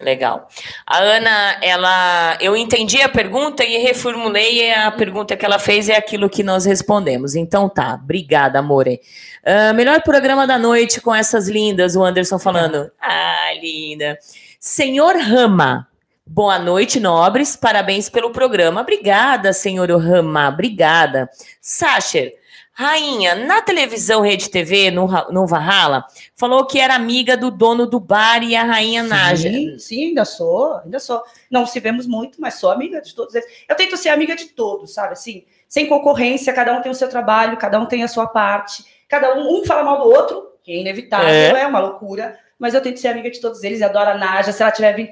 Legal. A Ana, ela, eu entendi a pergunta e reformulei e a pergunta que ela fez é aquilo que nós respondemos. Então tá, obrigada, amore. Ah, melhor programa da noite com essas lindas, o Anderson falando. Ah, linda. Senhor Rama, boa noite, nobres, parabéns pelo programa. Obrigada, senhor Rama, obrigada. Sacher, Rainha, na televisão Rede TV, no, no Valhalla, falou que era amiga do dono do bar e a rainha Naja. Sim, sim, ainda sou, ainda sou. Não se vemos muito, mas sou amiga de todos eles. Eu tento ser amiga de todos, sabe? Assim, sem concorrência, cada um tem o seu trabalho, cada um tem a sua parte, cada um, um fala mal do outro, que é inevitável, É. é, uma loucura, mas eu tento ser amiga de todos eles, adoro a Naja, se ela tiver vindo.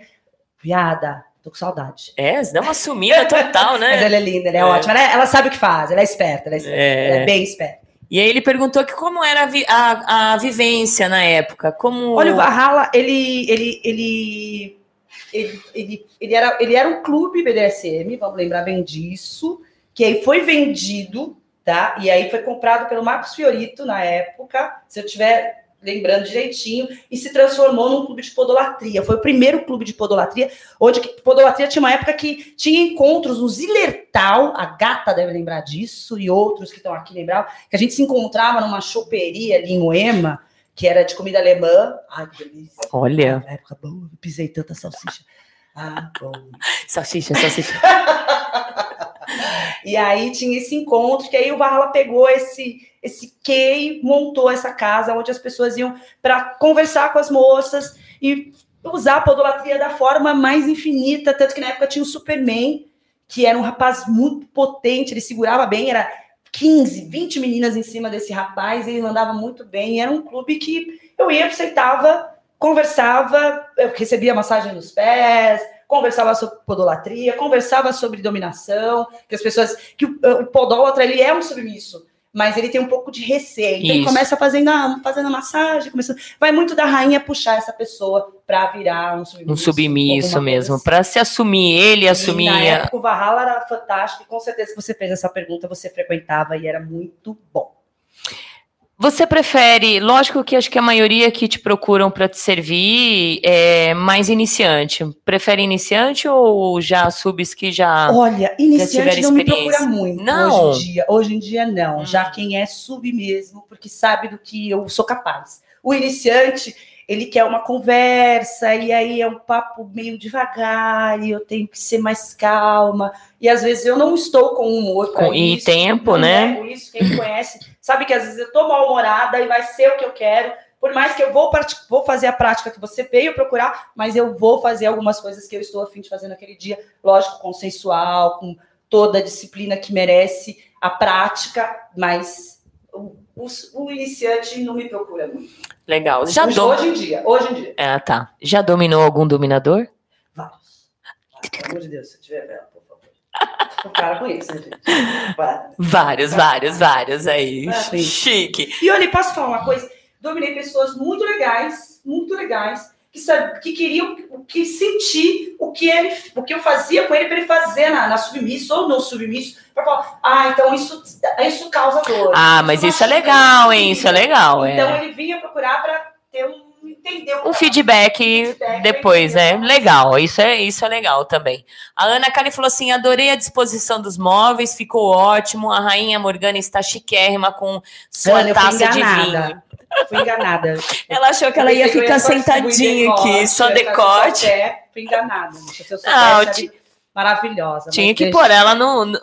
Viada, tô com saudade. É, dá uma sumida total, (laughs) Mas né? ela é linda, ela é, É. ótima. Ela, ela sabe o que faz, ela é esperta, ela é, esperta, É. ela é bem esperta. E aí ele perguntou que como era a, vi- a- a vivência na época, como... Olha, o Valhalla, ele, ele, ele, ele, ele, ele, era, ele era um clube BDSM, vamos lembrar bem disso, que aí foi vendido, tá? E aí foi comprado pelo Marcos Fiorito na época, se eu estiver lembrando direitinho, e se transformou num clube de podolatria. Foi o primeiro clube de podolatria, onde podolatria tinha uma época que tinha encontros no Zilertal, a gata deve lembrar disso, e outros que estão aqui lembravam, que a gente se encontrava numa choperia ali em Moema, que era de comida alemã. Ai, que delícia. Olha, Na época boa, eu pisei tanta salsicha. Ah, bom. (laughs) salsicha, salsicha. (laughs) E aí tinha esse encontro, que aí o Valhalla pegou esse esse e montou essa casa onde as pessoas iam para conversar com as moças e usar a podolatria da forma mais infinita, tanto que na época tinha o Superman, que era um rapaz muito potente, ele segurava bem, era 15, 20 meninas em cima desse rapaz, ele mandava muito bem, era um clube que eu ia, sentava, conversava, eu recebia massagem nos pés, conversava sobre podolatria, conversava sobre dominação, que as pessoas, que o, o podólatra, ele é um submisso, mas ele tem um pouco de receio. Então ele começa fazendo a, fazendo a massagem, começando, vai muito da rainha puxar essa pessoa para virar um submisso. Um submisso mesmo, assim. para se assumir ele, E assumir... na época o Valhalla era fantástico, e com certeza que você fez essa pergunta, você frequentava e era muito bom. Você prefere, lógico que acho que a maioria que te procuram para te servir é mais iniciante. Prefere iniciante ou já subs que já... Olha, iniciante tiveram não me procura muito Não? hoje em dia. Hoje em dia, não. Hum. Já quem é sub mesmo, porque sabe do que eu sou capaz. O iniciante, ele quer uma conversa, e aí é um papo meio devagar, e eu tenho que ser mais calma. E às vezes eu não estou com humor Com- e isso. tempo, né? isso, quem conhece sabe que às vezes eu tô mal-humorada e vai ser o que eu quero. Por mais que eu vou, vou fazer a prática que você veio procurar, mas eu vou fazer algumas coisas que eu estou afim de fazer naquele dia, lógico, consensual, com toda a disciplina que merece a prática, mas o, o- o iniciante não me procura muito. Legal. Já hoje, dou... hoje em dia, hoje em dia. Ah, tá. Já dominou algum dominador? Vários. Ah, pelo amor de Deus, se eu tiver com isso, né, gente? (laughs) Vários, vários, vários aí. Sim. Chique. E olha, posso falar uma coisa? Dominei pessoas muito legais, muito legais, que, sab- que queriam que sentir o que ele, o que eu fazia com ele para ele fazer na, na ou no submisso, para falar, ah, então isso, isso causa dor. Ah, mas isso é machuca, legal, hein? Isso é legal, Então é. ele vinha procurar para ter um entender Um tava- feedback feedback, depois, né? né? Legal, isso é, isso é legal também. A Ana Kali falou assim: adorei a disposição dos móveis, ficou ótimo. A rainha Morgana está chiquérrima com sua Ana, taça de vinho. enganada. Fui enganada. (laughs) Ela achou que ela ia ficar sentadinha aqui, decote, só decote. Fui enganada. Se eu Não, soubesse, ti- ali, maravilhosa. Tinha mas que deixa. pôr ela no, no-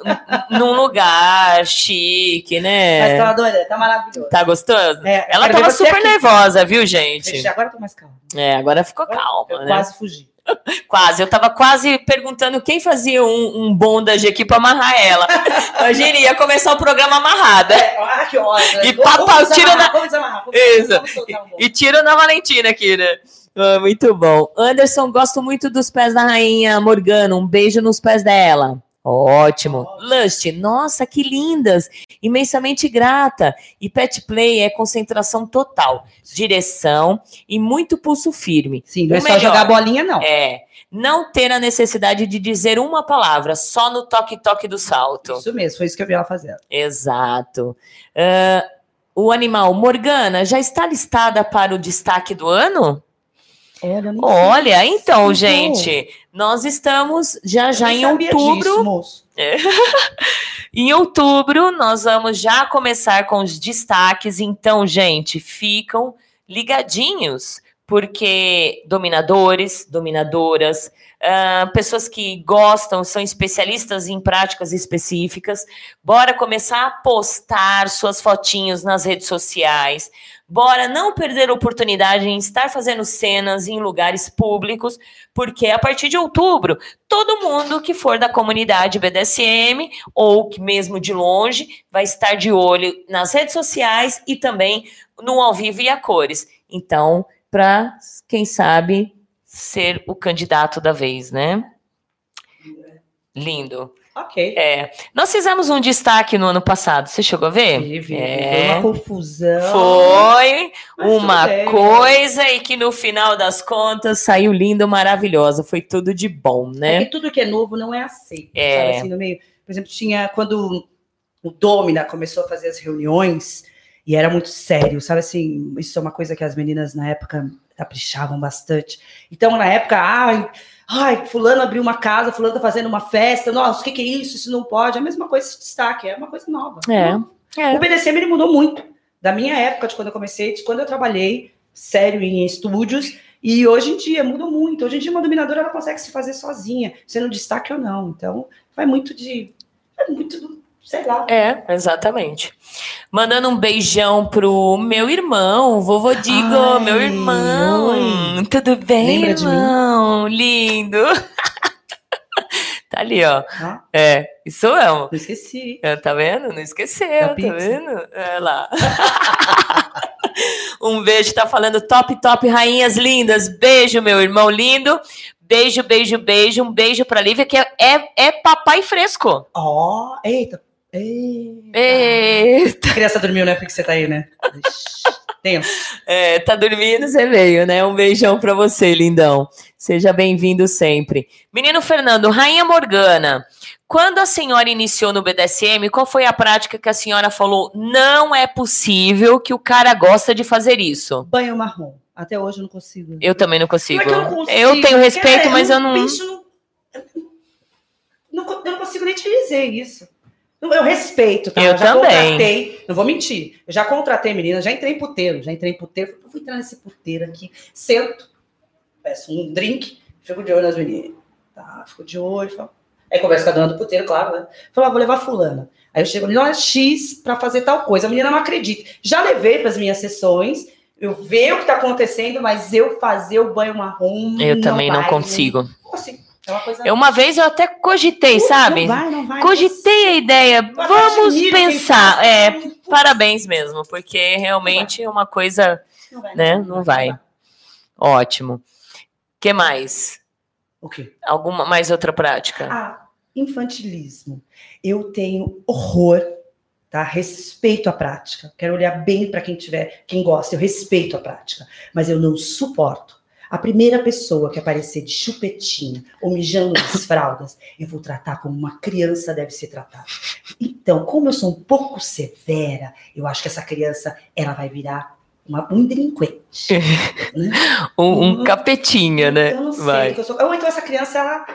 num lugar chique, Mas né? tô adorando, tá maravilhoso. Tá gostoso? É, Ela tava super aqui. nervosa, viu, gente? Deixa, agora eu tô mais calma. É, agora ficou eu calma, né? quase fugi. (laughs) Quase, eu tava quase perguntando quem fazia um, um bondage aqui pra amarrar ela. (laughs) Imagina, ia começar o programa amarrada. É, ah, que ódio. E papau, tira na- Vamos desamarrar. Vamos, Isso. vamos E tiro na Valentina aqui, né? Ah, muito bom. Anderson, gosto muito dos pés da rainha Morgana. Um beijo nos pés dela. Ótimo. Lust, nossa, que lindas. Imensamente grata. E pet play é concentração total, direção e muito pulso firme. Sim, não é O só melhor. jogar bolinha, não. É, não ter a necessidade de dizer uma palavra, só no toque-toque do salto. Isso mesmo, foi isso que eu vi ela fazendo. Exato. Ah, o animal Morgana já está listada para o destaque do ano? Olha, nem Olha, sei. então, Sim, gente, nós estamos já já em outubro. disso, moço. (laughs) Em outubro, nós vamos já começar com os destaques. Então, gente, ficam ligadinhos, porque dominadores, dominadoras, ah, pessoas que gostam, são especialistas em práticas específicas, bora começar a postar suas fotinhos nas redes sociais. Bora não perder a oportunidade em estar fazendo cenas em lugares públicos, porque a partir de outubro, todo mundo que for da comunidade BDSM ou que mesmo de longe vai estar de olho nas redes sociais e também no ao vivo e a cores. Então, para quem sabe ser o candidato da vez, né? Lindo. Ok. É. Nós fizemos um destaque no ano passado. Você chegou a ver? Teve, É. Foi uma confusão. Foi Mas uma coisa e que no final das contas saiu linda, maravilhosa. Foi tudo de bom, É né? que tudo que é novo não é aceito. É. Sabe, assim, no meio. Por exemplo, tinha quando o Domina começou a fazer as reuniões e era muito sério, sabe assim, isso é uma coisa que as meninas na época caprichavam bastante. Então, na época, ai, ai, fulano abriu uma casa, fulano tá fazendo uma festa, nossa, o que, que é isso? Isso não pode. É a mesma coisa esse destaque, é uma coisa nova. É. É. O BDSM ele mudou muito. Da minha época, de quando eu comecei, de quando eu trabalhei sério em estúdios, e hoje em dia mudou muito. Hoje em dia, uma dominadora ela consegue se fazer sozinha, sendo destaque ou não. Então, vai muito de. É muito do. Sei lá. É, exatamente. Mandando um beijão pro meu irmão, vovô Digo, Ai, meu irmão. Tudo bem, Lembra irmão? Lindo. (laughs) tá ali, ó. Ó, É, isso mesmo. não esqueci. É, Tá vendo? Não esqueceu, Da tá pizza. vendo? É lá. (laughs) um beijo, tá falando top, top, rainhas lindas. Beijo, meu irmão lindo. Beijo, beijo, beijo. Um beijo pra Lívia, que é, é, é papai fresco. Ó, eita. Eita. Eita. A criança dormiu, né? Porque você tá aí, né? Tenso. É, tá dormindo, você veio, né? Um beijão pra você, lindão. Seja bem-vindo sempre. Menino Fernando, Rainha Morgana, quando a senhora iniciou no BDSM, qual foi a prática que a senhora falou? Não é possível que o cara gosta de fazer isso. Banho marrom. Até hoje eu não consigo. Eu também não consigo. É eu não consigo, Eu tenho respeito, cara, mas eu não. bicho não- eu não consigo nem te dizer isso. Eu eu respeito, tá? Eu já também. contratei, não vou mentir. Eu já contratei menina, já entrei em puteiro, já entrei em puteiro. Eu vou entrar nesse puteiro aqui, sento, peço um drink, fico de olho nas meninas. Tá, fico de olho. Falo. Aí converso com a dona do puteiro, claro, né? Falo, ah, vou levar fulana. Aí eu chego ali, olha, X pra fazer tal coisa. A menina não acredita. Já levei para as minhas sessões, eu ver o que tá acontecendo, mas eu fazer o banho marrom. Eu também não vai, consigo. Não consigo. É uma coisa. Eu, uma vez eu até cogitei, sabe? Não vai, não vai. Cogitei a ideia. Mas Vamos pensar. É, parabéns mesmo, porque realmente é uma coisa, não vai, né? Não vai. Ótimo. que mais? O quê? Alguma mais outra prática? Ah, infantilismo. Eu tenho horror, tá? Respeito à prática. Quero olhar bem para quem tiver, quem gosta. Eu respeito a prática, mas eu não suporto. A primeira pessoa que aparecer de chupetinho ou mijando nas (laughs) fraldas, eu vou tratar como uma criança deve ser tratada. Então, como eu sou um pouco severa, eu acho que essa criança ela vai virar uma, um delinquente. né? (laughs) Um, um capetinha, né? Eu não sei. Vai. que eu sou- Ou então essa criança, ela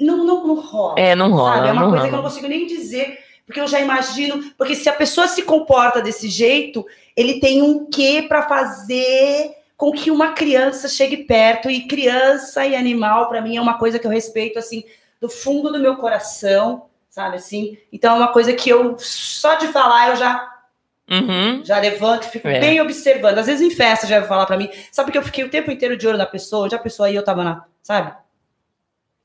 não, não, não rola. É, não rola, sabe? É uma coisa que eu rola. não consigo nem dizer, porque eu já imagino. Porque se a pessoa se comporta desse jeito, ele tem um quê para fazer com que uma criança chegue perto. E criança e animal, para mim, é uma coisa que eu respeito, assim, do fundo do meu coração, sabe assim? Então é uma coisa que eu, só de falar, eu já Uhum. já levanto, fico É. bem observando. Às vezes em festa já vai falar pra mim, sabe que eu fiquei o tempo inteiro de olho na pessoa, onde a pessoa ia, eu tava na, sabe?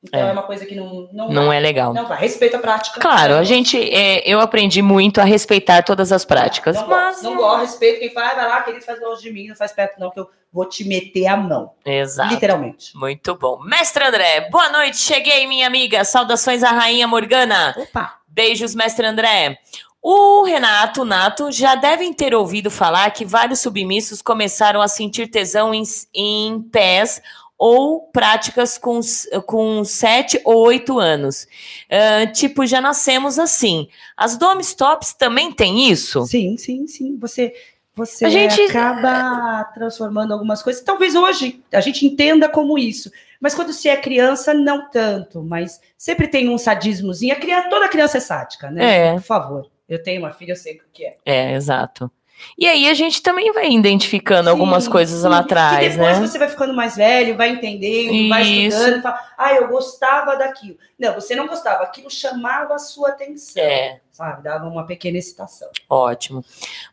Então É. é, uma coisa que não não, Não vai. é legal. Não vai. Respeita a prática. Claro, a gente, é, eu aprendi muito a respeitar todas as práticas, Não, mas gosto, não gosto, respeito quem faz, vai lá, querido, faz longe de mim, não faz perto não, que eu vou te meter a mão. exato. Literalmente. Muito bom. Mestre André, boa noite. Cheguei, minha amiga. Saudações à rainha Morgana. Opa! Beijos, mestre André. O Renato Nato já devem ter ouvido falar que vários submissos começaram a sentir tesão em, em pés ou práticas com, com 7 ou 8 anos. Ah, tipo, já nascemos assim. As domes tops também têm isso? Sim, sim, sim. Você, você A gente- acaba transformando algumas coisas. Talvez hoje a gente entenda como isso. Mas quando se é criança, não tanto. Mas sempre tem um sadismozinho. A criança, toda criança é sádica, né? É. Por favor. Eu tenho uma filha, eu sei o que é. É, exato. E aí a gente também vai identificando algumas Sim, coisas sim. lá atrás, depois né? você vai ficando mais velho, vai entendendo, vai Isso. estudando e fala, ah, eu gostava daquilo. Não, você não gostava, aquilo chamava a sua atenção. É. Sabe? Dava uma pequena excitação. Ótimo.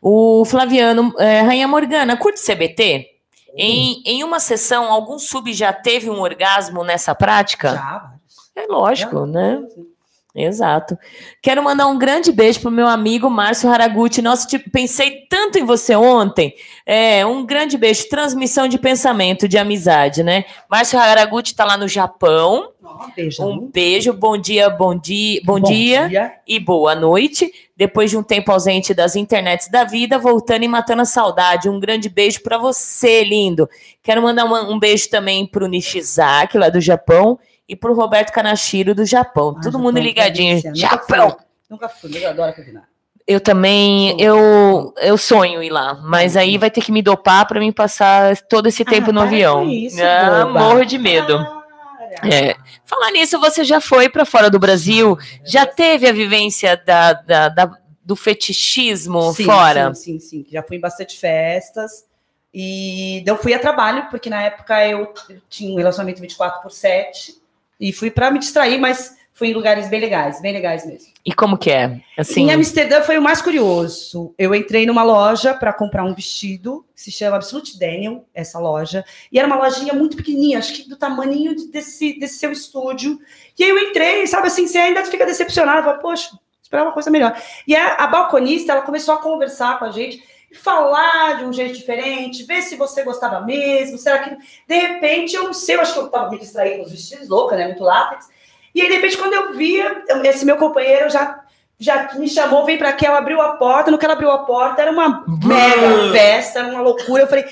O Flaviano, é, Rainha Morgana, curte CBT? Em, em uma sessão, algum sub já teve um orgasmo nessa prática? Já. É lógico, Já, né? sim. Exato. Quero mandar um grande beijo pro meu amigo Márcio Haraguchi. Nossa, tipo, pensei tanto em você ontem. É, um grande beijo. Transmissão de pensamento, de amizade, né? Márcio Haraguchi tá lá no Japão. Ó, beijo. Um beijo, bom dia, bom dia, bom, dia e boa noite. Depois de um tempo ausente das internets da vida, voltando e matando a saudade. Um grande beijo pra você, lindo. Quero mandar uma- um beijo também pro Nishizaki, lá do Japão, e pro Roberto Kanashiro, do Japão. Ah, Todo Japão, mundo que ligadinho. Nunca Japão! fui. Nunca fui, eu adoro combinar. Eu também, eu, eu sonho ir lá, mas aí vai ter que me dopar pra mim passar todo esse tempo Ah, no para avião. isso, ah, morro de medo. Para. É. Falar nisso, você já foi pra fora do Brasil? Já teve a vivência da, da- da- do fetichismo Sim, fora? Sim, sim, sim. Já fui em bastante festas. E eu fui a trabalho, porque na época eu, eu tinha um relacionamento 24 por 7 e fui para me distrair, mas fui em lugares bem legais, bem legais mesmo. E como que é? Assim, Em Amsterdã foi o mais curioso. Eu entrei numa loja para comprar um vestido, que se chama Absolute Daniel, essa loja, e era uma lojinha muito pequenininha, acho que do tamanho de- desse, desse seu estúdio. E aí eu entrei, sabe assim, você ainda fica decepcionado, fala, poxa, esperava uma coisa melhor. E a, a balconista, ela começou a conversar com a gente falar de um jeito diferente, ver se você gostava mesmo, será que... De repente, eu não sei, eu acho que eu estava me distraindo com os vestidos, louca, né, muito látex. E aí, de repente, quando eu via, esse meu companheiro já já me chamou, veio para cá, ela abriu a porta. No que ela abriu a porta, era uma mega festa, era uma loucura. Eu falei,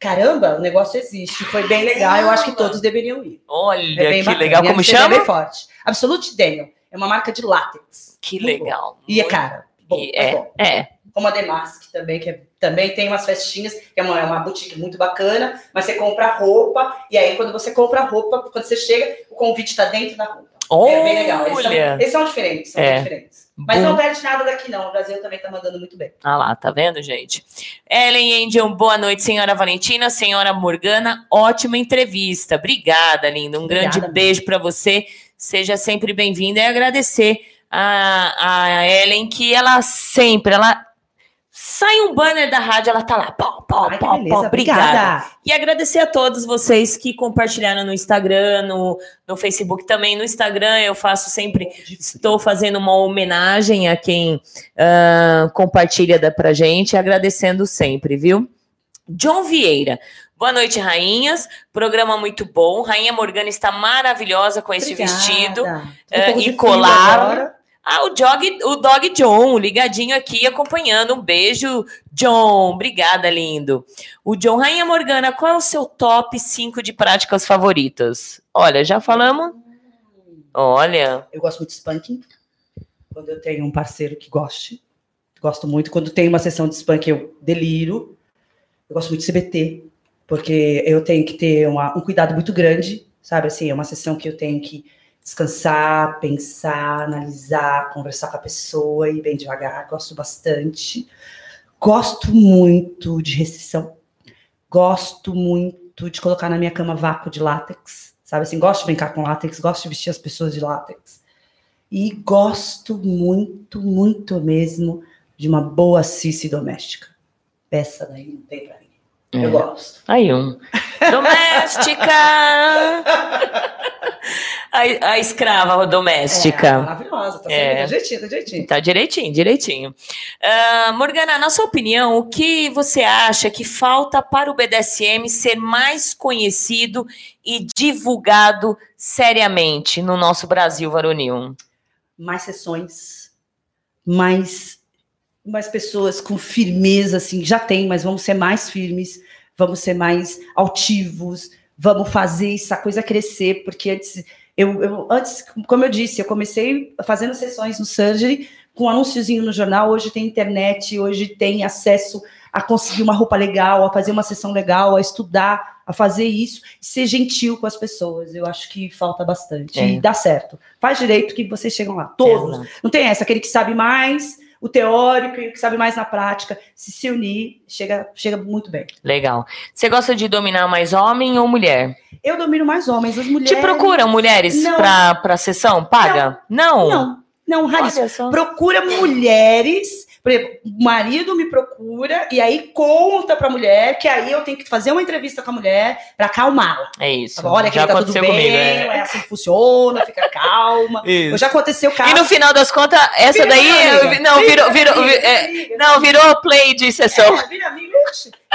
caramba, o negócio existe. Foi bem legal. Eu acho que todos deveriam ir. olha É que bacana. legal. Como Amsterdã É chama? bem forte. Absolute Daniel. É uma marca de látex. Que legal. E é cara. Bom, é, bom. é. Como a Demask também, que é- também tem umas festinhas, que é uma, é uma boutique muito bacana, mas você compra roupa, e aí quando você compra roupa, quando você chega, o convite está dentro da roupa. É bem legal. Eles são, Olha. eles são diferentes, são É. diferentes. Mas Bom. não perde nada daqui, não. O Brasil também tá mandando muito bem. Ah lá, tá vendo, gente? Ellen Angel, boa noite, senhora Valentina, senhora Morgana, ótima entrevista. Obrigada, linda. Um Obrigada, grande beijo para você. Seja sempre bem-vinda e agradecer a, a Ellen que ela sempre, ela sai um banner da rádio, ela tá lá, pau, pau, Ai, pau, beleza. pau. Obrigada. Obrigada. E agradecer a todos vocês que compartilharam no Instagram, no, no Facebook também. No Instagram eu faço sempre Estou fazendo uma homenagem a quem ah, compartilha da, pra gente, agradecendo sempre, viu? John Vieira. Boa noite, rainhas. Programa muito bom. Rainha Morgana está maravilhosa com esse Obrigada. vestido. Pouco e colar. Ah, o Dog, o Dog John, ligadinho aqui, acompanhando. Um beijo, John. Obrigada, lindo. O John Rainha Morgana, qual é o seu top 5 de práticas favoritas? Olha, já falamos. Olha, Eu gosto muito de spanking. Quando eu tenho um parceiro que goste. Gosto muito. Quando tem uma sessão de spanking, eu deliro. Eu gosto muito de CBT. Porque eu tenho que ter uma- um cuidado muito grande. Sabe assim, é uma sessão que eu tenho que descansar, pensar, analisar, conversar com a pessoa e bem devagar. Gosto bastante. Gosto muito de restrição. Gosto muito de colocar na minha cama vácuo de látex. Sabe assim, gosto de brincar com látex, gosto de vestir as pessoas de látex. E gosto muito, muito mesmo de uma boa cice doméstica. Essa daí não tem pra mim. Eu gosto. Aí um. Doméstica! a, a escrava É, doméstica. maravilhosa, tá É. sempre jeitinho, tá jeitinho. Tá direitinho, direitinho. Ah, Morgana, na sua opinião, o que você acha que falta para o BDSM ser mais conhecido e divulgado seriamente no nosso Brasil varonil? mais sessões, mais, mais pessoas com firmeza, assim, já tem, mas vamos ser mais firmes, vamos ser mais altivos, vamos fazer essa coisa crescer, porque antes, eu, eu- antes, como eu disse, eu comecei fazendo sessões no Surgery, com um anúnciozinho no jornal, hoje tem internet, hoje tem acesso a conseguir uma roupa legal, a fazer uma sessão legal, a estudar, a fazer isso, e ser gentil com as pessoas. Eu acho que falta bastante. É. E dá certo. Faz direito que vocês chegam lá. Todos. Exato. Não tem essa, aquele que sabe mais, o teórico e o que sabe mais na prática. Se se unir, chega, chega muito bem. Legal. Você gosta de dominar mais homem ou mulher? Eu domino mais homens, as mulheres. Te procuram mulheres Não. pra, pra sessão? Paga? Não. Não, não, raríssimo. Olha só. procura mulheres. O marido me procura e aí conta pra mulher que aí eu tenho que fazer uma entrevista com a mulher pra acalmá-la. É isso. Olha, que Já tá tudo bem, comigo. é. é. assim que funciona, fica calma. (laughs) Isso. Já aconteceu caso. E no final das contas, essa Vira daí. amiga, não, virou. virou amiga, vi- é, não, virou play de sessão. É, vira amiga.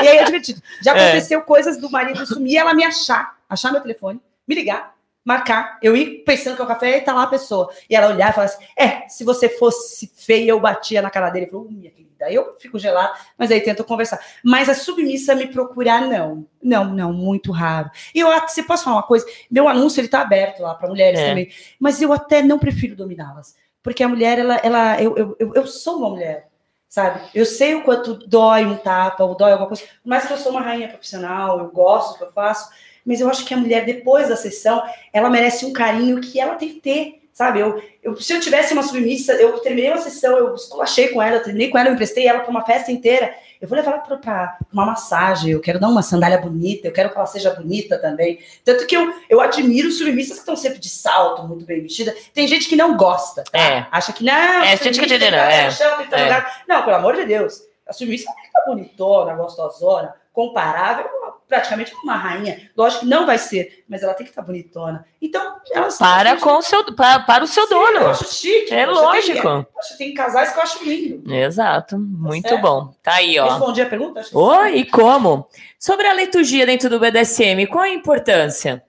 E aí é divertido. Já É. aconteceu coisas do marido sumir, ela me achar, achar meu telefone, me ligar, marcar. Eu ir pensando que é o café e tá lá a pessoa. E ela olhar e falar assim: é, se você fosse feia, eu batia na cara dele. Eu falo, "Uh, minha querida. Eu fico gelado, mas aí tento conversar. Mas a submissa me procurar, não. Não, não, muito raro. E eu, at- você posso falar uma coisa? Meu anúncio, ele tá aberto lá para mulheres É. também. Mas eu até não prefiro dominá-las. Porque a mulher, ela, ela eu, eu, eu, eu sou uma mulher sabe? Eu sei o quanto dói um tapa, ou dói alguma coisa, mas que eu sou uma rainha profissional, eu gosto do que eu faço, mas eu acho que a mulher, depois da sessão, ela merece um carinho que ela tem que ter, sabe? Eu, eu, se eu tivesse uma submissa, eu terminei uma sessão, eu esculachei com ela, eu terminei com ela, eu emprestei ela para uma festa inteira, eu vou levar ela para uma massagem, eu quero dar uma sandália bonita, eu quero que ela seja bonita também. Tanto que eu, eu admiro submissas que estão sempre de salto, muito bem vestida. Tem gente que não gosta, tá? É. Acha que não, É, gente que tem ficar é. no chão, tem que estar no É. lugar. Não, pelo amor de Deus. A submissa tem que estar bonitona, gostosona, comparável, praticamente com uma rainha. Lógico que não vai ser, mas ela tem que estar bonitona. Então, elas Para, com o seu, para, para o seu Sim, Eu dono. acho chique. É poxa, lógico. Tem, poxa, tem casais que eu acho lindo. Exato. Muito certo. bom. Tá aí, ó. Respondi a pergunta? Acho Oi, e como? Sobre a liturgia dentro do BDSM, qual a importância?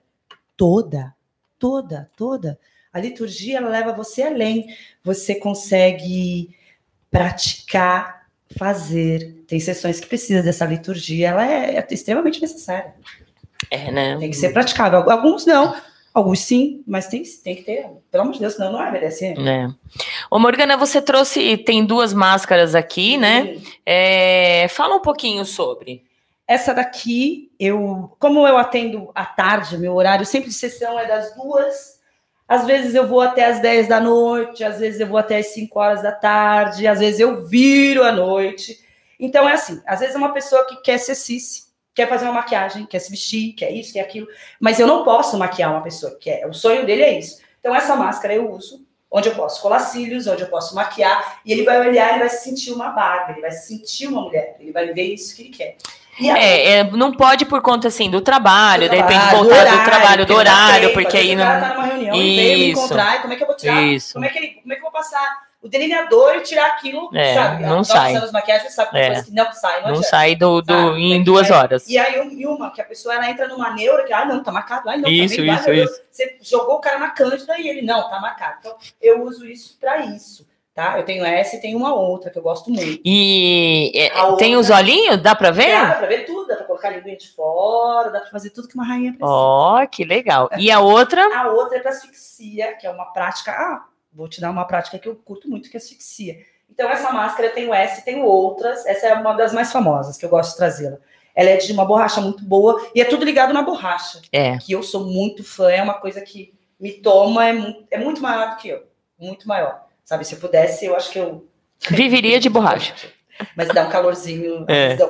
Toda, toda, toda. A liturgia ela leva você além. Você consegue praticar, fazer. Tem sessões que precisam dessa liturgia. Ela é, é extremamente necessária. É, né? Tem que ser praticável. Alguns não, alguns sim, mas tem, tem que ter. Pelo amor de Deus, senão não é BDSM. É. Ô, Morgana, você trouxe, tem duas máscaras aqui, né? É, fala um pouquinho sobre. Essa daqui, eu, como eu atendo à tarde, meu horário sempre de sessão é das duas. Às vezes eu vou até as 10 da noite, às vezes eu vou até as 5 horas da tarde, às vezes eu viro à noite. Então é assim, às vezes é uma pessoa que quer ser cis, quer fazer uma maquiagem, quer se vestir, quer isso, quer aquilo, mas eu não posso maquiar uma pessoa que quer. O sonho dele é isso. Então essa máscara eu uso, onde eu posso colar cílios, onde eu posso maquiar, e ele vai olhar, ele vai se sentir uma barba, ele vai se sentir uma mulher, ele vai ver isso que ele quer. É, é, não pode por conta assim do trabalho, de repente trabalho, voltar do horário, trabalho, do não dá horário, porque aí vezes o cara não. tá numa reunião e veio me Isso. encontrar, como é que eu vou tirar? Isso. Como é que, ele, como é que eu vou passar o delineador e tirar aquilo, É, sabe? não Nós sai. usamos maquiagem, sabe? É. que não sai, não, Não sai do, do, Sabe, em duas é. horas. E aí, e uma, que a pessoa ela entra numa neura que, ah, não, tá marcado. Ah, não, Isso, tá bem, isso, meu isso. Deus, Você jogou o cara na cândida e ele, não, tá marcado. Então, eu uso isso pra isso, tá? Eu tenho essa e tenho uma outra que eu gosto muito. E é, outra- tem os olhinhos? Dá pra ver? Dá pra ver tudo, dá pra colocar a linguinha de fora, dá pra fazer tudo que uma rainha precisa. Ó, que legal. (laughs) E a outra? A outra é para asfixia, que é uma prática. Ah, vou te dar uma prática que eu curto muito, que é asfixia. Então, essa máscara tem o S, tem outras. Essa é uma das mais famosas, que eu gosto de trazê-la. Ela é de uma borracha muito boa e é tudo ligado na borracha, É. que eu sou muito fã, é uma coisa que me toma, é, mu- é muito maior do que eu. Muito maior. Sabe, se eu pudesse, eu acho que eu. Viveria de borracha. Mas dá um calorzinho, É. dá um.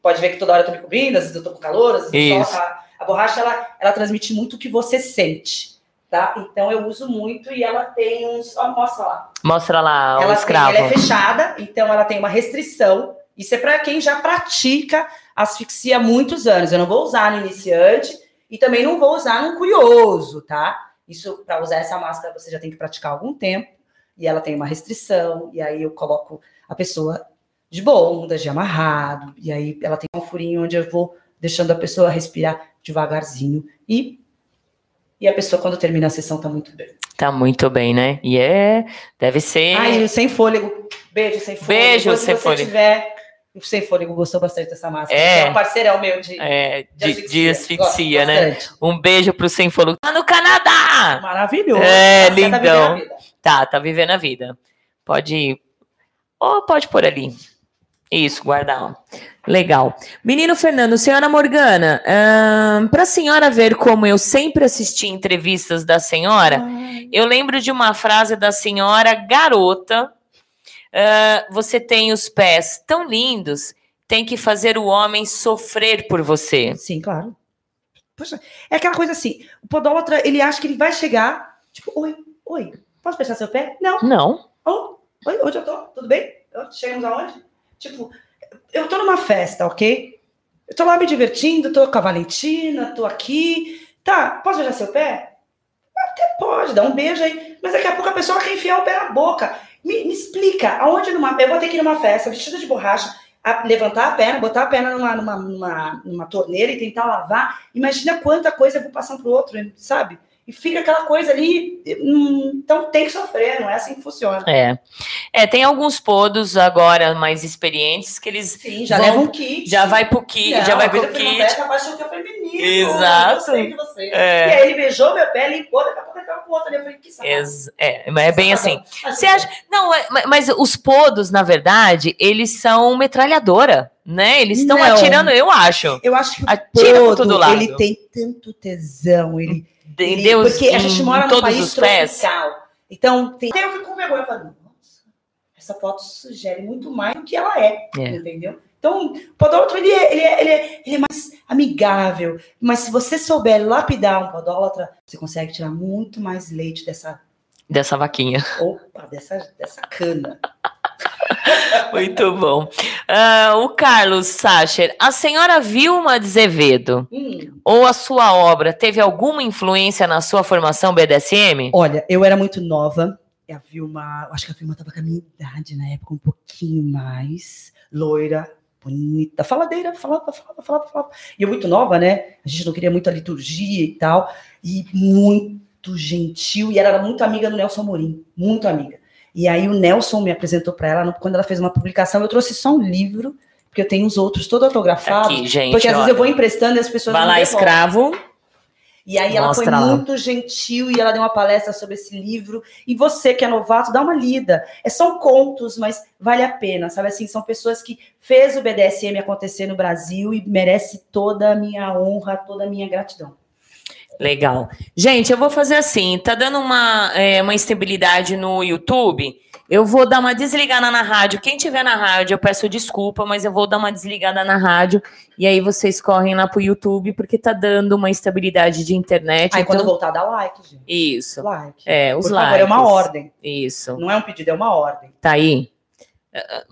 Pode ver que toda hora eu tô me cobrindo, às vezes eu tô com calor, às vezes Isso. só. A, a borracha, ela, ela transmite muito o que você sente, tá? Então eu uso muito e ela tem uns... Ó, mostra lá. Mostra lá o ela, tem, escravo. ela é fechada, então ela tem uma restrição Isso é para quem já pratica asfixia há muitos anos. Eu não vou usar no iniciante e também não vou usar no curioso, tá? Isso, para usar essa máscara, você já tem que praticar algum tempo e ela tem uma restrição, e aí eu coloco a pessoa de bondage, de amarrado, e aí ela tem um furinho onde eu vou deixando a pessoa respirar devagarzinho e e a pessoa quando termina a sessão tá muito bem. Tá muito bem, né? E é, deve ser. Ai, sem fôlego. Beijo sem fôlego. Beijo Depois, sem se você fôlego. tiver o sem fôlego gostou bastante dessa máscara. É. É um parceirão meu de, É, de, de asfixia. asfixia, Gosto né? bastante. Um beijo pro Sem Fôlego. Tá no Canadá! Maravilhoso. É, Tá lindão. Tá, tá vivendo a vida. Pode ir. Ou pode pôr ali. Isso, guardar. ó. Legal. Menino Fernando, senhora Morgana, para a senhora ver como eu sempre assisti entrevistas da senhora, eu lembro de uma frase da senhora garota. Ah, você tem os pés tão lindos, tem que fazer o homem sofrer por você. Sim, claro. Poxa, é aquela coisa assim, o podólatra, ele acha que ele vai chegar, tipo, oi, oi, posso prestar seu pé? Não. Não. Oh, oi, onde eu tô? Tudo bem? Chegamos aonde? Tipo, eu tô numa festa, ok? Eu tô lá me divertindo, tô com a Valentina, tô aqui. Tá, posso beijar seu pé? Até pode, dá um beijo aí. Mas daqui a pouco a pessoa quer enfiar o pé na boca. Me, me explica, aonde numa. Eu vou ter que ir numa festa, vestida de borracha, a- levantar a perna, botar a perna numa, numa, numa, numa torneira e tentar lavar. Imagina quanta coisa eu vou passando pro outro, sabe? E fica aquela coisa ali. hum, Então tem que sofrer, não é assim que funciona. É. É, tem alguns podos agora mais experientes que eles Sim, já vão- leva um kit. já vai pro kit, Não, já vai pro fui kit. abaixou que eu falei, menino, Exato. eu você. É. E aí ele beijou meu pé, limpou, daqui a pouco ele tava com o outro ali. Eu falei, que. Ex- É, mas é bem assim. Mas Você acha. Não, é- ma- mas os podos, na verdade, eles são metralhadora, né? Eles estão atirando, eu acho. Eu acho que o Atira por todo, lado. ele tem tanto tesão, ele, porque a gente mora num país os pés. tropical. Então, tem, eu fico com vergonha, falo, nossa, essa foto sugere muito mais do que ela é, É. entendeu? Então, o podólatra, ele é, ele, é, ele, é, ele é mais amigável, mas se você souber lapidar um podólatra, você consegue tirar muito mais leite dessa, Dessa vaquinha. opa, dessa, dessa cana. (laughs) Muito bom. Ah, o Carlos Sacher, a senhora Vilma de Azevedo Hum. ou a sua obra teve alguma influência na sua formação BDSM? Olha, eu era muito nova. E a Vilma, acho que a Vilma tava com a minha idade na época, um pouquinho mais. Loira, bonita, faladeira, falava, falava, falava, falava. E eu muito nova, né? A gente não queria muito a liturgia e tal. E muito gentil. E ela era muito amiga do Nelson Morim, muito amiga. E aí o Nelson me apresentou para ela, quando ela fez uma publicação, eu trouxe só um livro, porque eu tenho os outros todo autografado. Aqui, gente. porque às vezes olha. eu vou emprestando e as pessoas Vai lá, escravo. E aí ela foi lá. muito gentil e ela deu uma palestra sobre esse livro. E você que é novato, dá uma lida. É, são contos, mas vale a pena, sabe assim? São pessoas que fez o BDSM acontecer no Brasil e merece toda a minha honra, toda a minha gratidão. Legal. Gente, eu vou fazer assim, tá dando uma, é, uma instabilidade no YouTube. Eu vou dar uma desligada na rádio. Quem tiver na rádio, eu peço desculpa, mas eu vou dar uma desligada na rádio. E aí vocês correm lá pro YouTube, porque tá dando uma instabilidade de internet. Aí quando então... voltar, dá like, gente. Isso. Like. É, os Por likes. favor, é uma ordem. Isso. Não é um pedido, é uma ordem. Tá aí?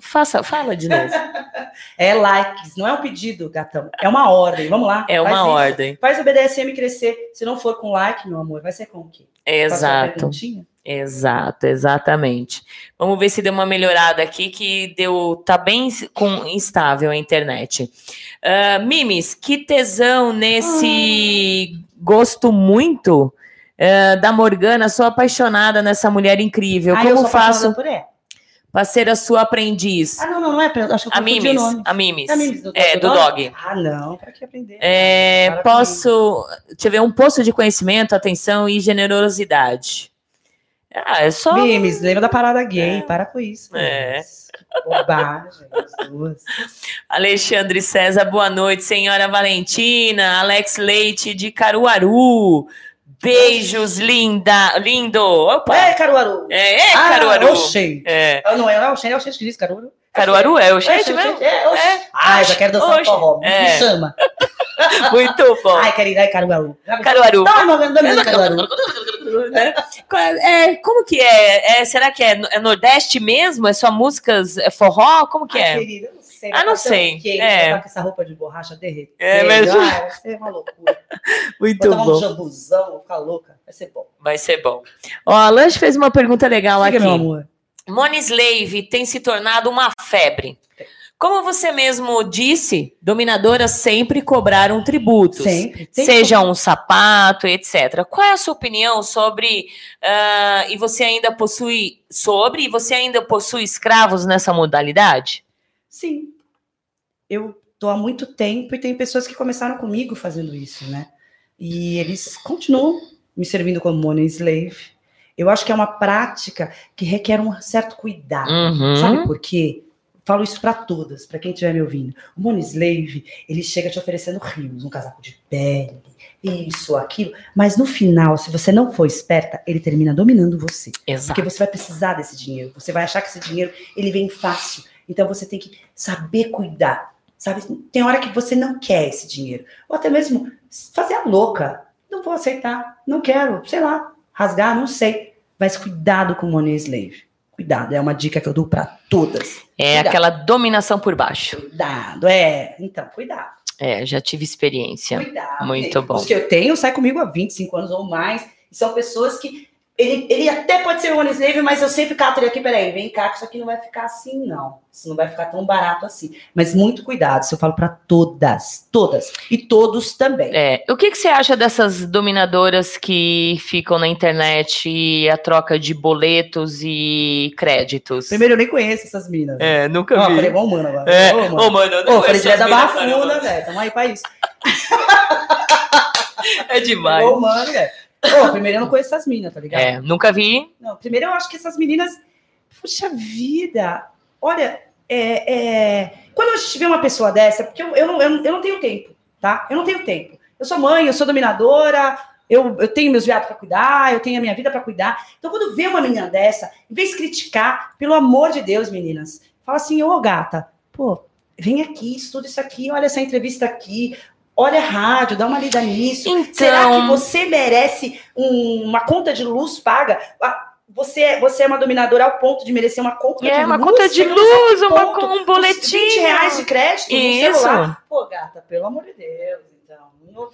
Faça, fala de novo. (laughs) É likes, não é um pedido, gatão. É uma ordem. Vamos lá. É faz uma isso. ordem. Faz o BDSM crescer. Se não for com like, meu amor, vai ser com o quê? Exato. Exato, exatamente. Vamos ver se deu uma melhorada aqui, que deu. Tá bem com, instável a internet. Ah, Mimes, que tesão nesse gosto muito ah, da Morgana. Sou apaixonada nessa mulher incrível. Eu Como sou apaixonada faço por ela. Para ser a sua aprendiz? Ah, não, não, não é. pra- Acho que eu a Mimes, nome. a Mimes. É a Mimes do- É, do do dog? dog. Ah, não, para que aprender? É, Para posso tiver um posto de conhecimento, atenção e generosidade. Ah, é só. Mimes, lembra da parada gay, para com isso. É. Mimes. Que Bobagem, as duas. (laughs) Alexandre César, boa noite. Senhora Valentina, Alex Leite de Caruaru. Beijos, linda, lindo. Opa! É, Caruaru. É, é Ah, Caruaru. Oxê. É. Ah, Não é, é o Oxê, é o Oxê que diz, Caruaru. Caruaru é o Oxê, gente mesmo? É. É. Ai, já quero dançar forró. Me É. chama. (laughs) Muito bom. Ai, querida, ai, Caruaru. Caruaru. Tá, meu Deus, Caruaru. (laughs) Né? É- é, como que é? É, Será que é, é Nordeste mesmo? É só músicas é forró? Como que Ai, é? querida, não Ah, não tá sei. quente, É. tá com essa roupa de borracha derretendo. É mesmo. Ah, (laughs) vai ser uma loucura. Muito Vou tomar um bom. jambuzão, vou ficar louca. Vai ser bom. Vai ser bom. Ó, a Lange fez uma pergunta legal Diga, aqui. meu amor. Money Slave tem se tornado uma febre. Como você mesmo disse, dominadoras sempre cobraram tributos. Sempre. Seja um sapato, etc. Qual é a sua opinião sobre ah, e você ainda possui sobre e você ainda possui escravos nessa modalidade? Sim. Eu tô há muito tempo e tem pessoas que começaram comigo fazendo isso, né? E eles continuam me servindo como money slave. Eu acho que é uma prática que requer um certo cuidado. Uhum. Sabe por quê? Falo isso para todas, para quem estiver me ouvindo. O money slave, ele chega te oferecendo rios, um casaco de pele, isso, aquilo, mas no final, se você não for esperta, ele termina dominando você. Exato. Porque você vai precisar desse dinheiro. Você vai achar que esse dinheiro ele vem fácil. Então você tem que saber cuidar. Sabe? Tem hora que você não quer esse dinheiro. Ou até mesmo fazer a louca. Não vou aceitar. Não quero. Sei lá. Rasgar, não sei. Mas cuidado com o money slave. Cuidado. É uma dica que eu dou para todas. É Cuidado. aquela dominação por baixo. Cuidado. É. Então, cuidado. É, já tive experiência. Cuidado. Muito bom. Os que eu tenho sai comigo há 25 anos ou mais. E são pessoas que. Ele, ele até pode ser um one slave, mas eu sempre cato ele aqui, peraí, vem cá, que isso aqui não vai ficar assim, não. Isso não vai ficar tão barato assim. Mas muito cuidado, isso eu falo para todas, todas. E todos também. É, o que, que você acha dessas dominadoras que ficam na internet e a troca de boletos e créditos? Primeiro, eu nem conheço essas minas. É, nunca Ó, vi. falei, bom, mano, agora. É. Ô, Ô, mano. mano, Ô, não falei direto da Barra Funda, velho. Tamo aí pra isso. (laughs) É demais. Ô, mano, velho. Ô, primeiro, eu não conheço essas minas, tá ligado? É, nunca vi. Não, primeiro eu acho que essas meninas. Puxa vida! Olha, é, é, quando a gente vê uma pessoa dessa, porque eu, eu, não, eu, eu não tenho tempo, tá? Eu não tenho tempo. Eu sou mãe, eu sou dominadora, eu, eu tenho meus viados para cuidar, eu tenho a minha vida para cuidar. Então, quando vê uma menina dessa, em vez de criticar, pelo amor de Deus, meninas, fala assim: ô gata, pô, vem aqui, estuda isso aqui, olha essa entrevista aqui. Olha a rádio, dá uma lida nisso. Então, Será que você merece um- uma conta de luz paga? Ah, Você, é- você é uma dominadora ao ponto de merecer uma conta de luz? é uma conta de no luz, certo uma, ponto, um boletim. 20 reais de crédito no Isso. celular. Pô, gata, pelo amor de Deus, então. Não,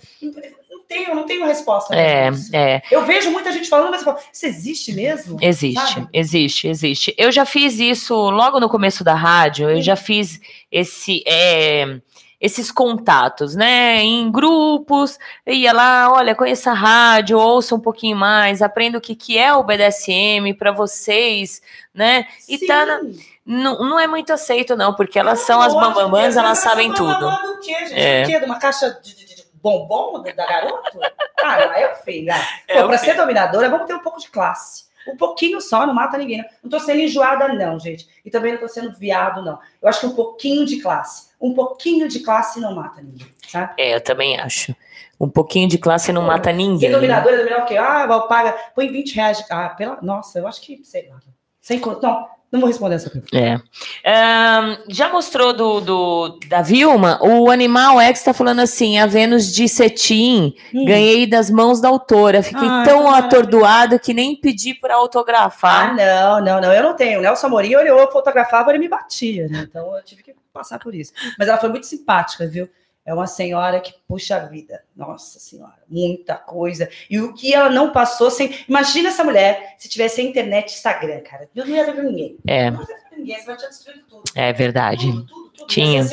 não tenho, não tenho resposta. É, é, Eu vejo muita gente falando, mas eu falo, isso existe mesmo? existe, Sabe? existe, existe. Eu já fiz isso logo no começo da rádio, eu já fiz esse, é, esses contatos, né, em grupos, ia lá, olha, conheça a rádio, ouça um pouquinho mais, aprenda o que, que é o BDSM para vocês, né, e Sim. tá na- não, não é muito aceito não, porque elas são as bambambãs, elas sabem tudo. do quê, gente? É. Do quê? De uma caixa de, de- de bombom da garoto? Não, é o feio. Ah. É Pô, o pra ser dominadora, vamos ter um pouco de classe. Um pouquinho só, não mata ninguém. Não, não tô sendo enjoada, não, gente. E também não tô sendo viado, não. Eu acho que um pouquinho de classe. Um pouquinho de classe não mata ninguém, sabe? É, eu também acho. Um pouquinho de classe não mata Ser ninguém. né? dominadora, dominar o quê? Ah, paga, põe 20 reais. Ah, pela... Nossa, eu acho que, sei lá. Sem. Não, não vou responder essa pergunta. É. Ahn, já mostrou do, do- da Vilma? O Animal X tá falando assim: a Vênus de cetim, Hum. ganhei das mãos da autora. Fiquei Ai, tão maravilha. atordoado que nem pedi para Ah, autografar. não, não, não, eu não tenho. O Nelson Amorim, ele eu fotografava, ele me batia, né? Então eu tive que passar por isso. Mas ela foi muito simpática, viu? É uma senhora que puxa a vida. Nossa senhora, muita coisa. E o que ela não passou sem. Imagina essa mulher se tivesse a internet Instagram, cara. Não ia pra ninguém. É, Não ia pra ninguém, você vai te destruir tudo. é verdade. Tudo, tudo, tudo. Tinha.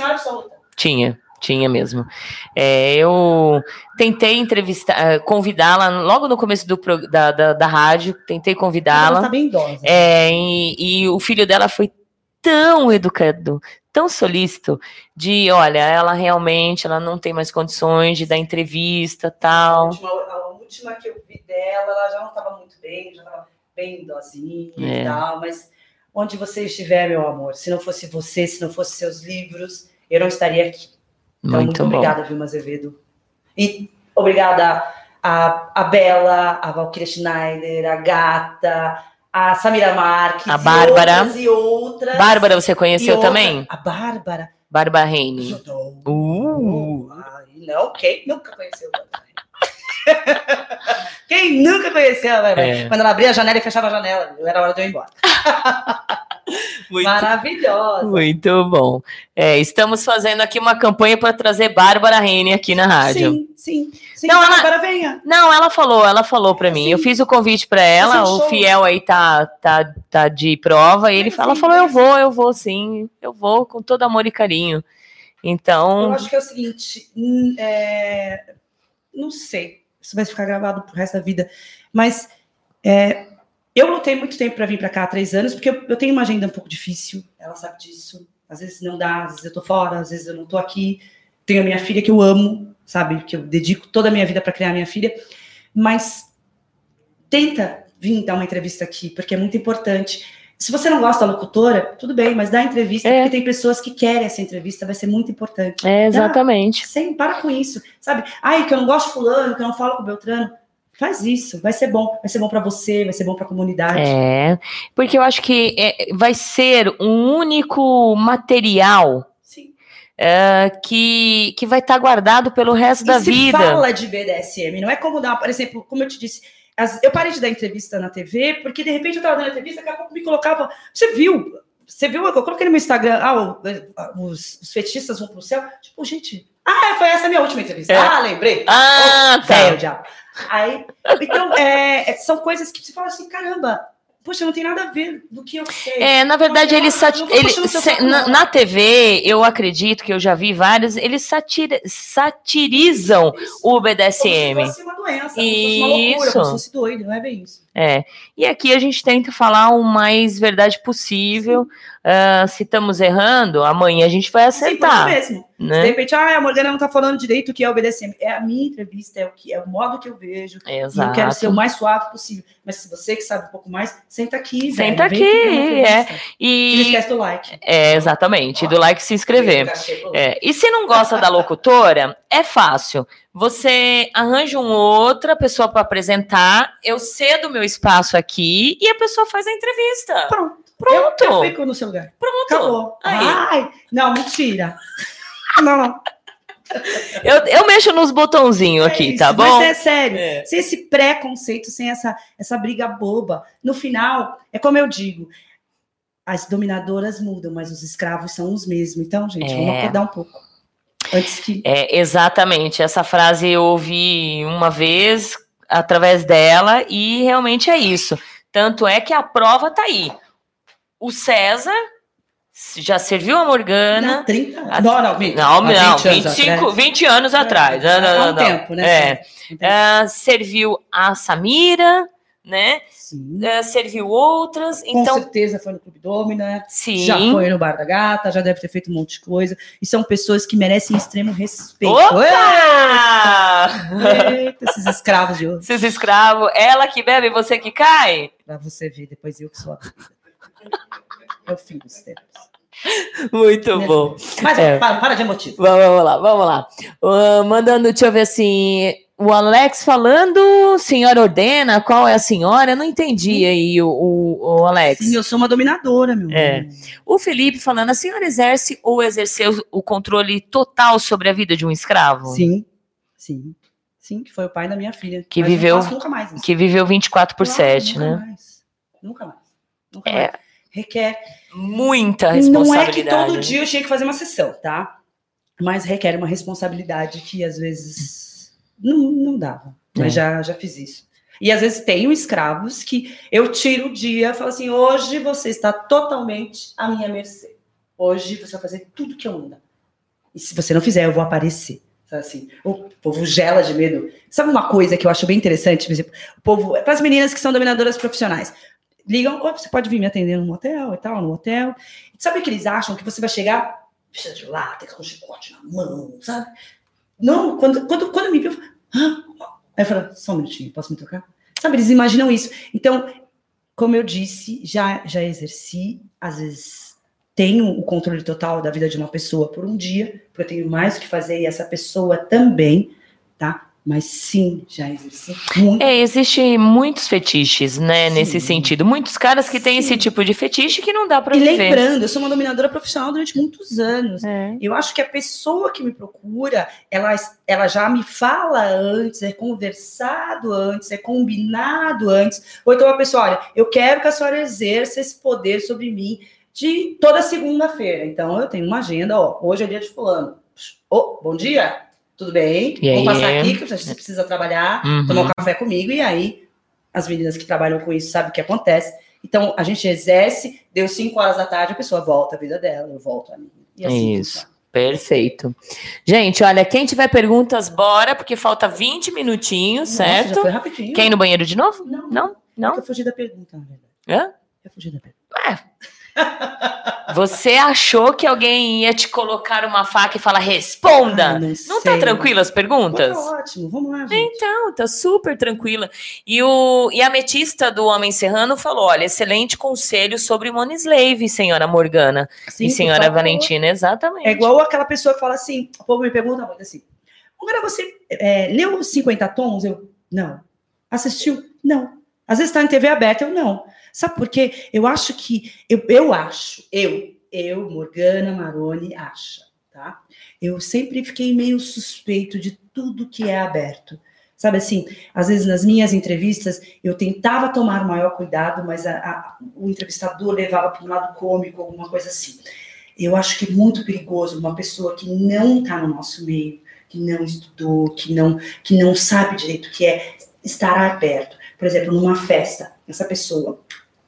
Tinha, tinha mesmo. É, eu tentei entrevistar, eh, convidá-la logo no começo do, da, da, da rádio, tentei Ela convidá-la. tá bem idosa. É, e, e o filho dela foi tão educado, tão solícito, de olha, ela realmente ela não tem mais condições de dar entrevista A tal. última, a última que eu vi dela, ela já não estava muito bem, já estava bem idosinha É. e tal, mas onde você estiver, meu amor, se não fosse você, se não fosse seus livros, eu não estaria aqui. Então, Muito, muito, obrigada, Vilma Azevedo. E obrigada a, a Bela, a Valkyria Schneider, a Gata, a Samira Marques, A e Bárbara. outras e outras. Bárbara, você e conheceu outras. também? A Bárbara. Bárbara Reine. Uh. Ai, não, quem nunca conheceu? (laughs) Quem nunca conheceu a Bárbara? É. Quando ela abria a janela e fechava a janela, era hora de eu ir embora. (laughs) Muito, Maravilhosa. Muito bom. É, estamos fazendo aqui uma campanha para trazer Bárbara Reine aqui na rádio. Sim, sim. sim Não, ela- Bárbara, venha. Não, ela falou, ela falou para mim. Sim. Eu fiz o convite para ela, o. Fiel aí tá, tá, tá de prova, e ele Sim, falou, eu vou, eu vou sim, eu vou com todo amor e carinho. Eu Então, acho que é o seguinte, hum, é, não sei, isso vai ficar gravado pro resto da vida, mas é, eu lutei muito tempo para vir para cá três anos, porque eu, eu tenho uma agenda um pouco difícil, ela sabe disso. Às vezes não dá, às vezes eu tô fora, às vezes eu não tô aqui. Tenho a minha filha que eu amo, sabe? Que eu dedico toda a minha vida para criar a minha filha, mas tenta vir dar uma entrevista aqui, porque é muito importante. Se você não gosta da locutora, tudo bem, mas dá entrevista, É. porque tem pessoas que querem essa entrevista, vai ser muito importante. é exatamente. Sem, para com isso, sabe? Ai, que eu não gosto de fulano, que eu não falo com o Beltrano. Faz isso, vai ser bom. Vai ser bom para você, vai ser bom para a comunidade. É, porque eu acho que é, vai ser um único material é, que, que vai estar guardado pelo resto da e se vida. fala de BDSM, não é como dar, por exemplo, como eu te disse, as- eu parei de dar entrevista na TV, porque de repente eu tava dando entrevista, daqui a pouco me colocava. Você viu? Você viu? Eu coloquei no meu Instagram, ah, os, os fetichistas vão pro céu. Tipo, gente, ah, foi essa a minha última entrevista. É. Ah, lembrei. Ah, Oh, tá. velho, diabo. Aí, então, é, é, são coisas que você fala assim, caramba, poxa, não tem nada a ver do que eu sei. É, na verdade, eles sati- não vou ele- se- na, na TV, eu acredito que eu já vi vários, eles satira- satirizam o Como BDSM. se fosse uma doença, como se fosse uma loucura, Isso. como se fosse doido, não é bem isso. É. E aqui a gente tenta falar o mais verdade possível. Ah, se estamos errando, amanhã a gente vai Sim, acertar. mesmo. De né? repente, ah, a Morgana não tá falando direito o que é o BDSM. É a minha entrevista, é o que é o modo que eu vejo. E eu quero ser o Exato. mais suave possível. Mas se você que sabe um pouco mais, senta aqui, Senta velho, aqui, entrevista. E não esquece do like. é, exatamente, do like se inscrever. É, e se não gosta da locutora, é fácil. Você arranja uma outra pessoa para apresentar, eu cedo meu espaço aqui e a pessoa faz a entrevista. Pronto. Pronto. Eu, eu fico no seu lugar. Pronto. Acabou. Aí. Ai, não, mentira. Não, não. Eu, eu mexo nos botãozinhos É aqui, isso, tá bom? Mas é sério. É. Sem esse preconceito, sem essa, essa briga boba. No final, é como eu digo. As dominadoras mudam, mas os escravos são os mesmos. Então, gente, É. vamos acordar um pouco. Antes que. É, exatamente. Essa frase eu ouvi uma vez através dela e realmente é isso. Tanto é que a prova tá aí. O César já serviu a Morgana. Não, 30 A- Não, não, mentira. Não, Há não, 20 anos 25, atrás. 20 anos atrás. Não, não, há não, um não. tempo, né? É. Ah, serviu a Samira, né? Sim. Ah, serviu outras. Com Então, certeza foi no Clube Domina, sim. já foi no Bar da Gata, já deve ter feito um monte de coisa. E são pessoas que merecem extremo respeito. Opa! Eita, (laughs) esses escravos de ouro. Esses escravos, ela que bebe, você que cai? Pra você ver, depois eu que sou a. É o fim dos tempos. Muito bom. Mas É. para, para de emotivo. Vamos, vamos lá, vamos lá. Ah, mandando, deixa eu ver assim. O Alex falando, senhora ordena, qual é a senhora? Eu não entendi aí, o, o, o Alex. Sim, eu sou uma dominadora, meu. É. O Felipe falando, a senhora exerce ou exerceu o controle total sobre a vida de um escravo? Sim, sim. Sim, que foi o pai da minha filha. Que Mas viveu- nunca mais isso. Que viveu 24 por Claro, 7, nunca né? Mais. Nunca mais. Nunca É. mais. Requer Muita Não é responsabilidade. que todo dia eu tinha que fazer uma sessão, tá? Mas requer uma responsabilidade que às vezes não, não dava. É. Mas já, já fiz isso. E às vezes tenho escravos que eu tiro o dia e falo assim: hoje você está totalmente à minha mercê. Hoje você vai fazer tudo que eu mando. E se você não fizer, eu vou aparecer. Sabe assim? O povo gela de medo. Sabe uma coisa que eu acho bem interessante? Por exemplo, o povo, para as meninas que são dominadoras profissionais, ligam, "Oi, você pode vir me atender no motel e tal, no hotel. Sabe que eles acham que você vai chegar vestida de látex, com um chicote na mão, sabe? Não, quando, quando, quando me viu, "Hã?" aí eu falo, só um minutinho, posso me tocar? Sabe, eles imaginam isso. Então, como eu disse, já, já exerci, às vezes tenho o controle total da vida de uma pessoa por um dia, porque eu tenho mais o que fazer e essa pessoa também, tá? Mas sim, já exerci muito. É, existe muitos fetiches, né, Sim. nesse sentido. Muitos caras que têm Sim. esse tipo de fetiche que não dá pra E viver. lembrando, eu sou uma dominadora profissional durante muitos anos. É. Eu acho que a pessoa que me procura, ela, ela já me fala antes, é conversado antes, é combinado antes. Ou então a pessoa, olha, eu quero que a senhora exerça esse poder sobre mim. de toda segunda-feira. Então eu tenho uma agenda, ó, hoje é dia de fulano. Ô, bom dia, tudo bem? E Vou passar aqui que você precisa trabalhar, Uhum. tomar um café comigo, e aí as meninas que trabalham com isso sabem o que acontece. Então a gente exerce, deu 5 horas da tarde, a pessoa volta à vida dela, eu volto a mim. E assim Isso. funciona. Perfeito. Gente, olha, quem tiver perguntas, bora, porque falta 20 minutinhos, Nossa, certo? já foi rapidinho. Quer ir no banheiro de novo? Não, Não? Não? Eu fugi da pergunta, na verdade. Hã? Eu fugi da pergunta. Você achou que alguém ia te colocar uma faca e falar responda? Ah, não sei. tá tranquila as perguntas? Tá ótimo, vamos lá, gente. Então, tá super tranquila. E, o, e a ametista do Homem Serrano falou: olha, excelente conselho sobre Monislave, senhora Morgana. Sim, e senhora favor. Valentina, exatamente. É igual aquela pessoa que fala assim, o povo me pergunta muito assim, agora você é, leu os 50 tons? Eu, não. Assistiu? Não. Às vezes está em TV aberta, eu não. Sabe por quê? Eu acho que, eu, eu acho, eu, eu, Morgana Maroni, acha, tá? Eu sempre fiquei meio suspeito de tudo que é aberto. Sabe assim, às vezes nas minhas entrevistas eu tentava tomar maior cuidado, mas a- a- o entrevistador levava para um lado cômico, alguma coisa assim. Eu acho que é muito perigoso uma pessoa que não está no nosso meio, que não estudou, que não, que não sabe direito o que é estar aberto. Por exemplo, numa festa, essa pessoa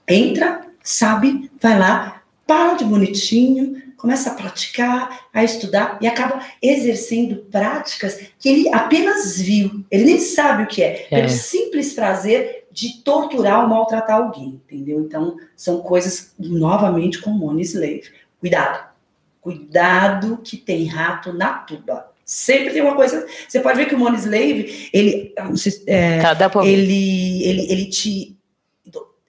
entra, sabe, vai lá, para de bonitinho, começa a praticar, a estudar e acaba exercendo práticas que ele apenas viu, ele nem sabe o que é, É. pelo simples prazer de torturar ou maltratar alguém, entendeu? Então, são coisas, novamente, com Money Slave. Cuidado. Cuidado que tem rato na tuba. Sempre tem uma coisa. Você pode ver que o Money Slave, ele, sei- é, Tá, ele, ele, ele te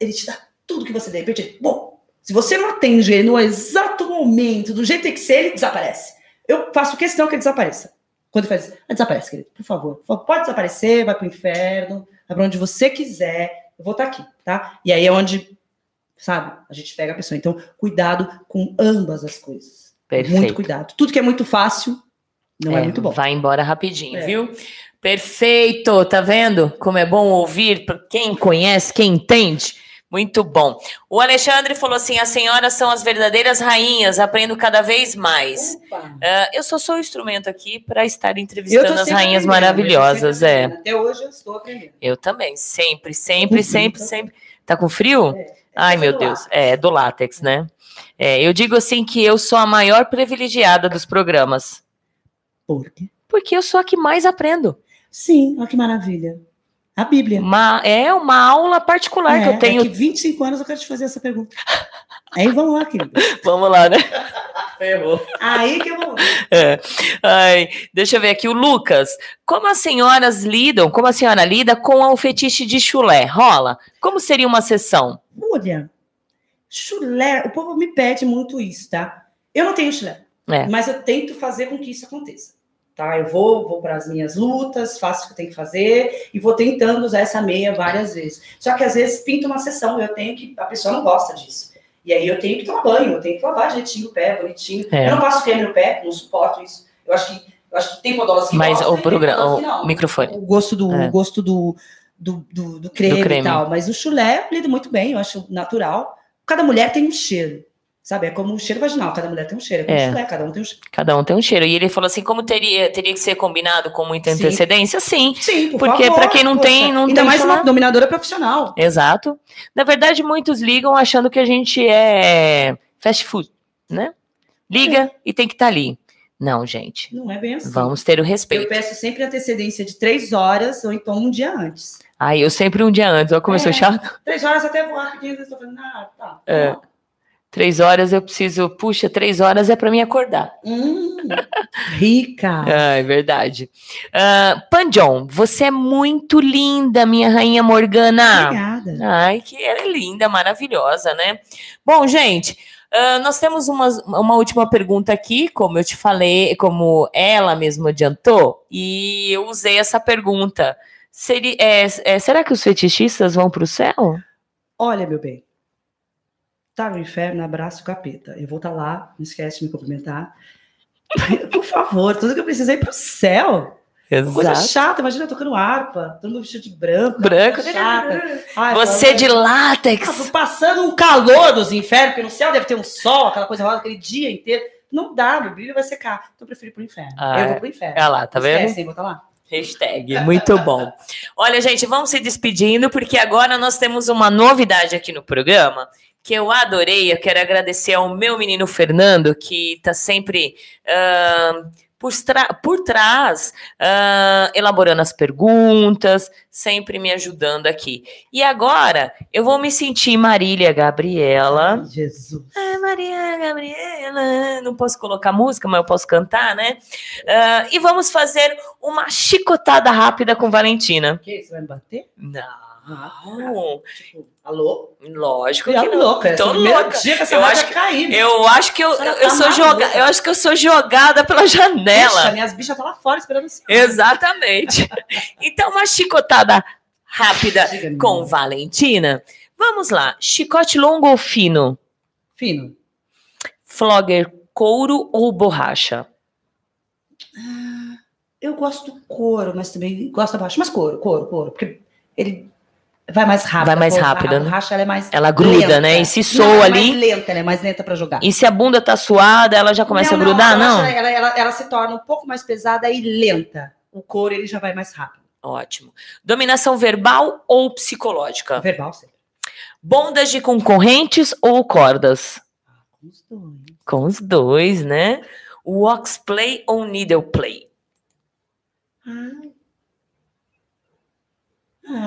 ele te dá tudo que você de repente. Bom, se você não atende ele no exato momento, do jeito que tem que ser, ele desaparece. Eu faço questão que ele desapareça. Quando ele faz isso, "Ah, desaparece, querido, por favor. Por favor, Pode desaparecer, vai pro inferno, vai pra onde você quiser. Eu vou estar aqui, tá? E aí é onde, sabe, a gente pega a pessoa. Então, cuidado com ambas as coisas. Perfeito. Muito cuidado. Tudo que é muito fácil não é, muito bom. Vai embora rapidinho, É. viu? Perfeito, tá vendo? Como é bom ouvir para quem conhece, quem entende. Muito bom. O Alexandre falou assim: as senhoras são as verdadeiras rainhas, aprendo cada vez mais. Ah, eu só sou o instrumento aqui para estar entrevistando as rainhas tô maravilhosas. É. Até hoje eu estou aprendendo. eu também, sempre, sempre, Uhum. (laughs) sempre, sempre. Tá com frio? É. Ai, meu Deus. látex. É, do látex, né? É, eu digo assim que eu sou a maior privilegiada dos programas. Por quê? Porque eu sou a que mais aprendo. Sim, olha que maravilha. A Bíblia. Uma, é uma aula particular que É, eu tenho. Daqui 25 anos eu quero te fazer essa pergunta. Aí vamos lá, querida. (laughs) Vamos lá, né? Ferrou. Aí que eu vou. É. Ai, deixa eu ver aqui o Lucas. Como as senhoras lidam, como a senhora lida com o fetiche de chulé? Rola? Como seria uma sessão? Olha, chulé, o povo me pede muito isso, tá? Eu não tenho chulé, É. mas eu tento fazer com que isso aconteça. Tá, eu vou, vou para as minhas lutas, faço o que eu tenho que fazer e vou tentando usar essa meia várias vezes. Só que às vezes pinta uma sessão, eu tenho que. A pessoa não gosta disso. E aí eu tenho que tomar banho, eu tenho que lavar direitinho o pé, bonitinho. É. Eu não passo creme no pé, não suporto isso. Eu acho que, eu acho que tem podolas que Mas gostam o tem programa, o não microfone. o gosto do, É. o gosto do, do, do, do creme, creme. e tal. Mas o chulé eu lido muito bem, eu acho natural. Cada mulher tem um cheiro, sabe? É como o cheiro vaginal, cada mulher tem um cheiro. É como É. chulé, cada um tem um cheiro. Cada um tem um cheiro. E ele falou assim: como teria, teria que ser combinado com muita antecedência? Sim. Sim, por Porque pra quem não poxa. tem, não Ainda tem mais chulé. uma dominadora profissional. Exato. Na verdade, muitos ligam achando que a gente é fast food, né? Liga e tem que estar ali. Não, gente. Não é bem assim. Vamos ter o Eu respeito. peço sempre antecedência de três horas ou então um dia antes. Ai, eu sempre um dia antes. Ó, como eu sou É. chato. Três horas até vou rapidinho, eu estou falando, ah, tá. É. Três horas eu preciso. Puxa, três horas é para me acordar. Hum, (laughs) rica. Ah, é verdade. Ah, Panjon, você é muito linda, minha rainha Morgana. Obrigada. Ai, que ela é linda, maravilhosa, né? Bom, gente, ah, nós temos umas- uma última pergunta aqui, como eu te falei, como ela mesma adiantou, e eu usei essa pergunta. Seria, é, é, será que os fetichistas vão para o céu? Olha, meu bem. Tá no inferno, abraço capeta. Eu vou estar lá, não esquece de me cumprimentar. (laughs) Por favor, tudo que eu preciso é ir pro céu. Coisa Exato. chata, imagina tocando harpa, todo vestido de branco. Branco. coisa chata. Ai, (laughs) Você de Ah, látex. passando um calor dos infernos, porque no céu deve ter um sol, aquela coisa rosa, aquele dia inteiro. Não dá, meu brilho vai secar. Então eu prefiro ir pro inferno. Ah, eu vou pro inferno. Olha lá, tá vendo? Esquece, botar lá. Hashtag, muito bom. Olha, gente, vamos se despedindo, porque agora nós temos uma novidade aqui no programa que eu adorei. Eu quero agradecer ao meu menino Fernando, que está sempre ahn, por, por trás, ahn, elaborando as perguntas, sempre me ajudando aqui. E agora eu vou me sentir Marília Gabriela. Jesus. Ai, Maria Gabriela. Não posso colocar música, mas eu posso cantar, né? Ah, e vamos fazer uma chicotada rápida com Valentina. O quê? Você vai me bater? Não. Tipo, alô? Lógico Eu que não. louca. Tô Tô louca. louca. Dia que essa Eu acho que- cair. né? Eu acho que eu, eu tá sou maluca. jogada. Eu acho que eu sou jogada pela janela. Bicha, minhas bichas estão lá fora esperando você. Exatamente. (laughs) Então, uma chicotada rápida Diga, com Valentina. Vamos lá. Chicote longo ou fino? Fino. Flogger couro ou borracha? Ah, Eu gosto do couro, mas também gosto da borracha. Mas couro, couro, couro. Porque ele vai mais rápido. Vai mais A rápido, A né? borracha ela é mais Ela gruda, né? E se Não, soa ela é ali. mais lenta, ela é mais lenta pra jogar. E se a bunda tá suada, ela já começa a Não, grudar? a Não. borracha, Ela, ela, ela se torna um pouco mais pesada e lenta. O couro ele já vai mais rápido. Ótimo. Dominação verbal ou psicológica? Verbal, sempre. Bondas de concorrentes ou cordas? Com os dois. Com os dois, né? Wax play ou needle play? Ah,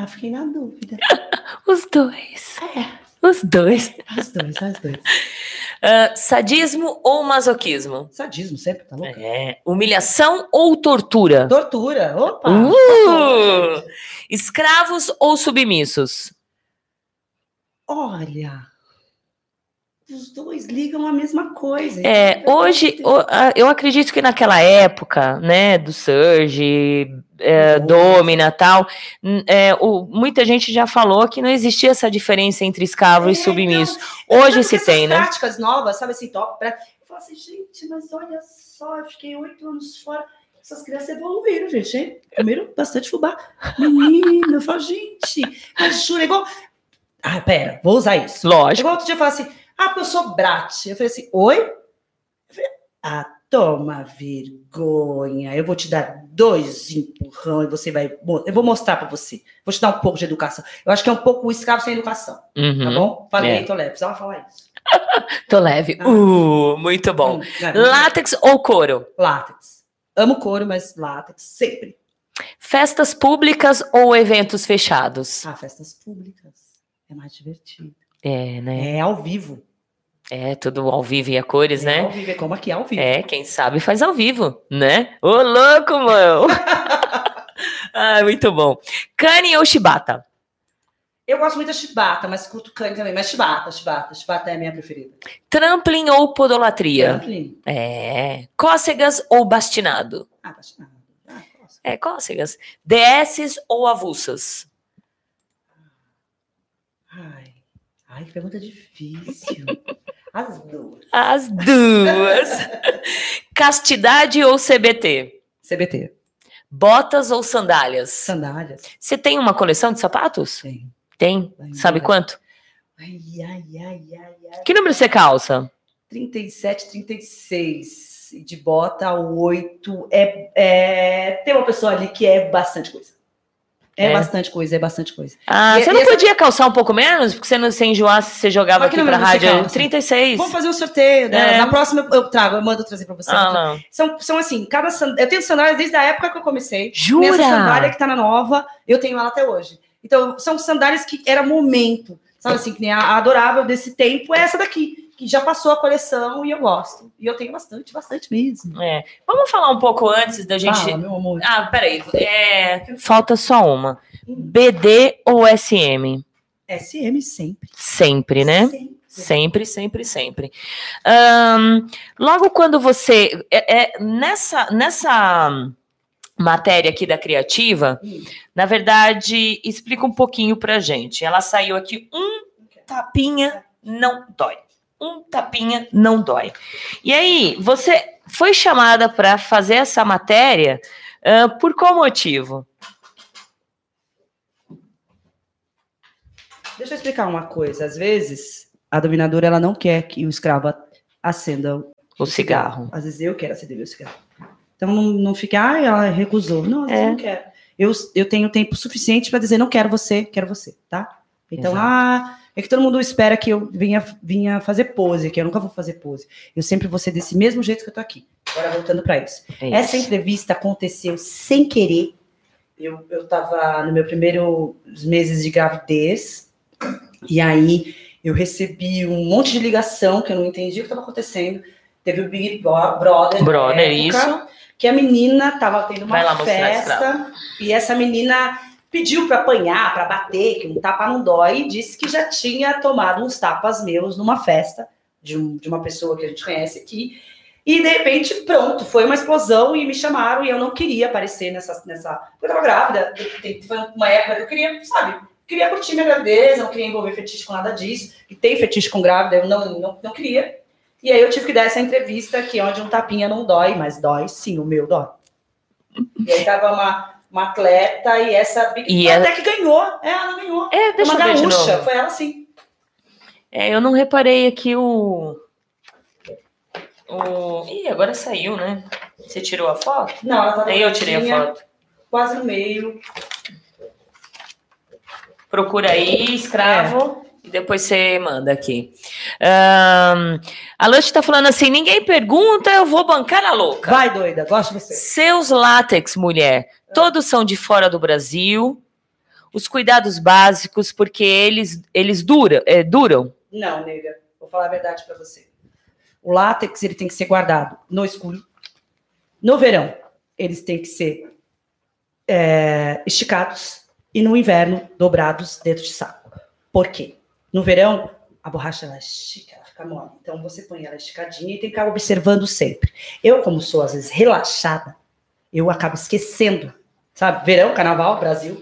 fiquei na dúvida. (laughs) Os dois. É, Os dois. os dois, os dois. (laughs) Ah, sadismo ou masoquismo? Sadismo sempre, tá louco? É. Humilhação ou tortura? Tortura, opa! Uh! Escravos ou submissos? Olha, os dois ligam a mesma coisa. É, Então, hoje, eu acredito que naquela época, né, do Surge, é, Domina tal, é, o- muita gente já falou que não existia essa diferença entre escravo É, e submisso. então, Hoje se tem, né? práticas novas, sabe assim, top, pra... eu falo assim, gente, mas olha só, eu fiquei oito anos fora. Essas crianças evoluíram, gente. hein? Comeram bastante fubá. Menina, eu falo, gente, mas juro, é igual. Ah, pera, vou usar isso. Lógico. Igual outro dia eu falei assim, ah, porque eu sou brate. Eu falei assim, oi? Falei, ah, toma vergonha. Eu vou te dar dois empurrão e você vai. Eu vou mostrar pra você. Vou te dar um pouco de educação. Eu acho que é um pouco o escravo sem educação. Tá Uhum. bom? Falei, É. tô leve. Precisava falar isso. (laughs) Tô leve. Ah. Uh, muito bom. Hum. Látex ou couro? Látex. Amo couro, mas látex sempre. Festas públicas ou eventos fechados? Ah, festas públicas. É mais divertido. É, né? É ao vivo. É, tudo ao vivo e a cores, É né? ao vivo. É como aqui, é ao vivo. É, quem sabe faz ao vivo, né? Ô, louco, mano! (laughs) ah, muito bom. Cane ou chibata? Eu gosto muito da chibata, mas curto cane também. Mas chibata, chibata. Chibata é a minha preferida. Trampling ou podolatria? Trampling. É. Cócegas ou bastinado? Ah, apaixonado. Ah, gosto. É, cócegas. DS ou avulsas? Ai. Ai, que pergunta difícil. (laughs) As duas. As duas. (laughs) Castidade ou CBT? CBT. Botas ou sandálias? Sandálias. Você tem uma coleção de sapatos? Tem. Tem. Tem Sabe várias. quanto? Ai, ai, ai, ai, ai. Que número você calça? 37, 36. E de bota 8. É, é... Tem uma pessoa ali que é bastante coisa. É, É? bastante coisa, é bastante coisa. Ah, E- você e não essa- podia calçar um pouco menos? Porque você não se enjoasse, você jogava aqui pra você rádio. calça? 36. Vamos fazer um sorteio. Né? É. Na próxima eu- trago, eu mando trazer pra você. Ah, não. São, são assim, cada san- eu tenho sandálias desde a época que eu comecei. Jura? Nessa sandália que tá na nova, eu tenho ela até hoje. Então, são sandálias que era momento. Sabe assim, que nem a adorável desse tempo é essa daqui, que já passou a coleção e eu gosto. E eu tenho bastante, bastante mesmo. É. Vamos falar um pouco antes da gente. Fala, meu amor. Ah, peraí. É... Falta só uma. BD ou SM? SM sempre. Sempre, né? Sempre. Sempre, sempre, sempre. Ahn, logo quando você. É, é, nessa, nessa matéria aqui da criativa, Hum. na verdade, explica um pouquinho pra gente. Ela saiu aqui, um tapinha não dói. Um tapinha não dói. E aí, você foi chamada para fazer essa matéria Uh, por qual motivo? Deixa eu explicar uma coisa. Às vezes, a dominadora ela não quer que o escravo acenda o cigarro. Às vezes eu quero acender meu cigarro. Então não, não fica, ah, ela recusou. Não, É. eu não quero. Eu, eu tenho tempo suficiente para dizer, não quero você, quero você, tá? Então, Exato. ah, é que todo mundo espera que eu vinha, vinha fazer pose, que eu nunca vou fazer pose. Eu sempre vou ser desse mesmo jeito que eu tô aqui. Agora voltando para isso. É Essa isso. entrevista aconteceu sem querer. Eu, eu tava no meu primeiro meses de gravidez, e aí eu recebi um monte de ligação que eu não entendi o que estava acontecendo. Teve o Big Bro- Brother. Brother, época, isso. Que a menina tava tendo uma Vai lá festa, e essa menina pediu para apanhar, para bater, que um tapa não dói, e disse que já tinha tomado uns tapas meus numa festa de, um- de uma pessoa que a gente conhece aqui. E de repente, pronto, foi uma explosão e me chamaram e eu não queria aparecer nessa. nessa eu tava grávida. Foi uma época que eu queria, sabe? Queria curtir minha gravidez, não queria envolver fetiche com nada disso. E tem fetiche com grávida, eu não, não, não queria. E aí eu tive que dar essa entrevista aqui, onde um tapinha não dói, mas dói sim, o meu dói. E aí tava uma, uma atleta e essa. E até que ganhou. É, ela ganhou. É, deixa uma eu gaúcha, foi ela sim. É, eu não reparei aqui o. o... Ih, agora saiu, né? Você tirou a foto? Não, ela tava Aí eu tirei a foto. Quase no meio. Procura aí, escravo, É. e depois você manda aqui. Ahn, a Lush tá falando assim: ninguém pergunta, eu vou bancar na louca. Vai, doida, gosto de você. Seus látex, mulher, todos são de fora do Brasil. Os cuidados básicos, porque eles, eles duram, é, duram. Não, nega, vou falar a verdade pra você. O látex ele tem que ser guardado no escuro. No verão, eles têm que ser é, esticados e no inverno dobrados dentro de saco. Por quê? No verão, a borracha ela estica, ela fica mole. Então você põe ela esticadinha e tem que ficar observando sempre. Eu, como sou às vezes relaxada, eu acabo esquecendo, sabe? Verão, carnaval, Brasil,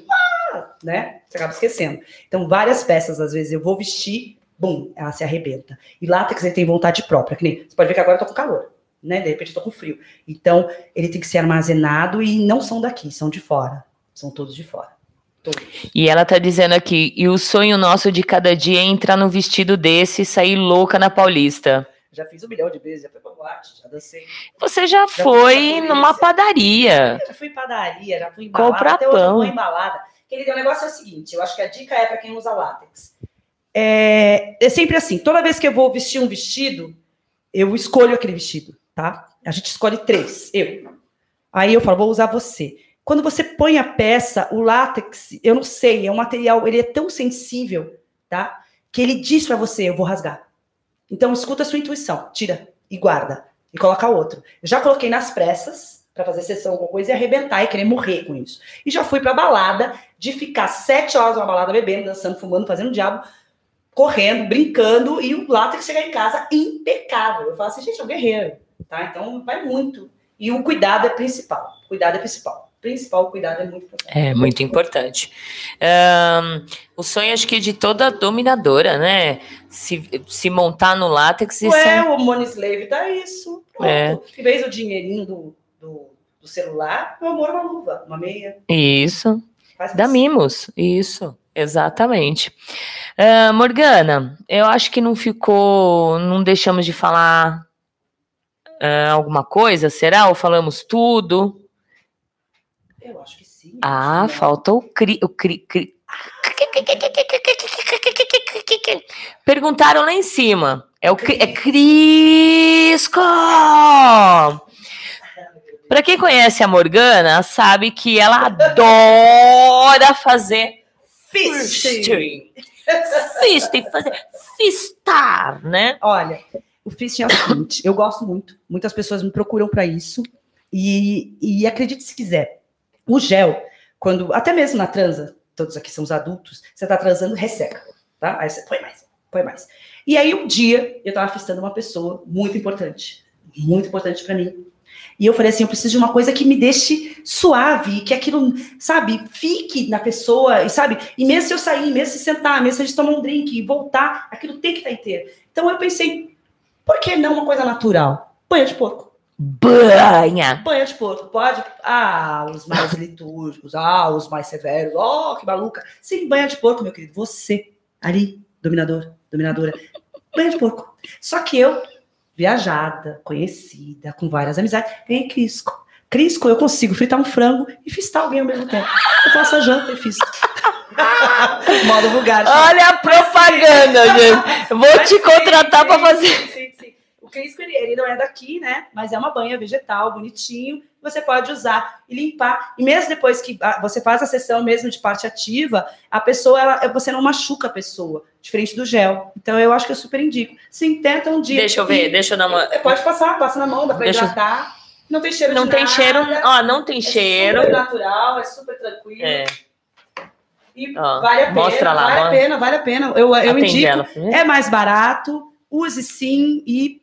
ah, né? Você acaba esquecendo. Então, várias peças, às vezes, eu vou vestir, bum, ela se arrebenta. E látex ele tem vontade própria, que nem, você pode ver que agora eu tô com calor, né? De repente eu tô com frio. Então, ele tem que ser armazenado e não são daqui, são de fora. São todos de fora. Todos. E ela tá dizendo aqui: e o sonho nosso de cada dia é entrar num vestido desse e sair louca na Paulista. Já fiz um milhão de vezes, já fui pra boate, já dancei. Você já, fui foi numa padaria. Já fui em padaria, já fui embalada, Comprar até hoje eu pão. embalada. Querido, o negócio é o seguinte, eu acho que a dica é para quem usa látex. É, é sempre assim, toda vez que eu vou vestir um vestido, eu escolho aquele vestido, tá? A gente escolhe três, eu. Aí eu falo, vou usar você. Quando você põe a peça, o látex, eu não sei, é um material, ele é tão sensível, tá? Que ele diz para você, eu vou rasgar. Então escuta a sua intuição, tira e guarda e coloca outro. Eu já coloquei nas pressas para fazer sessão alguma coisa e arrebentar e querer morrer com isso. E já fui pra balada de ficar sete horas numa balada bebendo, dançando, fumando, fazendo diabo, correndo, brincando e o látex chegar em casa impecável. Eu falo assim, gente, é um guerreiro, tá? Então vai muito. E o cuidado é principal. Cuidado é principal. Principal, o cuidado é muito importante. É muito importante. Ahn, o sonho, acho que de toda dominadora, né? Se, se montar no látex e Ué, o Money Slave tá isso. Pronto. É. Em vez do dinheirinho do, do, do celular, meu amor, uma luva, uma meia. Isso. Faz assim. Mimos, isso, exatamente. Ah, Morgana, eu acho que não ficou, não deixamos de falar ah, alguma coisa, será? Ou falamos tudo? Eu acho que sim. Ah, que falta o cri, o cri, cri. Perguntaram lá em cima. É o cri, é Crisco. Para quem conhece a Morgana, sabe que ela adora fazer fisting. Fisting, fazer fistar, né? Olha, o fisting é o seguinte, eu gosto muito, muitas pessoas me procuram para isso, e, e acredite se quiser, o gel, quando, até mesmo na transa, todos aqui são os adultos, você tá transando, resseca, tá? Aí você põe mais, põe mais. E aí um dia, eu tava fistando uma pessoa muito importante, muito importante para mim, e eu falei assim, eu preciso de uma coisa que me deixe suave, que aquilo, sabe, fique na pessoa, e sabe, e mesmo se eu sair, mesmo se sentar, mesmo se a gente tomar um drink e voltar, aquilo tem que estar inteiro. Então eu pensei, por que não uma coisa natural? Banho de porco. Banha. Banha de porco, pode? Ah, os mais (laughs) litúrgicos, ah, os mais severos, oh, que maluca. Sim, banha de porco, meu querido. Você, ali, dominador, dominadora, banha de porco. Só que eu, viajada, conhecida, com várias amizades, ganhei Crisco. Crisco, eu consigo fritar um frango e fistar alguém ao mesmo tempo. Eu faço a janta e fiz. (laughs) Modo vulgar. Olha a propaganda, gente. Vou Mas te contratar para fazer. sim, sim, sim. O Crisco, ele, ele não é daqui, né? Mas é uma banha vegetal, bonitinho. Você pode usar e limpar. E mesmo depois que ah, você faz a sessão mesmo de parte ativa, a pessoa, ela, você não machuca a pessoa, diferente do gel. Então, eu acho que eu super indico. Sim, tenta um dia. Deixa eu ver, deixa eu dar uma. Pode passar, passa na mão, dá pra Deixa hidratar. Não tem cheiro Não de tem nada, cheiro, ó, não tem é cheiro. super natural, é super tranquilo. É, E Ó, vale a pena, mostra lá, vale a mostra. pena, vale a pena. Eu, eu atende indico. ela. É mais barato, use sim e,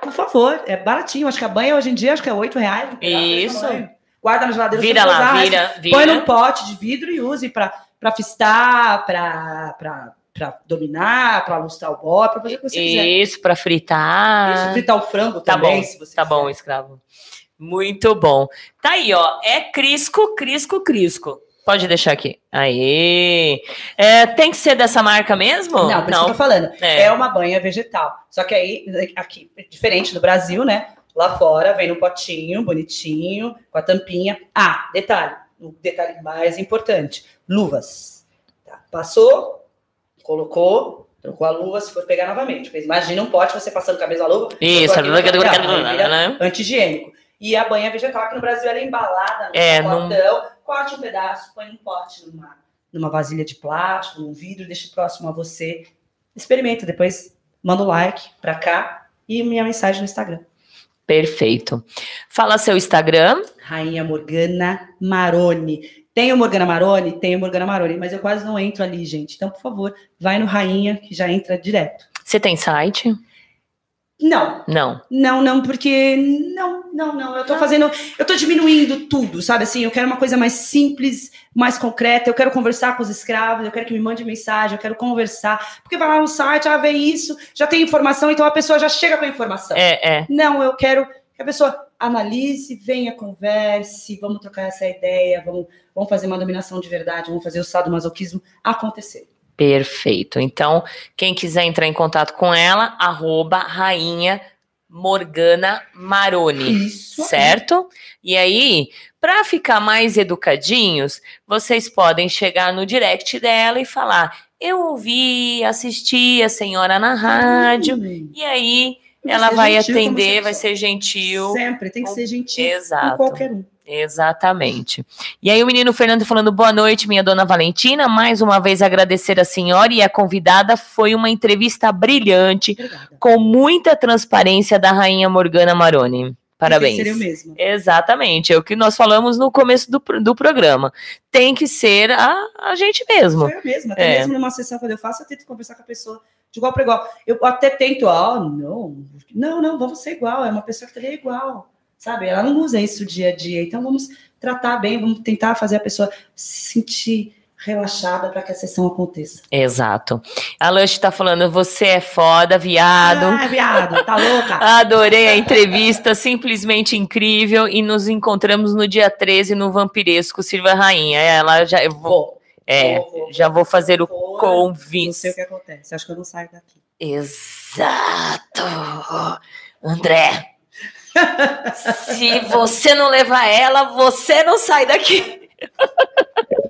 por favor, é baratinho. Acho que a banha hoje em dia acho que é oito reais. pedaço desse Isso. Guarda na geladeira. Vira lá, usar, vira, vira. Põe num pote de vidro e use para fistar, para dominar, para lustrar o bó, para fazer o que você quiser. Isso, para fritar. Isso, fritar o frango Tá também, bom, se você Tá quiser. bom, escravo. Muito bom. Tá aí, ó. É Crisco, Crisco, Crisco. Pode deixar aqui. Aí. É, tem que ser dessa marca mesmo? Não, por isso que eu tô falando. É. É. uma banha vegetal. Só que aí, aqui, diferente do Brasil, né? Lá fora vem num potinho, bonitinho, com a tampinha. Ah, detalhe, o detalhe mais importante: luvas. Tá, Passou, colocou, trocou a luva, se for pegar novamente. Porque imagina um pote você passando cabeça a luva. Isso. né? anti-higiênico. E a banha vegetal aqui no Brasil ela é embalada no É, num- potão, corte um pedaço, põe num pote, numa, numa vasilha de plástico, num vidro, deixa próximo a você. Experimenta, depois manda o like pra cá e minha mensagem no Instagram. Perfeito. Fala seu Instagram. Rainha Morgana Maroni. Tem o Morgana Maroni? Tem o Morgana Maroni, mas eu quase não entro ali, gente. Então, por favor, vai no Rainha, que já entra direto. Você tem site? Não, Não. Não, não, porque não, não, não. Eu tô fazendo, eu tô diminuindo tudo, sabe? Assim, eu quero uma coisa mais simples, mais concreta. Eu quero conversar com os escravos, eu quero que me mande mensagem, eu quero conversar. Porque vai lá no site, ah, vê isso, já tem informação, então a pessoa já chega com a informação. É, é. Não, eu quero que a pessoa analise, venha, converse, vamos trocar essa ideia, vamos, vamos fazer uma dominação de verdade, vamos fazer o sadomasoquismo acontecer. Perfeito. Então, quem quiser entrar em contato com ela, arroba rainha Morgana Maroni. Isso. certo? E aí, para ficar mais educadinhos, vocês podem chegar no direct dela e falar: Eu ouvi, assisti a senhora na rádio, Hum, e aí ela vai atender, vai ser gentil. Sempre tem que ser gentil Exato. com qualquer um. Exatamente. E aí o menino Fernando falando boa noite, minha dona Valentina, mais uma vez agradecer a senhora e a convidada, foi uma entrevista brilhante, Obrigada. com muita transparência da rainha Morgana Maroni. Parabéns. O mesmo. Exatamente, é o que nós falamos no começo do, do programa. Tem que ser a, a gente mesmo. Foi eu mesma. Até É. mesmo numa sessão quando eu faço, eu tento conversar com a pessoa de igual para igual. Eu até tento, ó, não, não, não, vamos ser igual. É uma pessoa que ali igual, sabe? Ela não usa isso dia a dia. Então vamos tratar bem, vamos tentar fazer a pessoa se sentir relaxada para que a sessão aconteça. Exato. A Lush tá falando, você é foda, viado. Ah, viado, tá louca? (laughs) Adorei a entrevista, simplesmente incrível. E nos encontramos no dia 13 no Vampiresco Silva Rainha. Ela já. Eu vou, é, vou, vou. já vou fazer o Fora, Não convite. sei o que acontece. Acho que eu não saio daqui. Exato. André. Se você não levar ela, você não sai daqui. (laughs)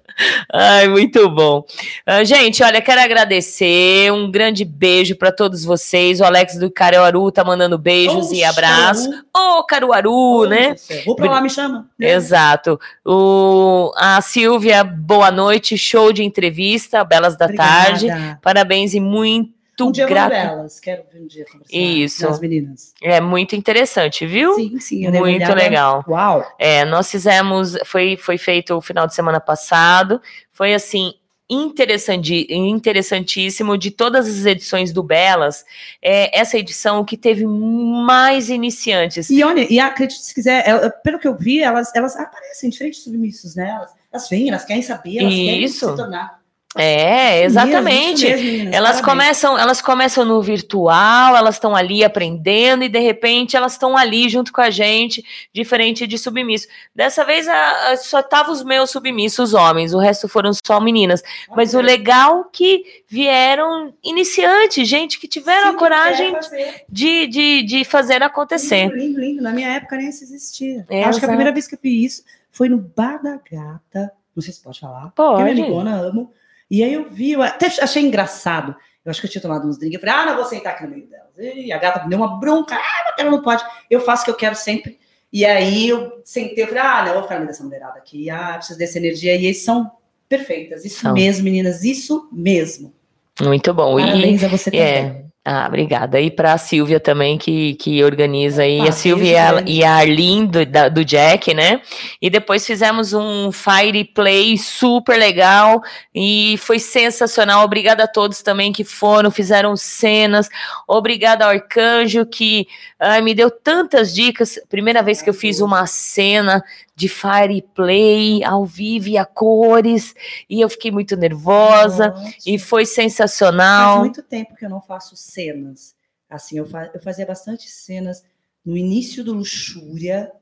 Ai, muito bom. Ah, gente, olha, quero agradecer. Um grande beijo para todos vocês. O Alex do Caruaru tá mandando beijos e Ô, abraços. Caruaru. Ô, Caruaru, Ô, né? Vou pra lá, me chama. né? Exato. O, a Silvia, boa noite. Show de entrevista, Belas da Obrigada. Tarde. Parabéns e muito Um dia grato. delas. Quero ver um dia conversar Isso. com as meninas. É muito interessante, viu? Sim, sim. Muito legal. Uau. É, nós fizemos, foi, foi feito o final de semana passado, foi assim, interessanti, interessantíssimo, de todas as edições do Belas, é, essa edição que teve mais iniciantes. E olha, e acredite se quiser, ela- pelo que eu vi, elas, elas aparecem diferentes submissos, né? Elas, elas vêm, elas querem saber, elas querem Isso. se tornar. É, exatamente. Mesmo, meninas, elas parabéns. começam, elas começam no virtual, elas estão ali aprendendo e de repente elas estão ali junto com a gente, diferente de submisso. Dessa vez a, a- só tava os meus submissos homens, o resto foram só meninas. Mas o legal que vieram iniciantes, gente que tiveram Sim, a coragem fazer. de, de, de fazer acontecer. Lindo, lindo, lindo. Na minha época nem isso existia. É, Acho que exato. a primeira vez que eu fiz isso foi no Bar da Gata. Não sei se pode falar. Pode. Eu me ligona, amo. E aí eu vi, eu até achei engraçado. Eu acho que eu tinha tomado uns drinks. Eu falei, ah, não vou sentar aqui no meio delas. E a gata me deu uma bronca. Ah, mas ela não pode. Eu faço o que eu quero sempre. E aí eu sentei, eu falei, ah, não, eu vou ficar no meio dessa mulherada aqui. Ah, preciso dessa energia. E eles são perfeitas. Isso mesmo, meninas. Isso mesmo. Muito bom. E, Parabéns a você também. É. Ah, obrigada. E para a Silvia também, que, que organiza aí. Opa, a Silvia e a, e a Arlene do, da- do Jack, né? E depois fizemos um Fire Play super legal e foi sensacional. Obrigada a todos também que foram, fizeram cenas. Obrigada ao Arcanjo que ai, me deu tantas dicas. Primeira vez que eu fiz uma cena de Fire Play ao vivo e a cores, e eu fiquei muito nervosa. Nossa. E foi Faz sensacional. muito tempo que eu não faço cenas. Assim, eu, fa- eu fazia bastante cenas no início do Luxúria,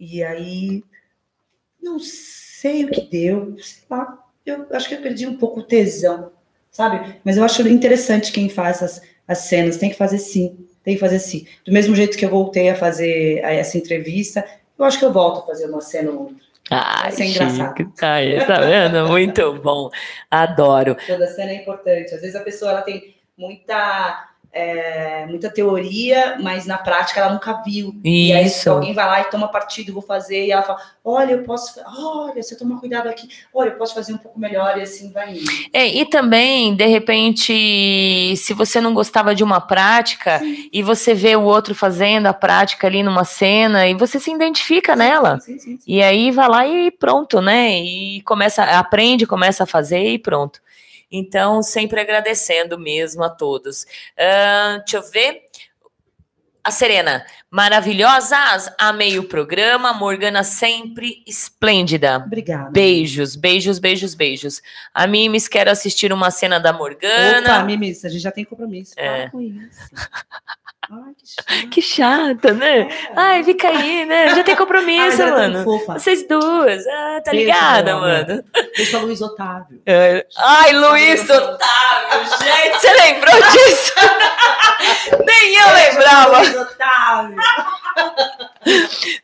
e aí não sei o que deu, sei lá, eu acho que eu perdi um pouco o tesão, sabe? Mas eu acho interessante quem faz as, as cenas, tem que fazer sim, tem que fazer sim. Do mesmo jeito que eu voltei a fazer essa entrevista, eu acho que eu volto a fazer uma cena ou outra. Ai, Vai ser engraçado. Ai, tá vendo? Muito bom. Adoro. Toda cena é importante. Às vezes a pessoa ela tem muita, é, muita teoria, mas na prática ela nunca viu. E aí se Isso. alguém vai lá e toma partido, vou fazer, e ela fala: olha, eu posso, olha, você toma cuidado aqui, olha, eu posso fazer um pouco melhor, e assim vai indo. É, e também, de repente, se você não gostava de uma prática e você vê o outro fazendo a prática ali numa cena e você se identifica nela. Sim, sim, sim. E aí vai lá e pronto, né? E começa, aprende, começa a fazer e pronto. Então, sempre agradecendo mesmo a todos. Ahn, deixa eu ver. A Serena, maravilhosas, amei o programa. Morgana sempre esplêndida. Obrigada. Beijos, beijos, beijos, beijos. A Mimes quer assistir uma cena da Opa, Morgana. Mimis, a gente já tem compromisso. Para É. com isso. (laughs) Ai, que chato. que chata, né? É. Ai, fica aí, né? Já tem Ai, compromisso, é tão mano. fofa. Vocês duas, ah, tá Beijo, ligada, amor. mano? Beijo pra Luiz Otávio. É. Ai, Luiz Otávio, gente, você lembrou disso? (laughs) Nem eu lembrava. Luiz Otávio.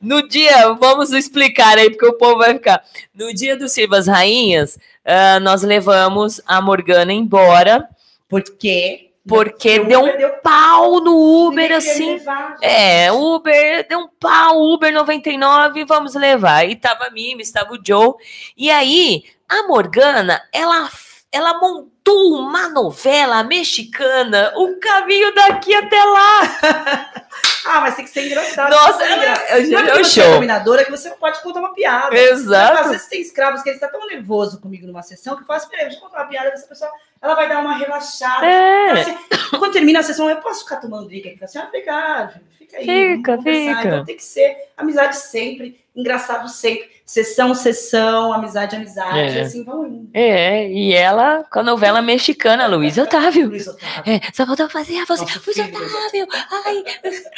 No dia, vamos explicar aí, porque o povo vai ficar. No dia do Silvas Rainhas, ah, nós levamos a Morgana embora, Por quê? porque Porque deu um deu pau no Uber, assim. levar. É, Uber, deu um pau, Uber 99, vamos levar. E tava a Mimi, estava o Joe. E aí, a Morgana, ela, ela montou uma novela mexicana, o caminho daqui até lá. (laughs) Ah, mas tem que ser engraçado. Nossa, ela- engraçado. eu- é eu porque você é dominadora que você não pode contar uma piada. Exato. Às vezes tem escravos que ele está tão nervoso comigo numa sessão que eu falo assim, "Peraí, deixa eu contar uma piada dessa pessoa, ela vai dar uma relaxada. É. Assim, quando termina a sessão, eu posso ficar tomando drink aqui? Assim, ah, obrigado, fica aí. Fica, conversar." fica. Então tem que ser amizade sempre, engraçado sempre. Sessão, sessão, amizade, amizade. É. Assim, vão indo. É, e ela com a novela mexicana, Luiz Otávio. Luiz Otávio. É, só faltou fazer a voz. Luiz filho. Otávio. Ai.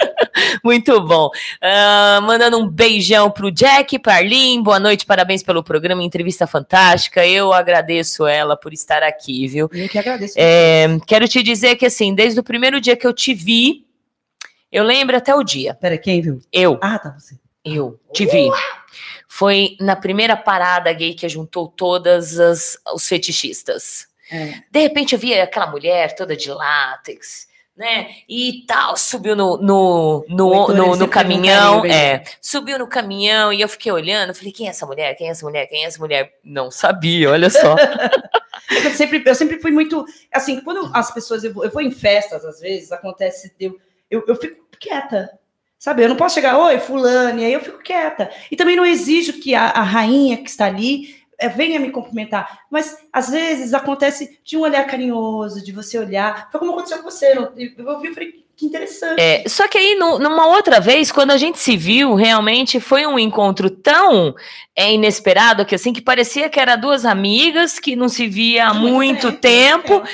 (laughs) Muito bom. Ah, mandando um beijão pro Jack, Arlene. Boa noite, parabéns pelo programa, entrevista fantástica. Eu agradeço ela por estar aqui, viu? Eu que agradeço. É, quero te dizer que, assim, desde o primeiro dia que eu te vi, eu lembro até o dia. Peraí, quem viu? Eu, Ah, tá você. Eu te vi. Foi na primeira parada gay que juntou todas as, os fetichistas. É. De repente eu vi aquela mulher toda de látex, né? E tal, subiu no, no, no, no, no caminhão, é, subiu no caminhão e eu fiquei olhando, falei, quem é essa mulher? Quem é essa mulher? Quem é essa mulher? Não sabia, olha só. (laughs) Eu sempre, eu sempre fui muito. Assim, quando as pessoas. Eu vou, eu vou em festas, às vezes, acontece. Eu, eu, eu fico quieta. Sabe? Eu não posso chegar, oi, fulano, e aí eu fico quieta. E também não exijo que a, a rainha que está ali é, venha me cumprimentar. Mas às vezes acontece de um olhar carinhoso, de você olhar. Foi como aconteceu com você. Eu ouvi e falei, que interessante. É, só que aí, no, numa outra vez, quando a gente se viu, realmente foi um encontro tão é, inesperado que assim, que parecia que era duas amigas que não se via há muito, muito tempo. tempo.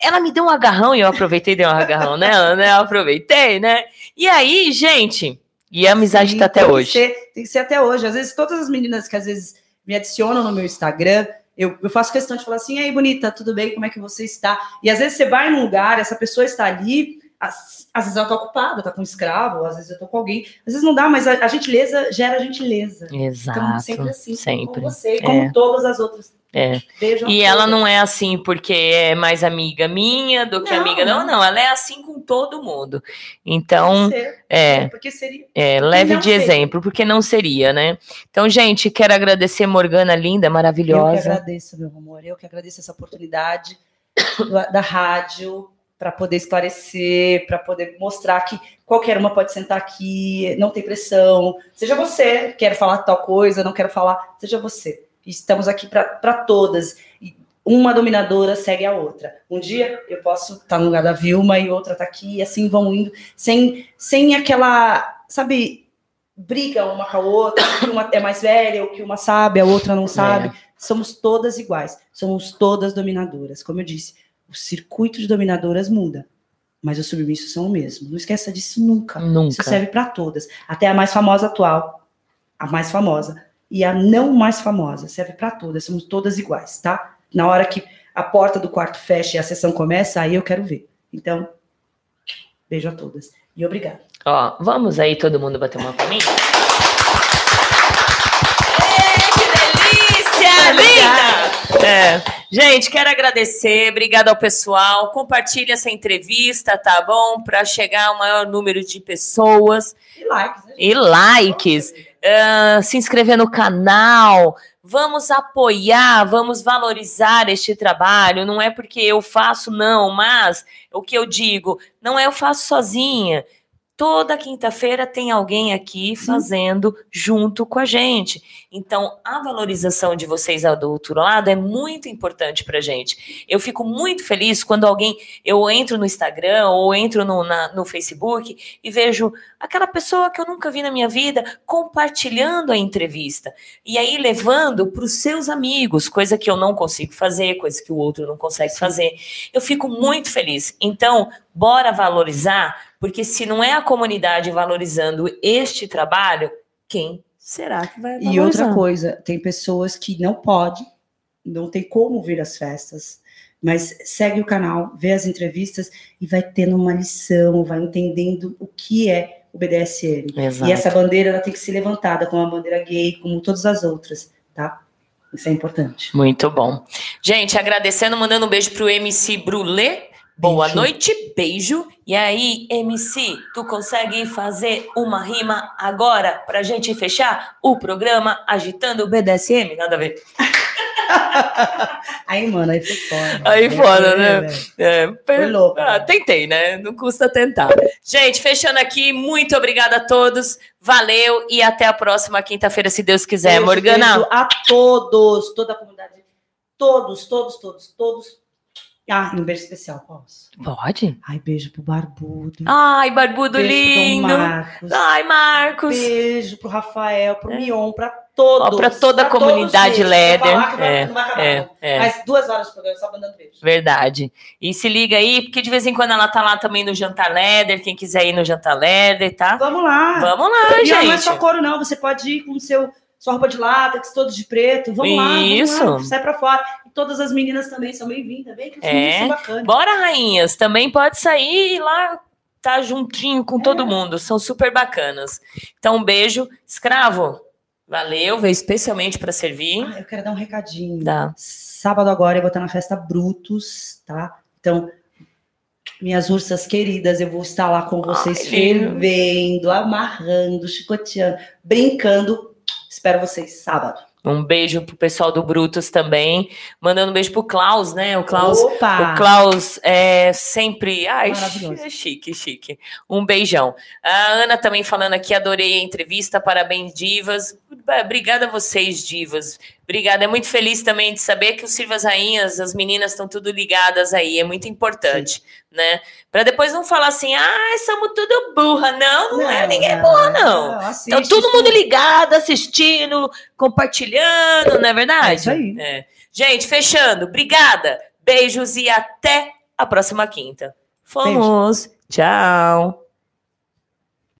Ela me deu um agarrão e eu aproveitei e dei um agarrão nela, né? Eu aproveitei, né? E aí, gente, e a amizade Sim, tá até hoje. Ser, tem que ser até hoje. Às vezes, todas as meninas que às vezes me adicionam no meu Instagram, eu, eu, faço questão de falar assim, aí, bonita, tudo bem? Como é que você está? E às vezes você vai num lugar, essa pessoa está ali, às, às vezes ela está ocupada, está com um escravo, às vezes eu estou com alguém, às vezes não dá, mas a, a gentileza gera gentileza. Exato. Então, sempre assim, sempre. com você, como é. todas as outras. É. e ela não é assim porque é mais amiga minha do que não, amiga. Não, não, ela é assim com todo mundo. Então, é, porque seria, é leve de seria. exemplo, porque não seria, né? Então, gente, quero agradecer Morgana linda, maravilhosa. Eu que agradeço, meu amor. Eu que agradeço essa oportunidade da rádio para poder esclarecer, para poder mostrar que qualquer uma pode sentar aqui, não tem pressão. Seja você, quer falar tal coisa, não quero falar, seja você. Estamos aqui para todas. Uma dominadora segue a outra. Um dia eu posso estar no lugar da Vilma e outra está aqui, e assim vão indo, sem, sem aquela, sabe, briga uma com a outra, que uma é mais velha, ou que uma sabe, a outra não sabe. É. Somos todas iguais, somos todas dominadoras. Como eu disse, o circuito de dominadoras muda, mas os submissos são o mesmo. Não esqueça disso nunca. Nunca. Isso serve para todas. Até a mais famosa atual, a mais famosa e a não mais famosa. Serve para todas, somos todas iguais, tá? Na hora que a porta do quarto fecha e a sessão começa, aí eu quero ver. Então, beijo a todas. E obrigada. Ó, vamos aí todo mundo bater uma palminha? que delícia! Linda! É. Gente, quero agradecer, obrigada ao pessoal. Compartilhe essa entrevista, tá bom? Para chegar ao maior número de pessoas. E likes. Né? E likes. Uh, se inscrever no canal. Vamos apoiar, vamos valorizar este trabalho. Não é porque eu faço, não, mas o que eu digo, não é eu faço sozinha. Toda quinta-feira tem alguém aqui fazendo junto com a gente. Então, a valorização de vocês do outro lado é muito importante para gente. Eu fico muito feliz quando alguém, eu entro no Instagram ou entro no, na, no Facebook e vejo aquela pessoa que eu nunca vi na minha vida compartilhando a entrevista. E aí levando para os seus amigos, coisa que eu não consigo fazer, coisa que o outro não consegue fazer. Eu fico muito feliz. Então, bora valorizar, porque se não é a comunidade valorizando este trabalho, quem será que vai valorizar? E outra coisa, tem pessoas que não podem, não tem como vir às festas, mas segue o canal, vê as entrevistas e vai tendo uma lição, vai entendendo o que é o BDSM. Exato. E essa bandeira ela tem que ser levantada como a bandeira gay, como todas as outras, tá? Isso é importante. Muito bom. Gente, agradecendo, mandando um beijo pro MC Brulé. Boa beijo. noite, beijo. E aí, MC, tu consegue fazer uma rima agora pra gente fechar o programa agitando o BDSM? Nada a ver. (laughs) aí, mano, aí foi foda. Aí é, foda, né? É, foi louco. Ah, tentei, né? Não custa tentar. Gente, fechando aqui, muito obrigada a todos. Valeu e até a próxima quinta-feira, se Deus quiser. Beijo, Morgana. Beijo a todos, toda a comunidade. Todos, todos, todos, todos ah, um beijo especial, posso? Pode? Ai, beijo pro Barbudo. Ai, Barbudo beijo lindo. Pro Marcos. Ai, Marcos. Beijo pro Rafael, pro é. Mion, pra todos. Ó, pra toda a comunidade Leder. É, é, é. Mas duas horas de programa só mandando beijo. Verdade. E se liga aí, porque de vez em quando ela tá lá também no Jantar Leder. Quem quiser ir no Jantar Leder, tá? Vamos lá. Vamos lá, e gente. Não é só coro, não. Você pode ir com o seu sua roupa de látex, todos de preto. Vamos lá, Isso. Vamos lá, sai pra fora. E todas as meninas também são bem-vindas, bem que é. são bacanas. Bora, rainhas, também pode sair e lá tá juntinho com é. todo mundo, são super bacanas. Então, um beijo. Escravo, valeu, veio especialmente para servir. Ah, eu quero dar um recadinho. Dá. Sábado agora eu vou estar na festa Brutus, tá? Então, minhas ursas queridas, eu vou estar lá com vocês Ai, fervendo, amarrando, chicoteando, brincando Espero vocês sábado. Um beijo pro pessoal do Brutus também. Mandando um beijo pro Klaus, né? O Klaus, Opa! o Klaus é sempre. Ai, é chique, chique. Um beijão. A Ana também falando aqui, adorei a entrevista. Parabéns, divas. Obrigada a vocês, divas. Obrigada. É muito feliz também de saber que os Silvas Rainhas, as meninas estão tudo ligadas aí. É muito importante, Sim. né? Para depois não falar assim, ah, somos tudo burra. Não, não, é. não é ninguém não, burra, não. não assiste, então, todo mundo ligado, assistindo, compartilhando, não é verdade? É isso aí. É. Gente, fechando. Obrigada. Beijos e até a próxima quinta. Fomos. Beijo. Tchau.